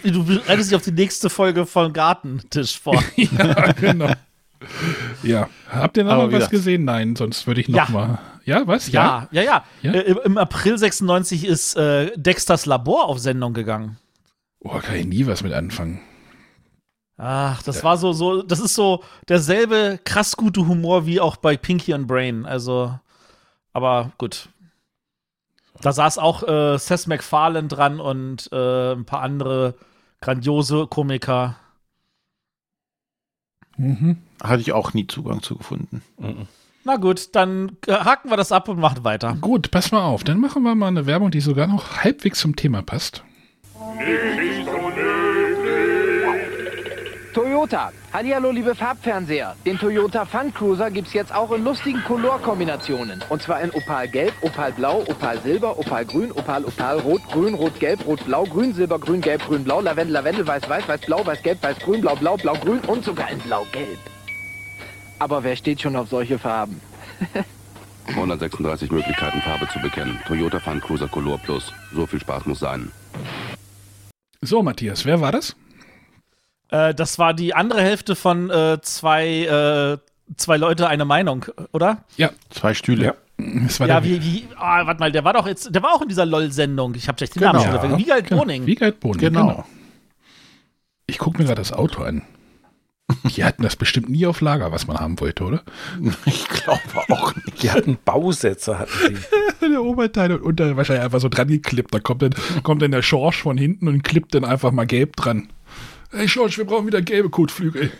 du bereitest dich auf die nächste Folge von Gartentisch vor. ja, genau. Ja, habt ihr noch mal wie was gesagt- gesehen? Nein, sonst würde ich noch Ja. mal. Ja, was? Ja, ja, ja. Ja? Äh, im- Im April 96 ist äh, Dexters Labor auf Sendung gegangen. Oh, kann ich nie was mit anfangen. Ach, das war so, so, das ist so derselbe krass gute Humor wie auch bei Pinky and Brain. Also, aber gut. Da saß auch äh, Seth MacFarlane dran und äh, ein paar andere grandiose Komiker. Mhm. Hatte ich auch nie Zugang zu gefunden. Na gut, dann haken wir das ab und machen weiter. Gut, pass mal auf. Dann machen wir mal eine Werbung, die sogar noch halbwegs zum Thema passt. Toyota. Hallihallo, liebe Farbfernseher. Den Toyota Fun Cruiser gibt's jetzt auch in lustigen Colorkombinationen. Und zwar in Opal Gelb, Opal Blau, Opal Silber, Opal Grün, Opal Opal Rot, Grün, Rot, Gelb, Rot, Blau, Grün, Silber, Grün, Gelb, Grün, Blau, Lavendel, Lavendel, Weiß, Weiß, Weiß, Blau, Weiß, Gelb, Weiß, Grün, Blau, Blau, Blau, Grün und sogar in Blau, Gelb. Aber wer steht schon auf solche Farben? 136 Möglichkeiten, Farbe zu bekennen. Toyota Fun Cruiser Color Plus. So viel Spaß muss sein. So, Matthias, wer war das? Äh, das war die andere Hälfte von äh, zwei, äh, zwei Leute eine Meinung, oder? Ja. Zwei Stühle. Ja. Das war ja, der, wie, wie, ah, warte mal, der war doch jetzt, der war auch in dieser LOL-Sendung. Ich habe schlecht den Namen Genau. schon vergessen. Wiegald Genau. Boning. Wiegald Boning, Genau. genau. Ich gucke mir gerade das Auto an. Die hatten das bestimmt nie auf Lager, was man haben wollte, oder? Ich glaube auch nicht. Die hatten Bausätze, hatten die. der Oberteil und unter wahrscheinlich einfach so dran geklippt. Da kommt dann, kommt dann der Schorsch von hinten und klippt dann einfach mal gelb dran. Hey Schorsch, wir brauchen wieder gelbe Kotflügel.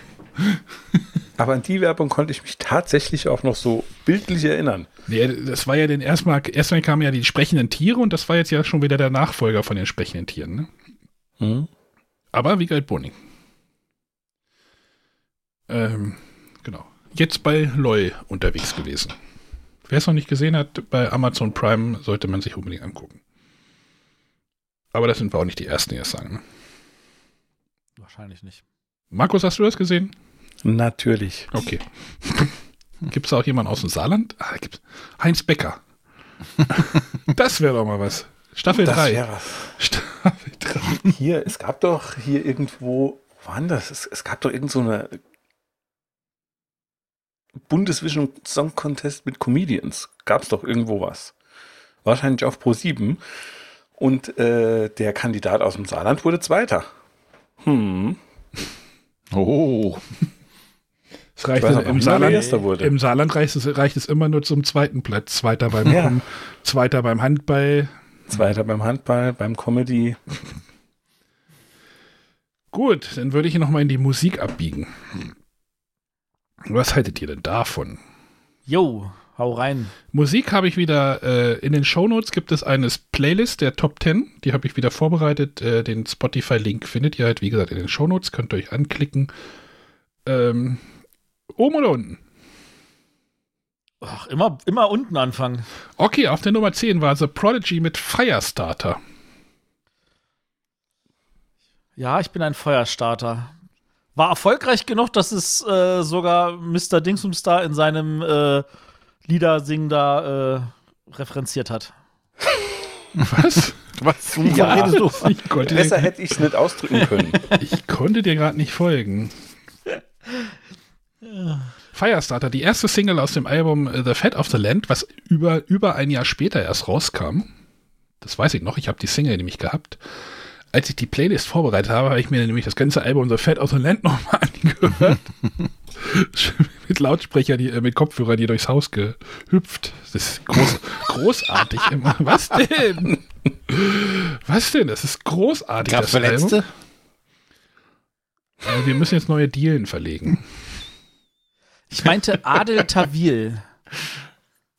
Aber an die Werbung konnte ich mich tatsächlich auch noch so bildlich erinnern. Nee, das war ja den erstmal, erstmal kamen ja die sprechenden Tiere und das war jetzt ja schon wieder der Nachfolger von den sprechenden Tieren, ne? Mhm. Aber Wiegald Boning. Ähm, genau. Jetzt bei LOL unterwegs gewesen. Wer es noch nicht gesehen hat, bei Amazon Prime sollte man sich unbedingt angucken. Aber das sind wir auch nicht die Ersten, die das sagen. Ne? Wahrscheinlich nicht. Markus, hast du das gesehen? Natürlich. Okay. Gibt es auch jemanden aus dem Saarland? Ah, gibt's. Heinz Becker. das wäre doch mal was. Staffel Das 3. wär was. Staffel 3. Hier, es gab doch hier irgendwo, wo war denn das? Es, es gab doch irgend so eine Bundesvision Song Contest mit Comedians. Gab es doch irgendwo was. Wahrscheinlich auf Pro 7. Und äh, der Kandidat aus dem Saarland wurde Zweiter. Hm. Oh. Es reicht Ich weiß im, Saarland. Im Saarland reicht es, reicht es immer nur zum zweiten Platz. Zweiter beim, Ja. Zweiter beim Handball. Zweiter beim Handball, beim Comedy. Gut, dann würde ich noch mal in die Musik abbiegen. Was haltet ihr denn davon? Yo, hau rein. Musik habe ich wieder, äh, in den Shownotes gibt es eine Playlist der Top 10, die habe ich wieder vorbereitet. Äh, den Spotify-Link findet ihr halt, wie gesagt, in den Shownotes, könnt ihr euch anklicken. Ähm, oben oder unten? Ach, immer, immer unten anfangen. Okay, auf der Nummer 10 war The Prodigy mit Firestarter. Ja, ich bin ein Feuerstarter. War erfolgreich genug, dass es äh, sogar Mr. Dingsumstar in seinem äh, Liedersingen da äh, referenziert hat. Was? Was? Ja, redest du? Ich konnte Besser dir, hätte ich es nicht ausdrücken können. ich konnte dir gerade nicht folgen. Firestarter, die erste Single aus dem Album äh, The Fat of the Land, was über, über ein Jahr später erst rauskam. Das weiß ich noch, ich habe die Single nämlich gehabt. Als ich die Playlist vorbereitet habe, habe ich mir nämlich das ganze Album The Fat the Land nochmal angehört. mit Lautsprecher, die, äh, mit Kopfhörer, die durchs Haus gehüpft. Das ist groß, großartig immer. Was denn? Was denn? Das ist großartig. Gab's das Album. Verletzte? Äh, wir müssen jetzt neue Dielen verlegen. Ich meinte Adel Tawil.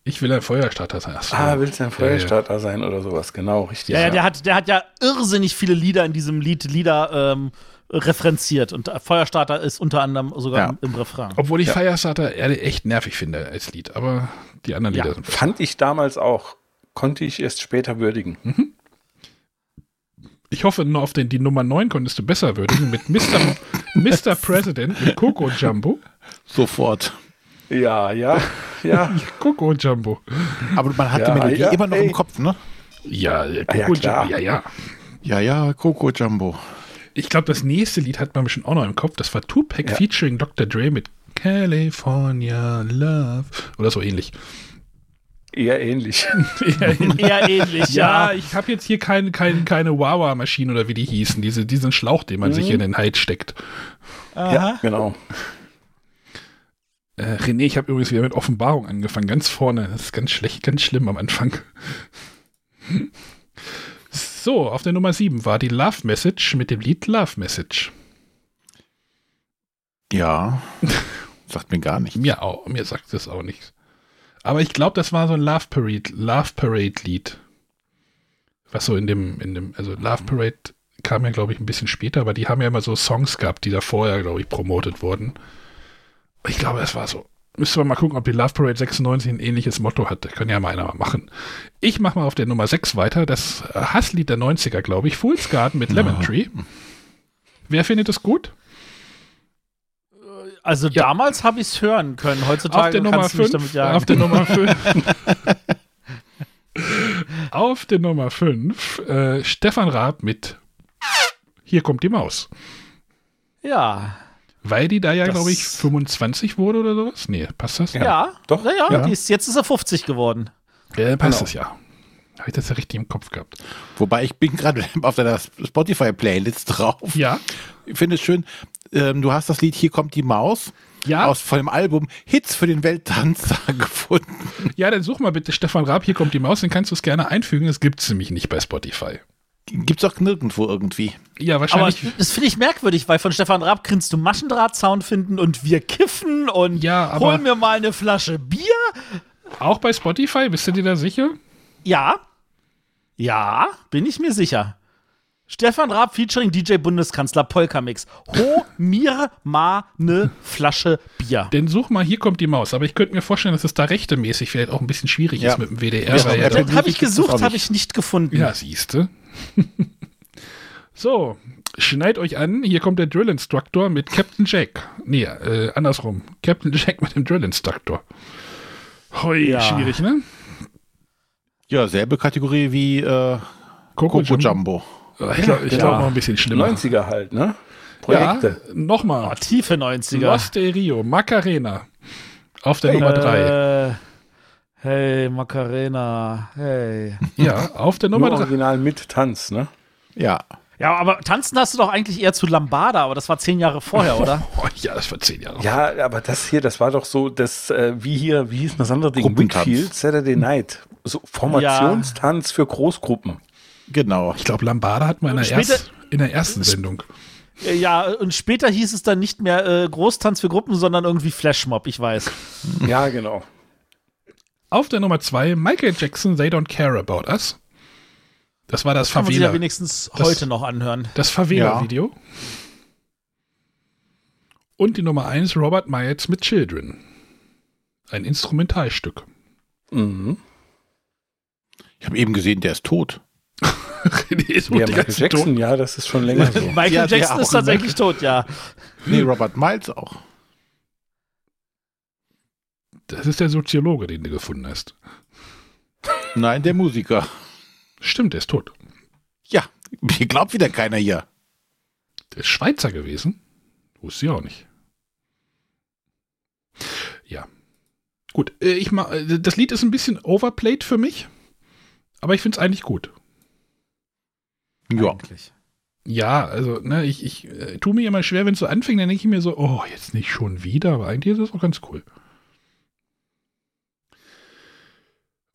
Ich will ein Feuerstarter sein. Ach so. Ah, willst du ein Ja, Feuerstarter sein oder sowas? Genau, richtig. Ja, ja, der hat, der hat ja irrsinnig viele Lieder in diesem Lied, Lieder ähm, referenziert. Und Feuerstarter ist unter anderem sogar Ja. im, im Refrain. Obwohl ich Ja. Firestarter echt nervig finde als Lied, aber die anderen Ja. Lieder sind Fand ich damals auch. Konnte ich erst später würdigen. Ich hoffe, nur auf den, die Nummer 9 konntest du besser würdigen mit Mr. Mr. President mit Coco Jumbo. Sofort. Ja, ja, ja. Coco Jumbo. Aber man hat Ja, die Melodie ja, immer noch ey. im Kopf, ne? Ja, äh, Ah, ja, Coco klar. Jumbo. Ja, ja. Ja, ja, Coco Jumbo. Ich glaube, das nächste Lied hat man bestimmt auch noch im Kopf. Das war Tupac Ja. featuring Dr. Dre mit California Love oder so ähnlich. Eher ähnlich. Eher ähnlich. Eher ähnlich, Ja, ja. ich habe jetzt hier keine, keine, keine Wawa-Maschine oder wie die hießen. Diese, diesen Schlauch, den man sich Mhm. in den Hals steckt. ja, genau. Äh, René, ich habe übrigens wieder mit Offenbarung angefangen, ganz vorne. Das ist ganz schlecht, ganz schlimm am Anfang. So, auf der Nummer 7 war die Love Message mit dem Lied Love Message. Ja. Sagt mir gar nichts. Mir auch, mir sagt das auch nichts. Aber ich glaube, das war so ein Love Parade, Love Parade Lied. Was so in dem, in dem, also Love Parade kam ja, glaube ich, ein bisschen später, aber die haben ja immer so Songs gehabt, die da vorher, glaube ich, promotet wurden. Ich glaube, es war so. Müsste man mal gucken, ob die Love Parade 96 ein ähnliches Motto hatte. Können ja mal einer mal machen. Ich mache mal auf der Nummer 6 weiter. Das äh, Hasslied der 90er, glaube ich. Fool's Garden mit Lemon Tree. Wer findet es gut? Also damals habe ich es hören können. Heutzutage Auf der Nummer kannst du mich 5. damit jagen. Auf der Nummer 5. auf der Nummer 5. Äh, Stefan Raab mit Hier kommt die Maus. ja. Weil die da ja, glaube ich, 25 wurde oder sowas? Nee, passt das? Ja, Doch. Naja, Ja. Die ist, jetzt ist er 50 geworden. Ja, passt Genau. das ja. Habe ich das ja richtig im Kopf gehabt. Wobei ich bin gerade auf deiner Spotify-Playlist drauf. Ja. Ich finde es schön, ähm, du hast das Lied Hier kommt die Maus Ja. aus von dem Album Hits für den Welttanztag gefunden. Ja, dann such mal bitte Stefan Raab, hier kommt die Maus, dann kannst du es gerne einfügen. Das gibt es nämlich nicht bei Spotify. Gibt's auch nirgendwo irgendwie. Ja, Aber wahrscheinlich. das finde ich merkwürdig, weil von Stefan Raab kannst du Maschendraht-Sound finden und wir kiffen und Ja, aber- holen mir mal eine Flasche Bier. auch bei Spotify, bist du dir da sicher? Ja. Ja, bin ich mir sicher. Stefan Raab featuring DJ Bundeskanzler Polka-Mix. Ho mir mal ne Flasche Bier. Denn such mal, hier kommt die Maus. Aber ich könnte mir vorstellen, dass es da rechtemäßig vielleicht auch ein bisschen schwierig Ja. ist mit dem WDR. Ja, ja habe ich gesucht, habe ich nicht gefunden. Ja, siehste. so, schneid euch an. Hier kommt der Drill Instructor mit Captain Jack. Nee, äh, andersrum. Captain Jack mit dem Drill Instructor. Hoi, Ja. schwierig, ne? Ja, selbe Kategorie wie äh, Coco Coco Jumbo. Ich glaube ich glaub noch ein bisschen schlimmer. 90er halt, ne? Ja, Projekte. nochmal. Oh, tiefe 90er. Los de Rio, Macarena. Auf der Nummer 3. Äh, hey, Macarena. Hey. Ja, auf der Nummer Nur 3. original mit Tanz, ne? Ja. Ja, aber tanzen hast du doch eigentlich eher zu Lambada, aber das war zehn Jahre vorher, oder? Oh, ja, das war zehn Jahre. Ja, aber das hier, das war doch so, das, äh, wie hier, wie hieß das andere Ding? Wickfield, Saturday Night. So Formationstanz für Großgruppen. Genau. Ich glaube, Lambada hat man in der, Später- erst, in der ersten Sendung. Ja, und später hieß es dann nicht mehr äh, Großtanz für Gruppen, sondern irgendwie Flashmob, ich weiß. Ja, genau. Auf der Nummer 2 Michael Jackson, They Don't Care About Us. Das war das Kann man sich ja wenigstens Das- heute noch anhören. Das Favela-Video. Und die Nummer 1 Robert Myers mit Children. Ein Instrumentalstück. Mhm. Ich habe eben gesehen, der ist tot. Die ist Ja, Michael Jackson, Toten. ja, das ist schon länger so. Michael Ja, Jackson ist auch, tatsächlich tot, ja. Nee, Robert Miles auch. Das ist der Soziologe, den du gefunden hast. Nein, der Musiker. Stimmt, der ist tot. Ja, mir glaubt wieder keiner hier. Der ist Schweizer gewesen. Wusste ich auch nicht. Ja. Gut, äh, ich ma, äh, das Lied ist ein bisschen overplayed für mich, aber ich finde es eigentlich gut. Ja. Eigentlich. Ja, also, ne, ich, ich äh, tue mir immer schwer, wenn es so anfängt, dann denke ich mir so, oh, jetzt nicht schon wieder, aber eigentlich ist es auch ganz cool. Ah,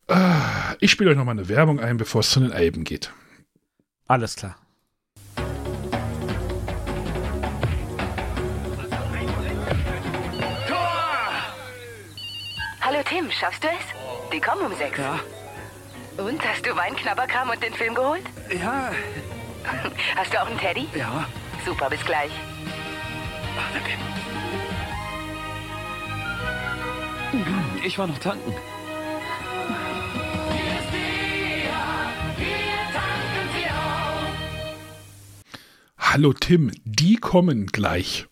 Ich spiele euch nochmal eine Werbung ein, bevor es zu den Alben geht. Alles klar. Hallo Tim, schaffst du es? Die kommen um sechs. Ja. Und, hast du Weinknabberkram und den Film geholt? Ja. Hast du auch einen Teddy? Ja. Super, bis gleich. Ich war noch tanken. Hallo Tim, die kommen gleich.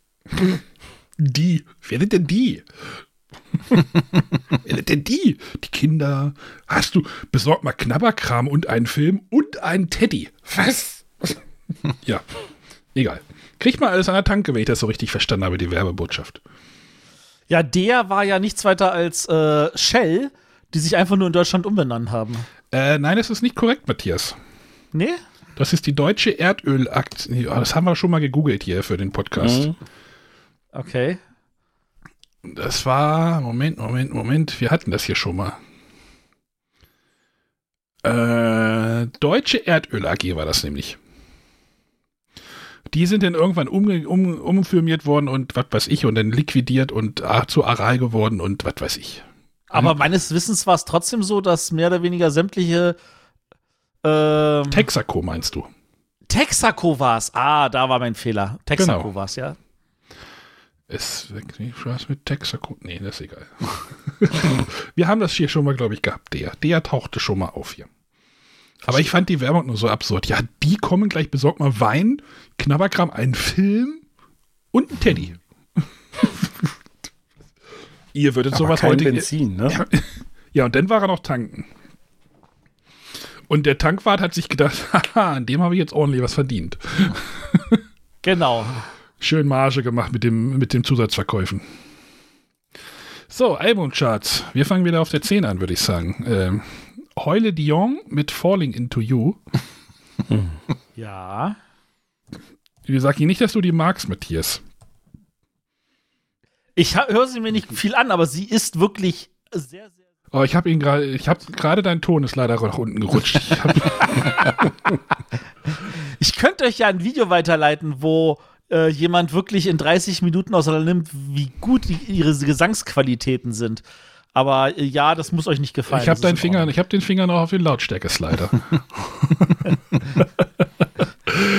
Die. Wer sind denn die? Wer sind denn die? Die Kinder. Hast du besorgt mal Knabberkram und einen Film und einen Teddy. Was? ja, egal. Kriegt mal alles an der Tanke, wenn ich das so richtig verstanden habe, die Werbebotschaft. Ja, der war ja nichts weiter als äh, Shell, die sich einfach nur in Deutschland umbenannt haben. Äh, nein, das ist nicht korrekt, Matthias. Nee? Das ist die deutsche Erdölaktie. Das haben wir schon mal gegoogelt hier für den Podcast. Mhm. Okay. Das war, Moment, Moment, Moment, wir hatten das hier schon mal. Äh, Deutsche Erdöl AG war das nämlich. Die sind dann irgendwann umge- um, umfirmiert worden und was weiß ich und dann liquidiert und ah, zu Aral geworden und was weiß ich. Aber meines Wissens war es trotzdem so, dass mehr oder weniger sämtliche ähm, Texaco meinst du? Texaco war es. Ah, da war mein Fehler. Texaco Genau. war es, ja. Ist weg, nee, was mit Texaco? Nee, das ist egal. wir haben das hier schon mal, glaube ich, gehabt. Der, der tauchte schon mal auf hier. Aber ich fand die Werbung nur so absurd. Ja, die kommen gleich, besorgt mal Wein, Knabberkram, einen Film und einen Teddy. Ihr würdet Aber sowas kein heute. Benzin, ne? Ja, ja, und dann war er noch tanken. Und der Tankwart hat sich gedacht, haha, an dem habe ich jetzt ordentlich was verdient. Genau. Schön Marge gemacht mit dem, mit dem Zusatzverkäufen. So, Albumcharts. Wir fangen wieder auf der 10 an, würde ich sagen. Ähm, Heule Dion mit Falling Into You. Ja. Wir sagen nicht, dass du die magst, Matthias. Ich höre sie mir nicht viel an, aber sie ist wirklich sehr, sehr. Oh, ich habe ihn gerade, ich habe gerade dein Ton ist leider nach unten gerutscht. Ich Ich könnte euch ja ein Video weiterleiten, wo äh, jemand wirklich in 30 Minuten auseinandernimmt, wie gut die, ihre Gesangsqualitäten sind. Aber äh, ja, das muss euch nicht gefallen. ich habe deinen Finger, ich habe den Finger noch auf den Lautstärke-Slider.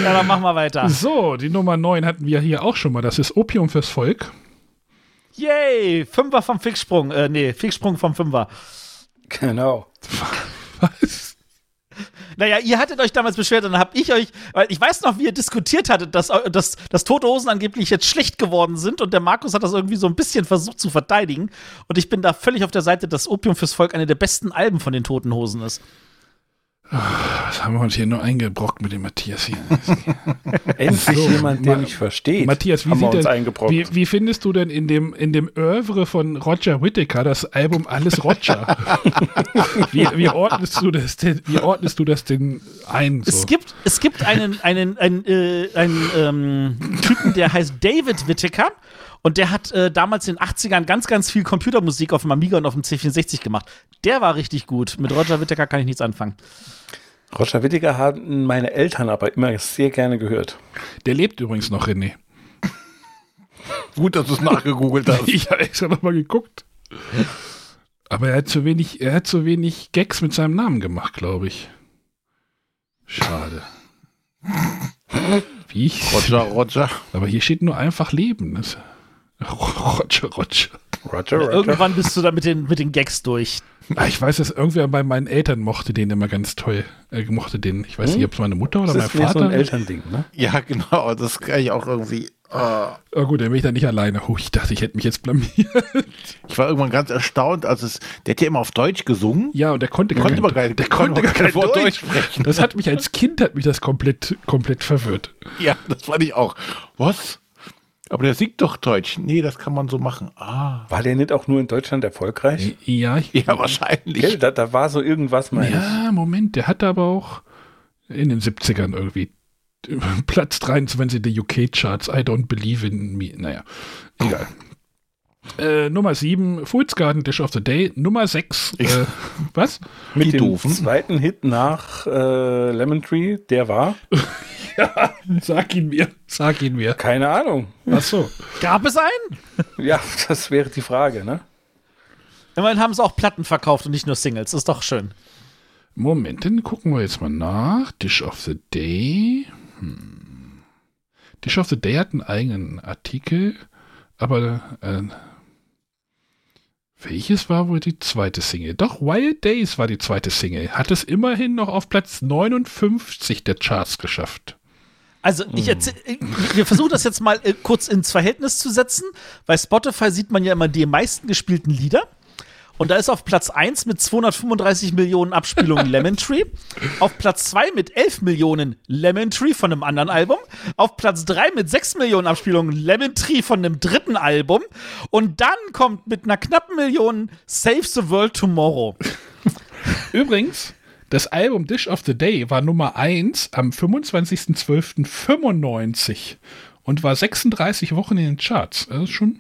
Ja, dann machen wir weiter. so, die Nummer 9 hatten wir hier auch schon mal. Das ist Opium fürs Volk. Yay! Fünfer vom Fixsprung. Äh, nee, Fixsprung vom Fünfer. Genau. Was? Naja, ihr hattet euch damals beschwert und dann habe ich euch, weil ich weiß noch, wie ihr diskutiert hattet, dass, äh, dass, dass Tote Hosen angeblich jetzt schlecht geworden sind und der Markus hat das irgendwie so ein bisschen versucht zu verteidigen und ich bin da völlig auf der Seite, dass Opium fürs Volk eine der besten Alben von den Toten Hosen ist. Was haben wir uns hier nur eingebrockt mit dem Matthias hier? Endlich So, jemand, der mich versteht. Matthias, wie, denn, eingebrockt. wie, wie findest du denn in dem, in dem Oeuvre von Roger Whittaker das Album Alles Roger? wie, wie, ordnest du das denn, wie ordnest du das denn ein? So? Es gibt, es gibt einen, einen, einen, äh, einen ähm, Typen, der heißt David Whittaker. Und der hat äh, damals in den 80ern ganz, ganz viel Computermusik auf dem Amiga und auf dem C64 gemacht. Der war richtig gut. Mit Roger Whittaker kann ich nichts anfangen. Roger Whittaker hatten meine Eltern aber immer sehr gerne gehört. Der lebt übrigens noch, René. Gut, dass du es nachgegoogelt hast. Ich habe extra nochmal geguckt. Aber er hat zu wenig, er hat zu wenig Gags mit seinem Namen gemacht, glaube ich. Schade. Wie ich. Roger, Roger. Aber hier steht nur einfach Leben. Das, Roger, Roger. Roger, Irgendwann bist du da mit den, mit den Gags durch. Ah, Ich weiß, dass irgendwer bei meinen Eltern mochte den immer ganz toll. Er mochte den. Ich weiß Hm? nicht, ob es meine Mutter oder Das mein ist mehr Vater. so ein Elternding, ne? Ja, genau. Das kann ich auch irgendwie. ah. Oh, gut, dann bin ich da nicht alleine. Oh, ich dachte, ich hätte mich jetzt blamiert. Ich war irgendwann ganz erstaunt, als es. Der hat ja immer auf Deutsch gesungen. Ja, und der konnte, konnte gar aber gar- der konnte konnte gar kein kein Wort Deutsch Deutsch sprechen. Das hat mich als Kind hat mich das komplett, komplett verwirrt. Ja, das fand ich auch. Was? Aber der singt doch Deutsch. Nee, das kann man so machen. Ah. War der nicht auch nur in Deutschland erfolgreich? Ja, ich, Ja, wahrscheinlich. Gell, da, da war so irgendwas, meine Ja, Moment, der hatte aber auch in den 70ern irgendwie Platz 23 der UK-Charts. I don't believe in me. Naja, egal. Äh, Nummer 7, Fool's Garden Dish of the Day. Nummer 6, äh, was? Mit Die dem Doofen. zweiten Hit nach äh, Lemon Tree, der war? Ja, sag ihn mir, sag ihn mir. Keine Ahnung. Ach so. Gab es einen? Ja, das wäre die Frage, ne? Immerhin haben sie auch Platten verkauft und nicht nur Singles. Ist doch schön. Moment, dann gucken wir jetzt mal nach. Dish of the Day. Hm. Dish of the Day hat einen eigenen Artikel, aber äh, welches war wohl die zweite Single? Doch, Wild Days war die zweite Single. Hat es immerhin noch auf Platz 59 der Charts geschafft. Also, ich erzähl, äh, wir versuchen das jetzt mal äh, kurz ins Verhältnis zu setzen. Bei Spotify sieht man ja immer die meisten gespielten Lieder. Und da ist auf Platz 1 mit 235 Millionen Abspielungen Lemon Tree. Auf Platz 2 mit 11 Millionen Lemon Tree von einem anderen Album. Auf Platz 3 mit 6 Millionen Abspielungen Lemon Tree von einem dritten Album. Und dann kommt mit einer knappen Million Save the World Tomorrow. Übrigens, das Album Dish of the Day war Nummer 1 am 25.12.95 und war 36 Wochen in den Charts. Ist schon.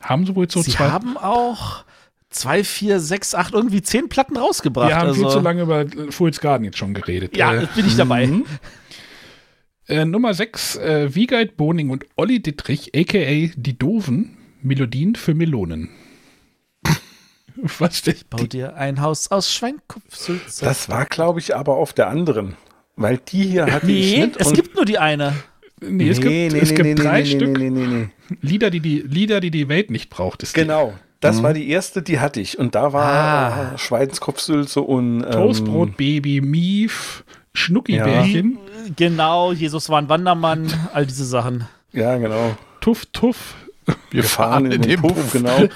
Haben sie wohl so Sie zwei. haben auch 2, 4, 6, 8, irgendwie 10 Platten rausgebracht. Wir haben viel also- zu lange über Fool's Garden jetzt schon geredet. Ja, Äh, bin ich dabei. mhm. Äh, Nummer 6, äh, Wiegald Boning und Olli Dittrich, a.k.a. Die Doofen, Melodien für Melonen. Was denn? Bau dir ein Haus aus Schweinkopfsülze. Das war, glaube ich, aber auf der anderen. Weil die hier hatte ich Nee, nicht. es und- gibt nur die eine. Nee, es gibt, Nee, nee, es nee, gibt nee, drei nee, Stück. nee, nee, nee, nee. Lieder, die die, Lieder, die die Welt nicht braucht. Ist Genau. Das Mhm. war die erste, die hatte ich. Und da war Ah. äh, Schweinskopfsülze und die. ähm, Toastbrot, Baby, Mief, Schnuckibärchen, Genau, Jesus war ein Wandermann, all diese Sachen. Ja, genau. Tuff, Tuff. Wir fahren in, den Puff, genau.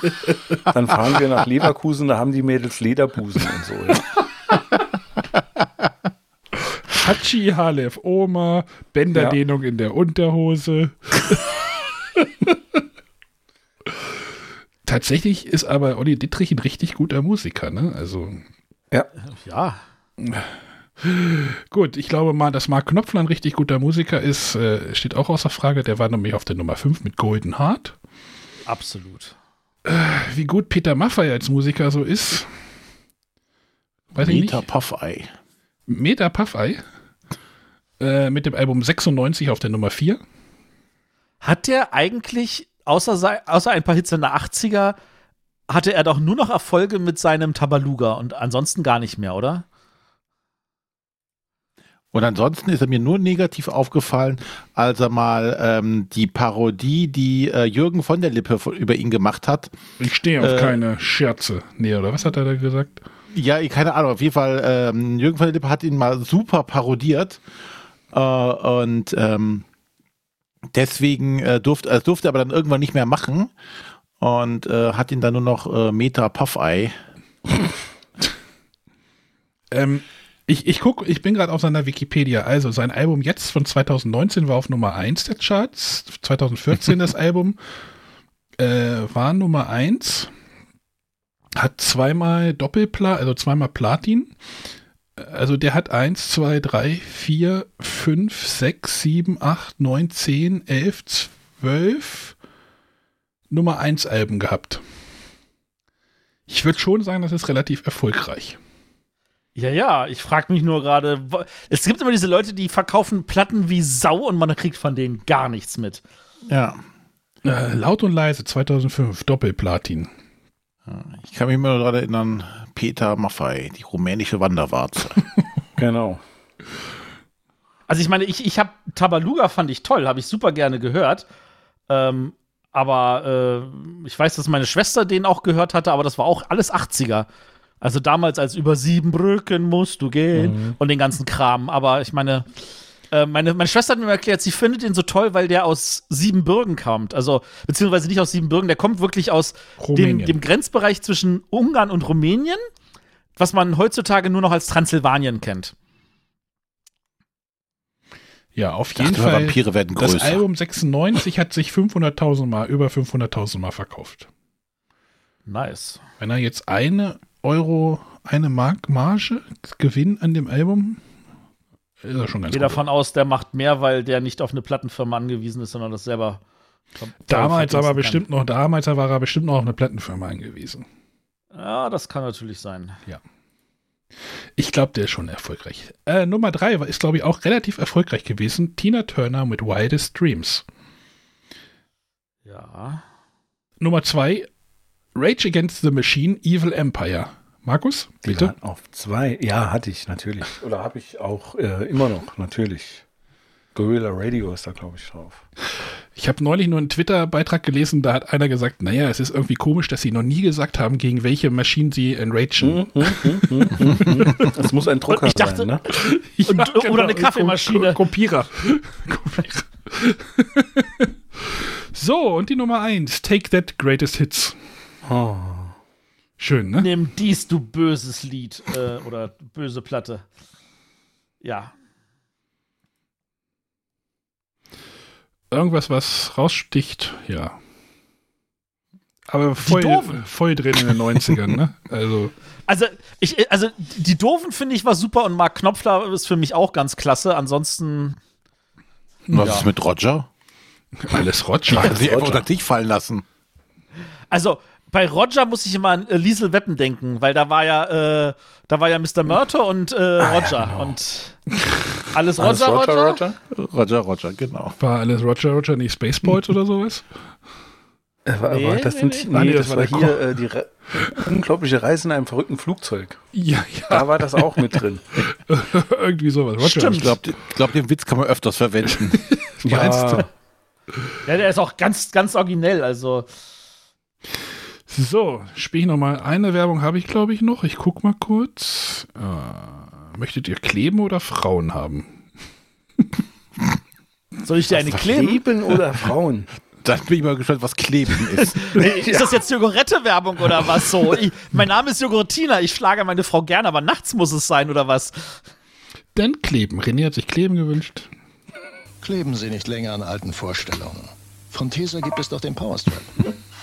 Dann fahren wir nach Leverkusen, da haben die Mädels Lederbusen und so. Ja. Hachi, Halef, Oma, Bänderdehnung in der Unterhose. Tatsächlich ist aber Olli Dittrich ein richtig guter Musiker, ne? Also. Ja. Ja. Gut, ich glaube mal, dass Mark Knopfler ein richtig guter Musiker ist, äh, steht auch außer Frage. Der war nämlich auf der Nummer 5 mit Golden Heart. Absolut. Wie gut Peter Maffay als Musiker so ist, weiß nicht. Puffei. Meta Puffey. Äh, mit dem Album 96 auf der Nummer 4. Hat der eigentlich, außer, außer ein paar Hits in der 80er, hatte er doch nur noch Erfolge mit seinem Tabaluga und ansonsten gar nicht mehr, oder? Und ansonsten ist er mir nur negativ aufgefallen, als er mal ähm, die Parodie, die äh, Jürgen von der Lippe über ihn gemacht hat. Ich stehe auf Äh, keine Scherze. Nee, oder was hat er da gesagt? Ja, keine Ahnung, auf jeden Fall, ähm, Jürgen von der Lippe hat ihn mal super parodiert. Äh, und ähm, deswegen äh, durfte, äh, durfte er aber dann irgendwann nicht mehr machen und äh, hat ihn dann nur noch äh, Meta Puffei. Ähm, ich, ich guck, ich bin gerade auf seiner Wikipedia. Also sein Album jetzt von 2019 war auf Nummer 1 der Charts. 2014 das Album äh, war Nummer 1. Hat zweimal Doppelpla, also zweimal Platin. Also der hat 1, 2, 3, 4, 5, 6, 7, 8, 9, 10, 11, 12 Nummer 1 Alben gehabt. Ich würde schon sagen, das ist relativ erfolgreich. Ja, ja, ich frage mich nur gerade, wo- es gibt immer diese Leute, die verkaufen Platten wie Sau und man kriegt von denen gar nichts mit. Ja. Äh, laut und leise 2005 Doppelplatin. Ich kann mich immer nur daran erinnern, Peter Maffei, die rumänische Wanderwarze. Genau. Also ich meine, ich, ich habe Tabaluga fand ich toll, habe ich super gerne gehört. Ähm, aber äh, ich weiß, dass meine Schwester den auch gehört hatte, aber das war auch alles 80er. Also damals als über sieben Brücken musst du gehen Mhm. und den ganzen Kram. Aber ich meine, äh, meine, meine Schwester hat mir erklärt, sie findet den so toll, weil der aus Siebenbürgen kommt. Also, beziehungsweise nicht aus Siebenbürgen, der kommt wirklich aus dem, dem Grenzbereich zwischen Ungarn und Rumänien, was man heutzutage nur noch als Transsilvanien kennt. Ja, auf dachte jeden mal, Fall. Vampire werden das größer. Album 96 hat sich 500.000 Mal, über 500.000 Mal verkauft. Nice. Wenn er jetzt eine Euro, eine Mark Marge Gewinn an dem Album, ist er schon ganz Gehe gut. davon aus, der macht mehr, weil der nicht auf eine Plattenfirma angewiesen ist, sondern das selber. Damals aber bestimmt noch, damals war er bestimmt noch auf eine Plattenfirma angewiesen. Kann. Ja, das kann natürlich sein. Ja. Ich glaube, der ist schon erfolgreich. Äh, Nummer drei war, ist, glaube ich, auch relativ erfolgreich gewesen. Tina Turner mit Wildest Dreams. Ja. Nummer zwei, Rage Against the Machine, Evil Empire. Markus, bitte? waren auf zwei. Ja, hatte ich natürlich. Oder habe ich auch äh, immer noch, natürlich. Gorilla Radio ist da, glaube ich, drauf. Ich habe neulich nur einen Twitter-Beitrag gelesen, da hat einer gesagt, naja, es ist irgendwie komisch, dass sie noch nie gesagt haben, gegen welche Maschinen sie enragen. Das muss ein Drucker Ich dachte- sein, ne? Und, oder eine Kaffeemaschine. Ko- Kopierer. Kopierer. so, und die Nummer eins, Take That Greatest Hits. Oh. Schön, ne? Nimm dies, du böses Lied äh, oder böse Platte. Ja. Irgendwas, was raussticht, ja. Aber voll, voll drin in den 90ern, ne? Also, Also, ich, also die Doofen finde ich war super und Mark Knopfler ist für mich auch ganz klasse. Ansonsten. Was Ja. ist mit Roger? alles Roger. Hat sich einfach unter dich fallen lassen. Also, bei Roger muss ich immer an äh, Liesel Weppen denken, weil da war ja, äh, da war ja Mr. Murter und äh, Roger. Und alles Roger, Alles Roger, Roger, Roger? Roger, Roger, genau. War alles Roger, Roger, nicht Spaceballs oder sowas? Äh, war, Nee, war das, nee, sind, nee. nee, Nee, das, das war war hier äh, die Re unglaubliche Reise in einem verrückten Flugzeug. Ja, ja. Da war das auch mit drin. Irgendwie sowas. Roger. Stimmt. Ich glaube, glaub, den Witz kann man öfters verwenden. Meinst du? Ja, der ist auch ganz, ganz originell. Also, So, spiele ich noch mal eine Werbung habe ich, glaube ich, noch. Ich guck mal kurz. Äh, möchtet ihr kleben oder Frauen haben? soll ich dir eine kleben? Kleben oder Frauen? Dann bin ich mal gespannt, was Kleben ist. Ist das jetzt Jogurette-Werbung oder was so? Ich, mein Name ist Jogurtina, ich schlage meine Frau gerne, aber nachts muss es sein oder was? Denn kleben. René hat sich kleben gewünscht. Kleben Sie nicht länger an alten Vorstellungen. Von Tesa gibt es doch den Powerstrap.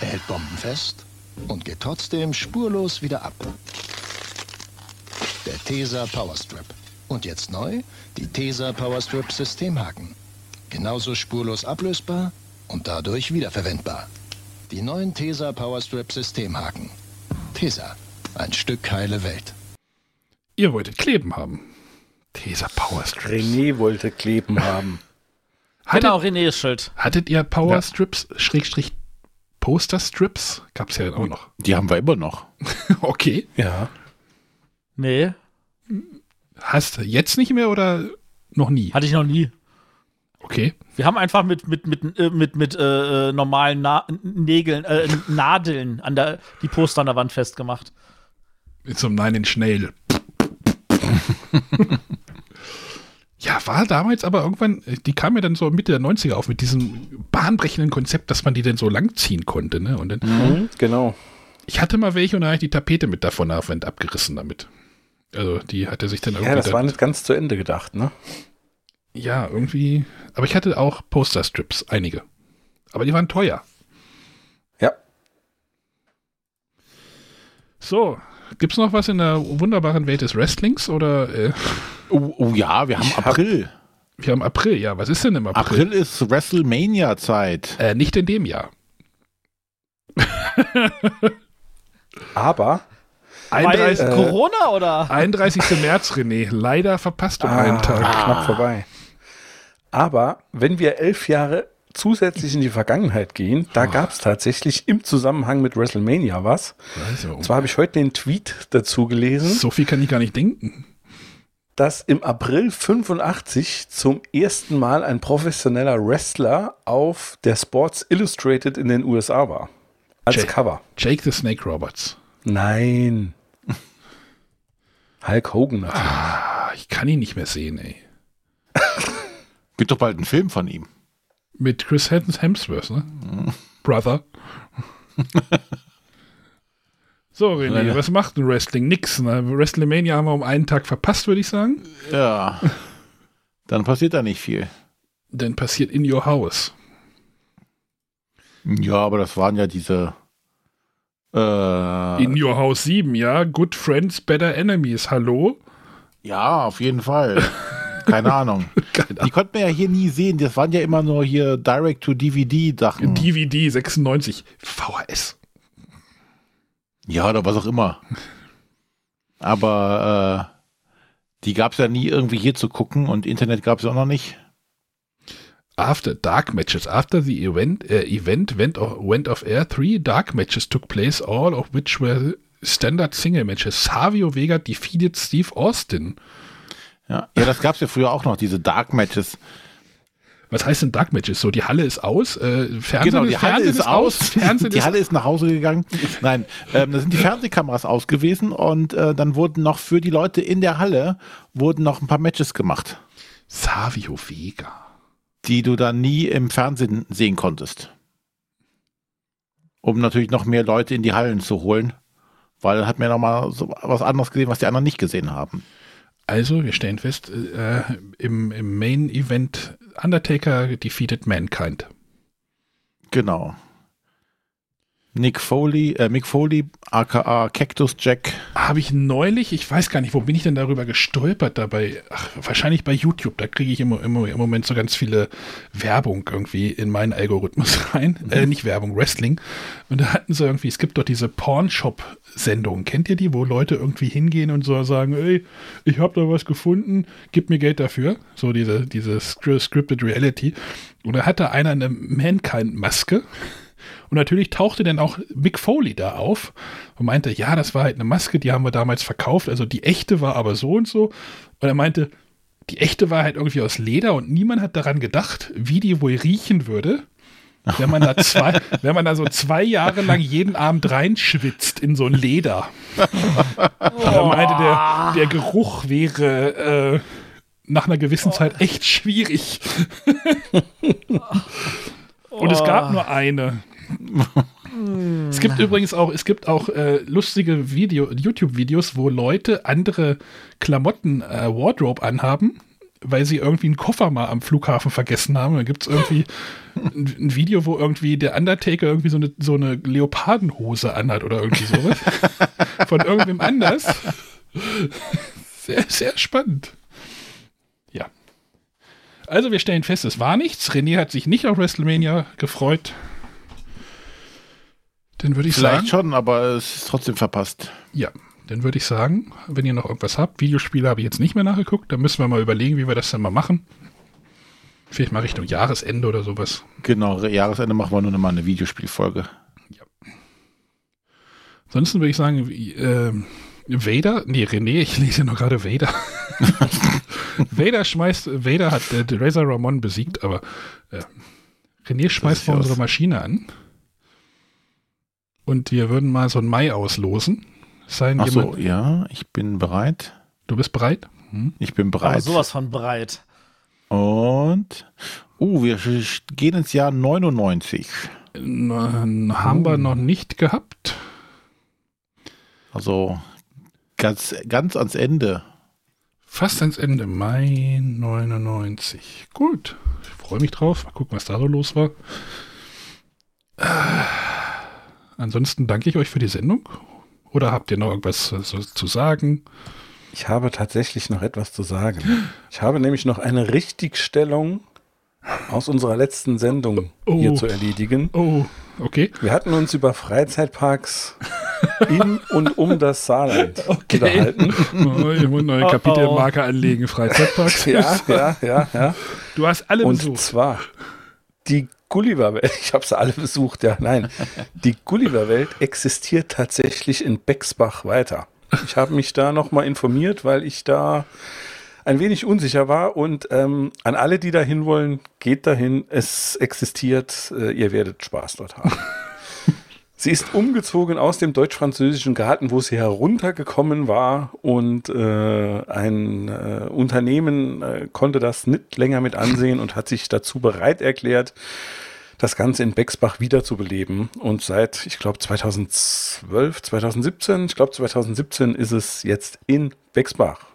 Er hält Bomben fest und geht trotzdem spurlos wieder ab. Der Tesa Powerstrap. Und jetzt neu, die Tesa Powerstrap Systemhaken. Genauso spurlos ablösbar und dadurch wiederverwendbar. Die neuen Tesa Powerstrap Systemhaken. Tesa, ein Stück heile Welt. Ihr wolltet kleben haben. Tesa Power Strips. René wollte kleben haben. Hattet, genau, René ist schuld. hattet ihr Power Strips, Schrägstrich Poster Strips? Gab es ja auch noch. Die haben wir immer noch. okay. Ja. Nee, Hast du jetzt nicht mehr oder noch nie? hatte ich noch nie. Okay. Wir haben einfach mit, mit, mit, äh, mit, mit äh, äh, normalen Na Nägeln, äh, Nadeln an der, die Poster an der Wand festgemacht. Mit so einem Nein in Schnell. ja, war damals aber irgendwann, die kam ja dann so Mitte der 90er auf mit diesem bahnbrechenden Konzept, dass man die dann so langziehen konnte. Ne? Und dann, Mhm, genau. ich hatte mal welche und dann habe ich die Tapete mit davon Wand abgerissen damit. Also die hatte sich dann irgendwie. Ja, das war nicht ganz zu Ende gedacht, ne? ja, irgendwie. Aber ich hatte auch Posterstrips, einige. Aber die waren teuer. Ja. So, gibt's noch was in der wunderbaren Welt des Wrestlings oder äh, Oh, oh ja, wir haben Ich hab- April. wir haben April, ja, was ist denn im April? April ist WrestleMania-Zeit. Äh, nicht in dem Jahr. Aber Weil 31, äh, Corona oder? 31. März, René. Leider verpasst um einen Tag. knapp vorbei. Aber wenn wir elf Jahre zusätzlich in die Vergangenheit gehen, da gab es tatsächlich im Zusammenhang mit WrestleMania was. Also, Und zwar habe ich heute den Tweet dazu gelesen, so viel kann ich gar nicht denken. dass im April 85 zum ersten Mal ein professioneller Wrestler auf der Sports Illustrated in den USA war. Als Jake. Cover. Jake the Snake Roberts. Nein. Hulk Hogan natürlich. Ah, ich kann ihn nicht mehr sehen, ey. Gibt doch bald einen Film von ihm. Mit Chris Hemsworth, ne? Brother. so, René, Leider. was macht ein Wrestling? Nix. Ne? WrestleMania haben wir um einen Tag verpasst, würde ich sagen. Ja. Dann passiert da nicht viel. Dann passiert in your house. Ja, aber das waren ja diese. Äh, In your house 7, ja. Good friends, better enemies. Hallo? ja, auf jeden Fall. Keine Ahnung. Die konnten wir ja hier nie sehen. Das waren ja immer nur hier Direct-to-DVD-Sachen. DVD 96. VHS. Ja, oder was auch immer. Aber äh, die gab es ja nie irgendwie hier zu gucken und Internet gab es auch noch nicht. after dark matches. After the event, uh, event went, o- went off air, three dark matches took place, all of which were standard single matches. Savio Vega defeated Steve Austin. Ja, ja das gab es ja früher auch noch, diese Dark Matches. Was heißt denn Dark Matches? So, die Halle ist aus, äh, Fernsehen, genau, die Halle Fernsehen ist aus, Fernsehen die ist Halle ist nach Hause gegangen. Nein, ähm, da sind die Fernsehkameras aus gewesen und äh, dann wurden noch für die Leute in der Halle wurden noch ein paar Matches gemacht, Savio Vega. die du dann nie im Fernsehen sehen konntest. Um natürlich noch mehr Leute in die Hallen zu holen, weil dann hat man noch mal so was anderes gesehen, was die anderen nicht gesehen haben. Also, wir stellen fest, äh, im, im Main Event Undertaker defeated Mankind. Genau. Nick Foley, äh, Mick Foley, aka Cactus Jack. Habe ich neulich, ich weiß gar nicht, wo bin ich denn darüber gestolpert dabei? Ach, wahrscheinlich bei YouTube, da kriege ich immer, immer im Moment so ganz viele Werbung irgendwie in meinen Algorithmus rein. Äh, nicht Werbung, Wrestling. Und da hatten sie irgendwie, es gibt doch diese Pornshop-Sendungen. Kennt ihr die, wo Leute irgendwie hingehen und so sagen, ey, ich habe da was gefunden, gib mir Geld dafür. So diese, diese Scri- Scripted Reality. Und da hatte einer eine Mankind-Maske. Und natürlich tauchte dann auch Mick Foley da auf und meinte, ja, das war halt eine Maske, die haben wir damals verkauft. Also die echte war aber so und so. Und er meinte, die echte war halt irgendwie aus Leder und niemand hat daran gedacht, wie die wohl riechen würde, wenn man da zwei, wenn man da so zwei Jahre lang jeden Abend reinschwitzt in so ein Leder. Er meinte, der, der Geruch wäre äh, nach einer gewissen Zeit echt schwierig. Und es gab nur eine. Es gibt übrigens auch, es gibt auch äh, lustige Video, YouTube-Videos, wo Leute andere Klamotten, äh, Wardrobe anhaben, weil sie irgendwie einen Koffer mal am Flughafen vergessen haben. Dann gibt es irgendwie ein, ein Video, wo irgendwie der Undertaker irgendwie so eine, so eine Leopardenhose anhat oder irgendwie sowas. Von irgendwem anders. Sehr, sehr spannend. Ja. Also wir stellen fest, es war nichts. René hat sich nicht auf WrestleMania gefreut. Dann würde ich Vielleicht sagen. schon, aber es ist trotzdem verpasst. Ja, dann würde ich sagen, wenn ihr noch irgendwas habt, Videospiele habe ich jetzt nicht mehr nachgeguckt, dann müssen wir mal überlegen, wie wir das dann mal machen. Vielleicht mal Richtung Jahresende oder sowas. Genau, Jahresende machen wir nur noch mal eine Videospielfolge. Ansonsten würde ich sagen, ähm, Vader, nee, René, ich lese noch gerade Vader. Vader schmeißt, Vader hat äh, Razor Ramon besiegt, aber äh, René schmeißt mal unsere Maschine an. Und wir würden mal so ein Mai auslosen. Sein Ach so, ja, ich bin bereit. du bist bereit? Hm? Ich bin Aber bereit. sowas von breit. Und, uh, wir gehen ins Jahr 99. N- Haben wir noch nicht gehabt. Also ganz, ganz ans Ende. Fast ans Ende. Mai 99. Gut. Ich freue mich drauf. Mal gucken, was da so los war. Äh, ansonsten danke ich euch für die Sendung. Oder habt ihr noch irgendwas äh, so zu sagen? Ich habe tatsächlich noch etwas zu sagen. Ich habe nämlich noch eine Richtigstellung aus unserer letzten Sendung Oh. hier zu erledigen. Oh, okay. Wir hatten uns über Freizeitparks in und um das Saarland unterhalten. Oh, ich muss neue Oh, Kapitelmarke anlegen. Freizeitparks. Ja, ja, ja, ja. Du hast alle Und besucht. zwar die Gulliver-Welt. Ich habe sie alle besucht, ja. Nein, die Gulliver-Welt existiert tatsächlich in Bexbach weiter. Ich habe mich da nochmal informiert, weil ich da ein wenig unsicher war. Und ähm, an alle, die da hin wollen, geht dahin. Es existiert. Äh, ihr werdet Spaß dort haben. Sie ist umgezogen aus dem deutsch-französischen Garten, wo sie heruntergekommen war und äh, ein äh, Unternehmen äh, konnte das nicht länger mit ansehen und hat sich dazu bereit erklärt, das Ganze in Bexbach wiederzubeleben. Und seit, ich glaube, 2012, 2017, ich glaube 2017 ist es jetzt in Bexbach.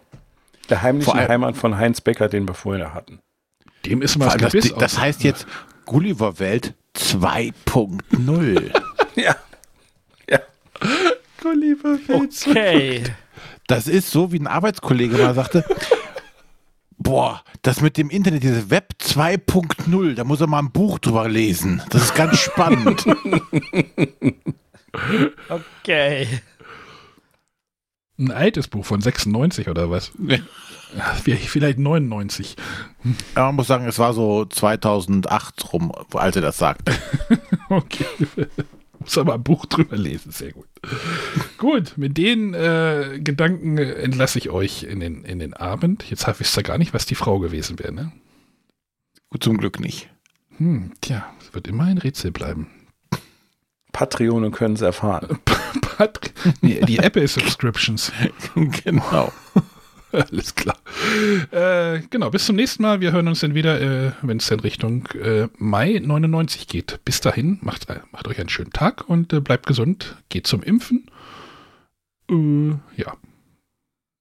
Der heimlichen Heimat von Heinz Becker, den wir vorher hatten. Dem ist mal das das, heißt jetzt Gulliver Welt 2.0. ja. Ja. Gulliver Okay. Das ist so, wie ein Arbeitskollege mal sagte, boah, das mit dem Internet, dieses Web 2.0, da muss er mal ein Buch drüber lesen. Das ist ganz spannend. Okay. Ein altes Buch von 96 oder was? Ja, Vielleicht 99. Ja, man muss sagen, es war so 2008 rum, als er das sagte. Okay. Muss aber ein Buch drüber lesen, sehr gut. gut, mit den äh, Gedanken entlasse ich euch in den, in den Abend. Jetzt wisst ihr gar nicht, was die Frau gewesen wäre, ne? Gut, zum Glück nicht. Hm, tja, es wird immer ein Rätsel bleiben. Patreon können es erfahren. Patri nee, die Apple ist Subscriptions. genau. Alles klar. Äh, genau, bis zum nächsten Mal. Wir hören uns dann wieder, äh, wenn es in Richtung äh, Mai 99 geht. Bis dahin, macht, äh, macht euch einen schönen Tag und äh, bleibt gesund. Geht zum Impfen. Äh, ja.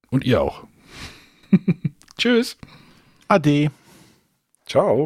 Und ihr auch. Tschüss. Ade. Ciao.